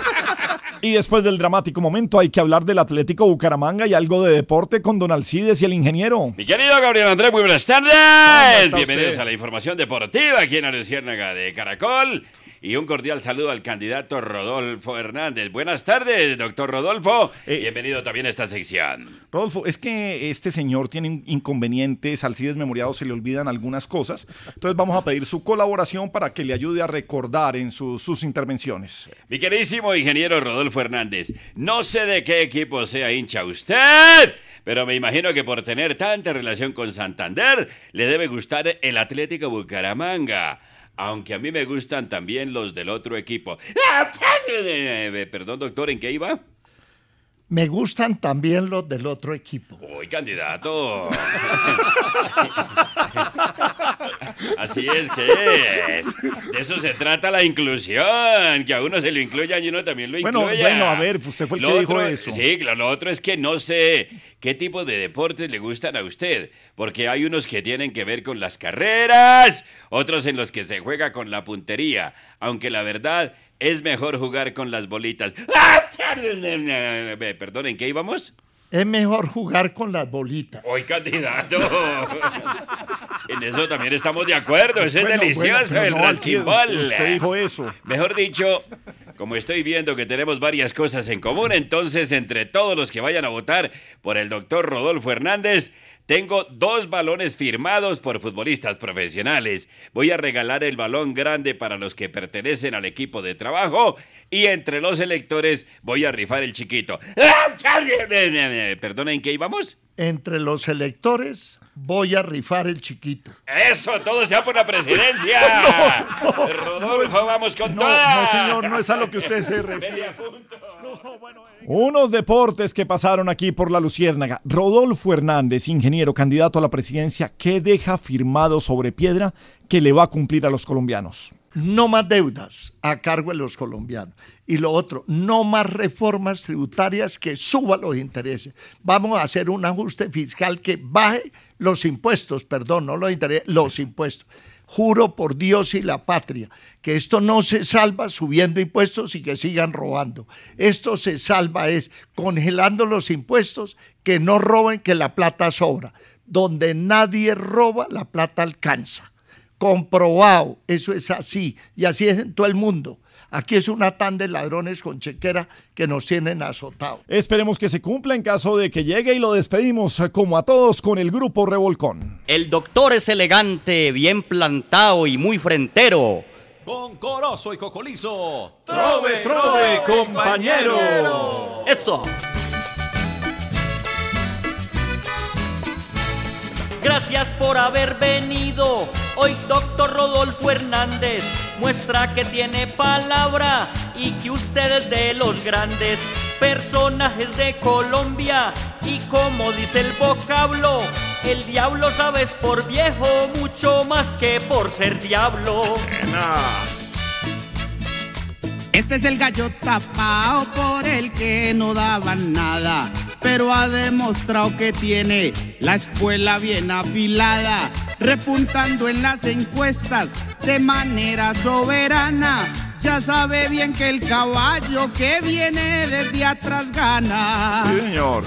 Y después del dramático momento hay que hablar del Atlético Bucaramanga y algo de deporte con Don Alcides y el ingeniero. Mi querido Gabriel Andrés, muy buenas tardes. Bienvenidos usted? a la información deportiva aquí en la Luciérnaga de Caracol. Y un cordial saludo al candidato Rodolfo Hernández. Buenas tardes, doctor Rodolfo. Eh, Bienvenido también a esta sección. Rodolfo, es que este señor tiene inconvenientes, Alcides memoriado se le olvidan algunas cosas, entonces vamos a pedir su colaboración para que le ayude a recordar en su- sus intervenciones. Mi queridísimo ingeniero Rodolfo Hernández, no sé de qué equipo sea hincha usted, pero me imagino que por tener tanta relación con Santander, le debe gustar el Atlético Bucaramanga. Aunque a mí me gustan también los del otro equipo. Perdón, doctor, ¿en qué iba? Me gustan también los del otro equipo. Uy, candidato. Así es que es. De eso se trata la inclusión, que a uno se lo incluyan y uno también lo Bueno, incluya. bueno, a ver, usted fue el Lo que dijo otro- eso. Sí, lo, lo otro es que no sé qué tipo de deportes le gustan a usted, porque hay unos que tienen que ver con las carreras, otros en los que se juega con la puntería, aunque la verdad es mejor jugar con las bolitas. Perdón, ¿en qué íbamos? Es mejor jugar con las bolitas. Hoy, candidato. en eso también estamos de acuerdo. Es delicioso, bueno, el no, Alcides, rasquimbol. usted dijo eso. Mejor dicho, como estoy viendo que tenemos varias cosas en común, entonces entre todos los que vayan a votar por el doctor Rodolfo Hernández, tengo dos balones firmados por futbolistas profesionales. Voy a regalar el balón grande para los que pertenecen al equipo de trabajo y entre los electores voy a rifar el chiquito. Perdona, ¿en qué íbamos? Entre los electores voy a rifar el chiquito. Eso, todo sea por la presidencia. Rodolfo, vamos con No, toda. no, señor, no es a lo que usted se refiere. Unos deportes que pasaron aquí por la Luciérnaga. Rodolfo Hernández, ingeniero, candidato a la presidencia, ¿qué deja firmado sobre piedra que le va a cumplir a los colombianos? No más deudas a cargo de los colombianos. Y lo otro, no más reformas tributarias que suban los intereses. Vamos a hacer un ajuste fiscal que baje los impuestos, perdón, no los intereses, los impuestos. Juro por Dios y la patria que esto no se salva subiendo impuestos y que sigan robando. Esto se salva es congelando los impuestos, que no roben, que la plata sobra. Donde nadie roba, la plata alcanza comprobado, eso es así, y así es en todo el mundo. Aquí es una tan de ladrones con chequera que nos tienen azotados. Esperemos que se cumpla en caso de que llegue y lo despedimos eh, como a todos con el grupo Revolcón. El doctor es elegante, bien plantado y muy frentero. Con Corozo y Cocolizo. Trove, trove, compañero. Eso. Gracias por haber venido. Hoy doctor Rodolfo Hernández muestra que tiene palabra y que usted es de los grandes personajes de Colombia. Y como dice el vocablo, el diablo sabes por viejo mucho más que por ser diablo. Este es el gallo tapao por el que no daban nada, pero ha demostrado que tiene la espuela bien afilada, repuntando en las encuestas de manera soberana. Ya sabe bien que el caballo que viene desde atrás gana. señor.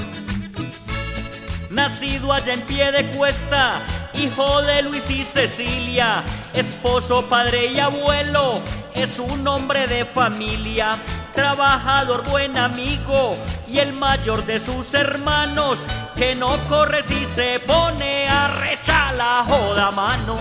Nacido allá en pie de cuesta, hijo de Luis y Cecilia, esposo, padre y abuelo, es un hombre de familia, trabajador, buen amigo y el mayor de sus hermanos, que no corre si se pone a rechar la joda mano.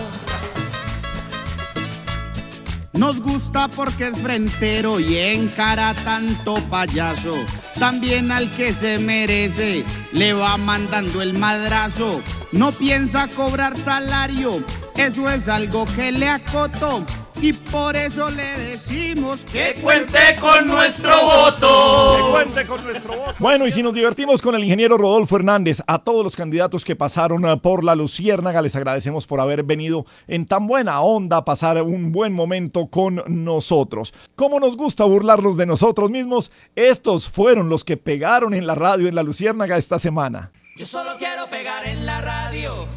Nos gusta porque es frentero y encara tanto payaso. También al que se merece le va mandando el madrazo. No piensa cobrar salario, eso es algo que le acoto. Y por eso le decimos que, cuente con nuestro voto. Que cuente con nuestro voto. Bueno, y si nos divertimos con el ingeniero Rodolfo Hernández, a todos los candidatos que pasaron eh, por la Luciérnaga, les agradecemos por haber venido en tan buena onda a pasar un buen momento con nosotros. Como nos gusta burlarnos de nosotros mismos, estos fueron los que pegaron en la radio en la Luciérnaga esta semana. Yo solo quiero pegar en la radio.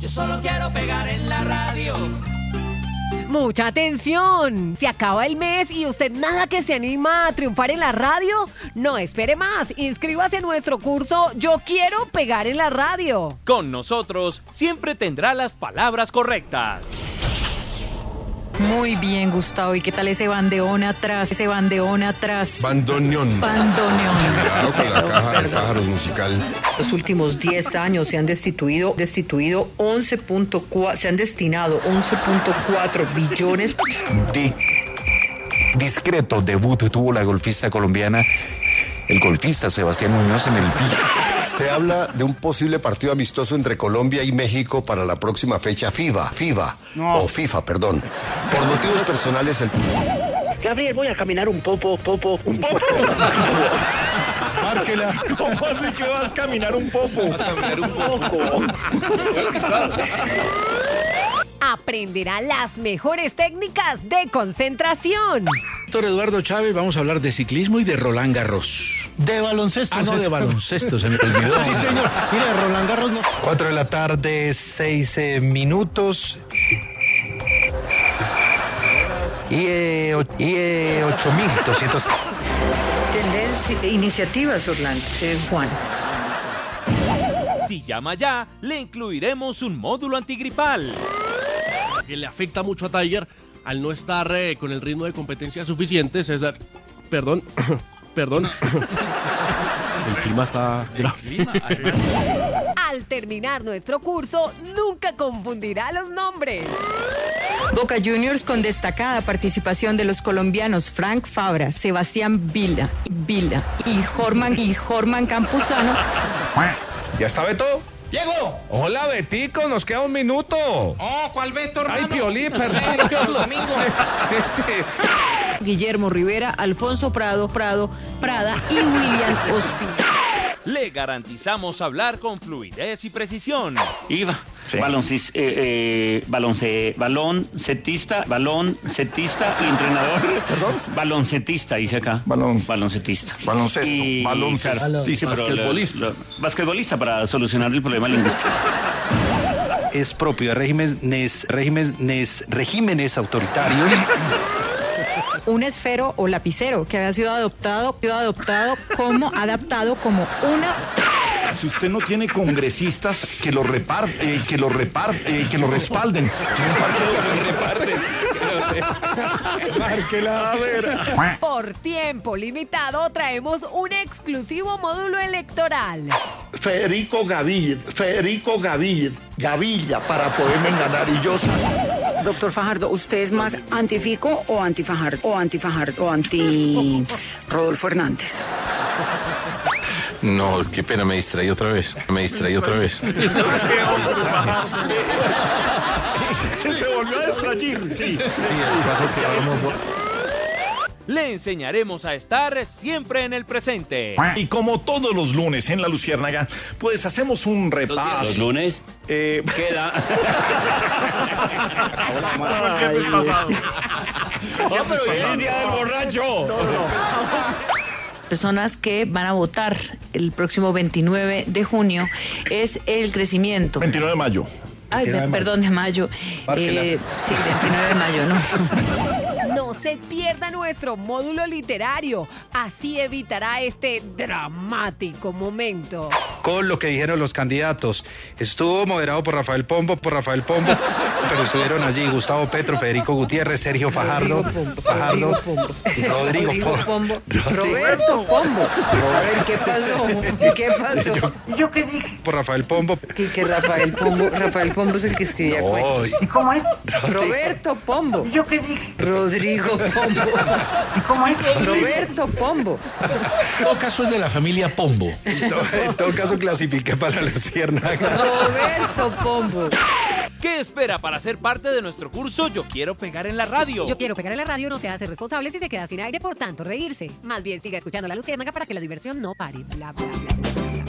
Yo solo quiero pegar en la radio. Mucha atención. Se acaba el mes y usted nada que se anima a triunfar en la radio. No espere más. Inscríbase en nuestro curso Yo quiero pegar en la radio. Con nosotros siempre tendrá las palabras correctas. Muy bien, Gustavo. ¿Y qué tal ese bandeón atrás? Ese bandeón atrás. Bandoneón. Bandoneón. Cuidado con la caja de pájaros musical. Los últimos 10 años se han destituido, destituido 11.4, se han destinado 11.4 billones. Di- discreto debut tuvo la golfista colombiana, el golfista Sebastián Muñoz en el pi. Se habla de un posible partido amistoso entre Colombia y México para la próxima fecha FIBA, FIBA, o FIFA, perdón. Por motivos personales, el... Gabriel, voy a caminar un popo, popo. ¿Un popo? Márquela. ¿Cómo así que va a caminar un popo? A caminar un popo. Aprenderá las mejores técnicas de concentración. Doctor Eduardo Chávez, vamos a hablar de ciclismo y de Roland Garros. De baloncesto. Ah, no, de baloncesto, se me olvidó. Sí, señor. Mire, Roland Garros no. 4 de la tarde, 6 eh, minutos. Y, eh, y eh, 8.200. Tendencia, iniciativas, Orlando, eh, Juan. Si llama ya, le incluiremos un módulo antigripal. que le afecta mucho a Tiger al no estar eh, con el ritmo de competencia suficiente, César. Perdón, perdón. El clima está grave. Al terminar nuestro curso, nunca confundirá los nombres. Boca Juniors con destacada participación de los colombianos Frank Fabra, Sebastián Vila, Vila y Jorman y Jorman Campuzano. ¿Ya está Beto? ¡Diego! Hola, Betico, nos queda un minuto. Oh, ¿cuál Beto, hermano? Ay, Piolín, perdón. Sí, sí. Guillermo Rivera, Alfonso Prado, Prado, Prada y William Ospina. Le garantizamos hablar con fluidez y precisión. Iva, baloncis- eh, eh, balonce- balón setista, balón setista y entrenador. ¿Perdón? Baloncetista, dice acá. Balón. Baloncetista. Baloncesto, Y, sí, pero Basquetbolista. lo- lo- basquetbolista para solucionar el problema lingüístico. Es propio de regímenes, regímenes, regímenes autoritarios. Un esfero o lapicero que había sido adoptado, sido adoptado como adaptado como una Si usted no tiene congresistas que lo reparte, que lo reparte, que lo respalden. Por tiempo limitado, traemos un exclusivo módulo electoral. Federico Gaviria, Federico Gaviria, Gavilla para poderme enganar y yo salí. Doctor Fajardo, ¿usted es más antifico o antifajardo? O antifajardo, o anti Rodolfo Hernández. No, qué pena, me distraí otra vez. Me distraí otra vez. Se volvió a distraer. Sí. Le enseñaremos a estar siempre en el presente. Y como todos los lunes en la Luciérnaga, pues hacemos un repaso. Los lunes Eh, queda. Ya, pero hoy es el día del borracho. personas que van a votar el próximo 29 de junio es el crecimiento. 29 de mayo. Ay, 29 de mayo. perdón, de mayo. Eh, sí, 29 de mayo, no. No se pierda nuestro módulo literario. Así evitará este dramático momento. Con lo que dijeron los candidatos. Estuvo moderado por Rafael Pombo, por Rafael Pombo. pero estuvieron allí Gustavo Petro, Federico Gutiérrez, Sergio Fajardo, Fajardo, Rodrigo Pombo, Roberto Pombo. Robert, ¿qué pasó? ¿Qué pasó? ¿Yo qué dije? Por Rafael Pombo. Que, que Rafael Pombo, Rafael Pombo es el que escribía cuentos. ¿Y cómo es? Roberto Pombo. ¿Yo qué dije? Rodrigo Pombo. ¿Y cómo es? Roberto Pombo. En todo caso es de la familia Pombo. En todo, caso clasifiqué para la Luciérnaga. Roberto Pombo. ¿Qué espera para ser parte de nuestro curso Yo quiero pegar en la radio? Yo quiero pegar en la radio no se hace responsable si se queda sin aire por tanto reírse. Más bien siga escuchando la luciérnaga para que la diversión no pare. Bla, bla, bla.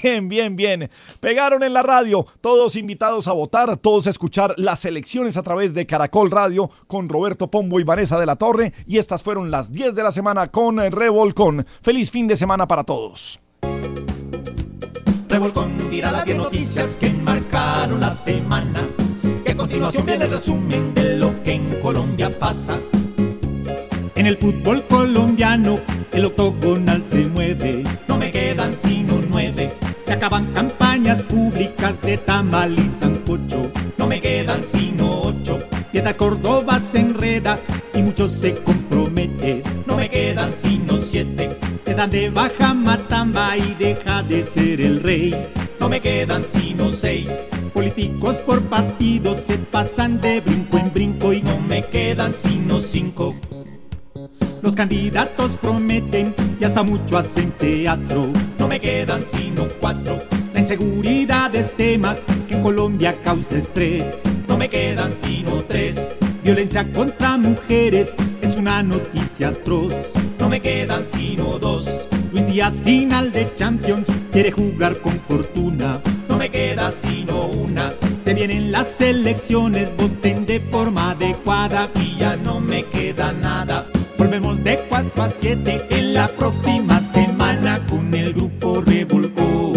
Bien, bien, bien. Pegaron en la radio. Todos invitados a votar, todos a escuchar las elecciones a través de Caracol Radio con Roberto Pombo y Vanessa de la Torre. Y estas fueron las 10 de la semana con Revolcón. Feliz fin de semana para todos. Revolcón dirá las 10 noticias que marcaron la semana. Que a continuación viene el resumen de lo que en Colombia pasa. En el fútbol colombiano el octogonal se mueve. No me quedan sino nueve. Se acaban campañas públicas de tamal y sancocho. No me quedan sino ocho. Piedra Córdoba se enreda y mucho se compromete. No me quedan sino siete. Quedan de baja Matamba y deja de ser el rey. No me quedan sino seis. Políticos por partidos se pasan de brinco en brinco y no me quedan sino cinco. Los candidatos prometen y hasta mucho hacen teatro. No me quedan sino cuatro. La inseguridad es tema que en Colombia causa estrés. No me quedan sino tres. Violencia contra mujeres es una noticia atroz. No me quedan sino dos. Luis Díaz, final de Champions, quiere jugar con fortuna. No me queda sino una. Se vienen las elecciones, voten de forma adecuada y ya no me queda nada. Volvemos de 4 a 7 en la próxima semana con el grupo Revolcó.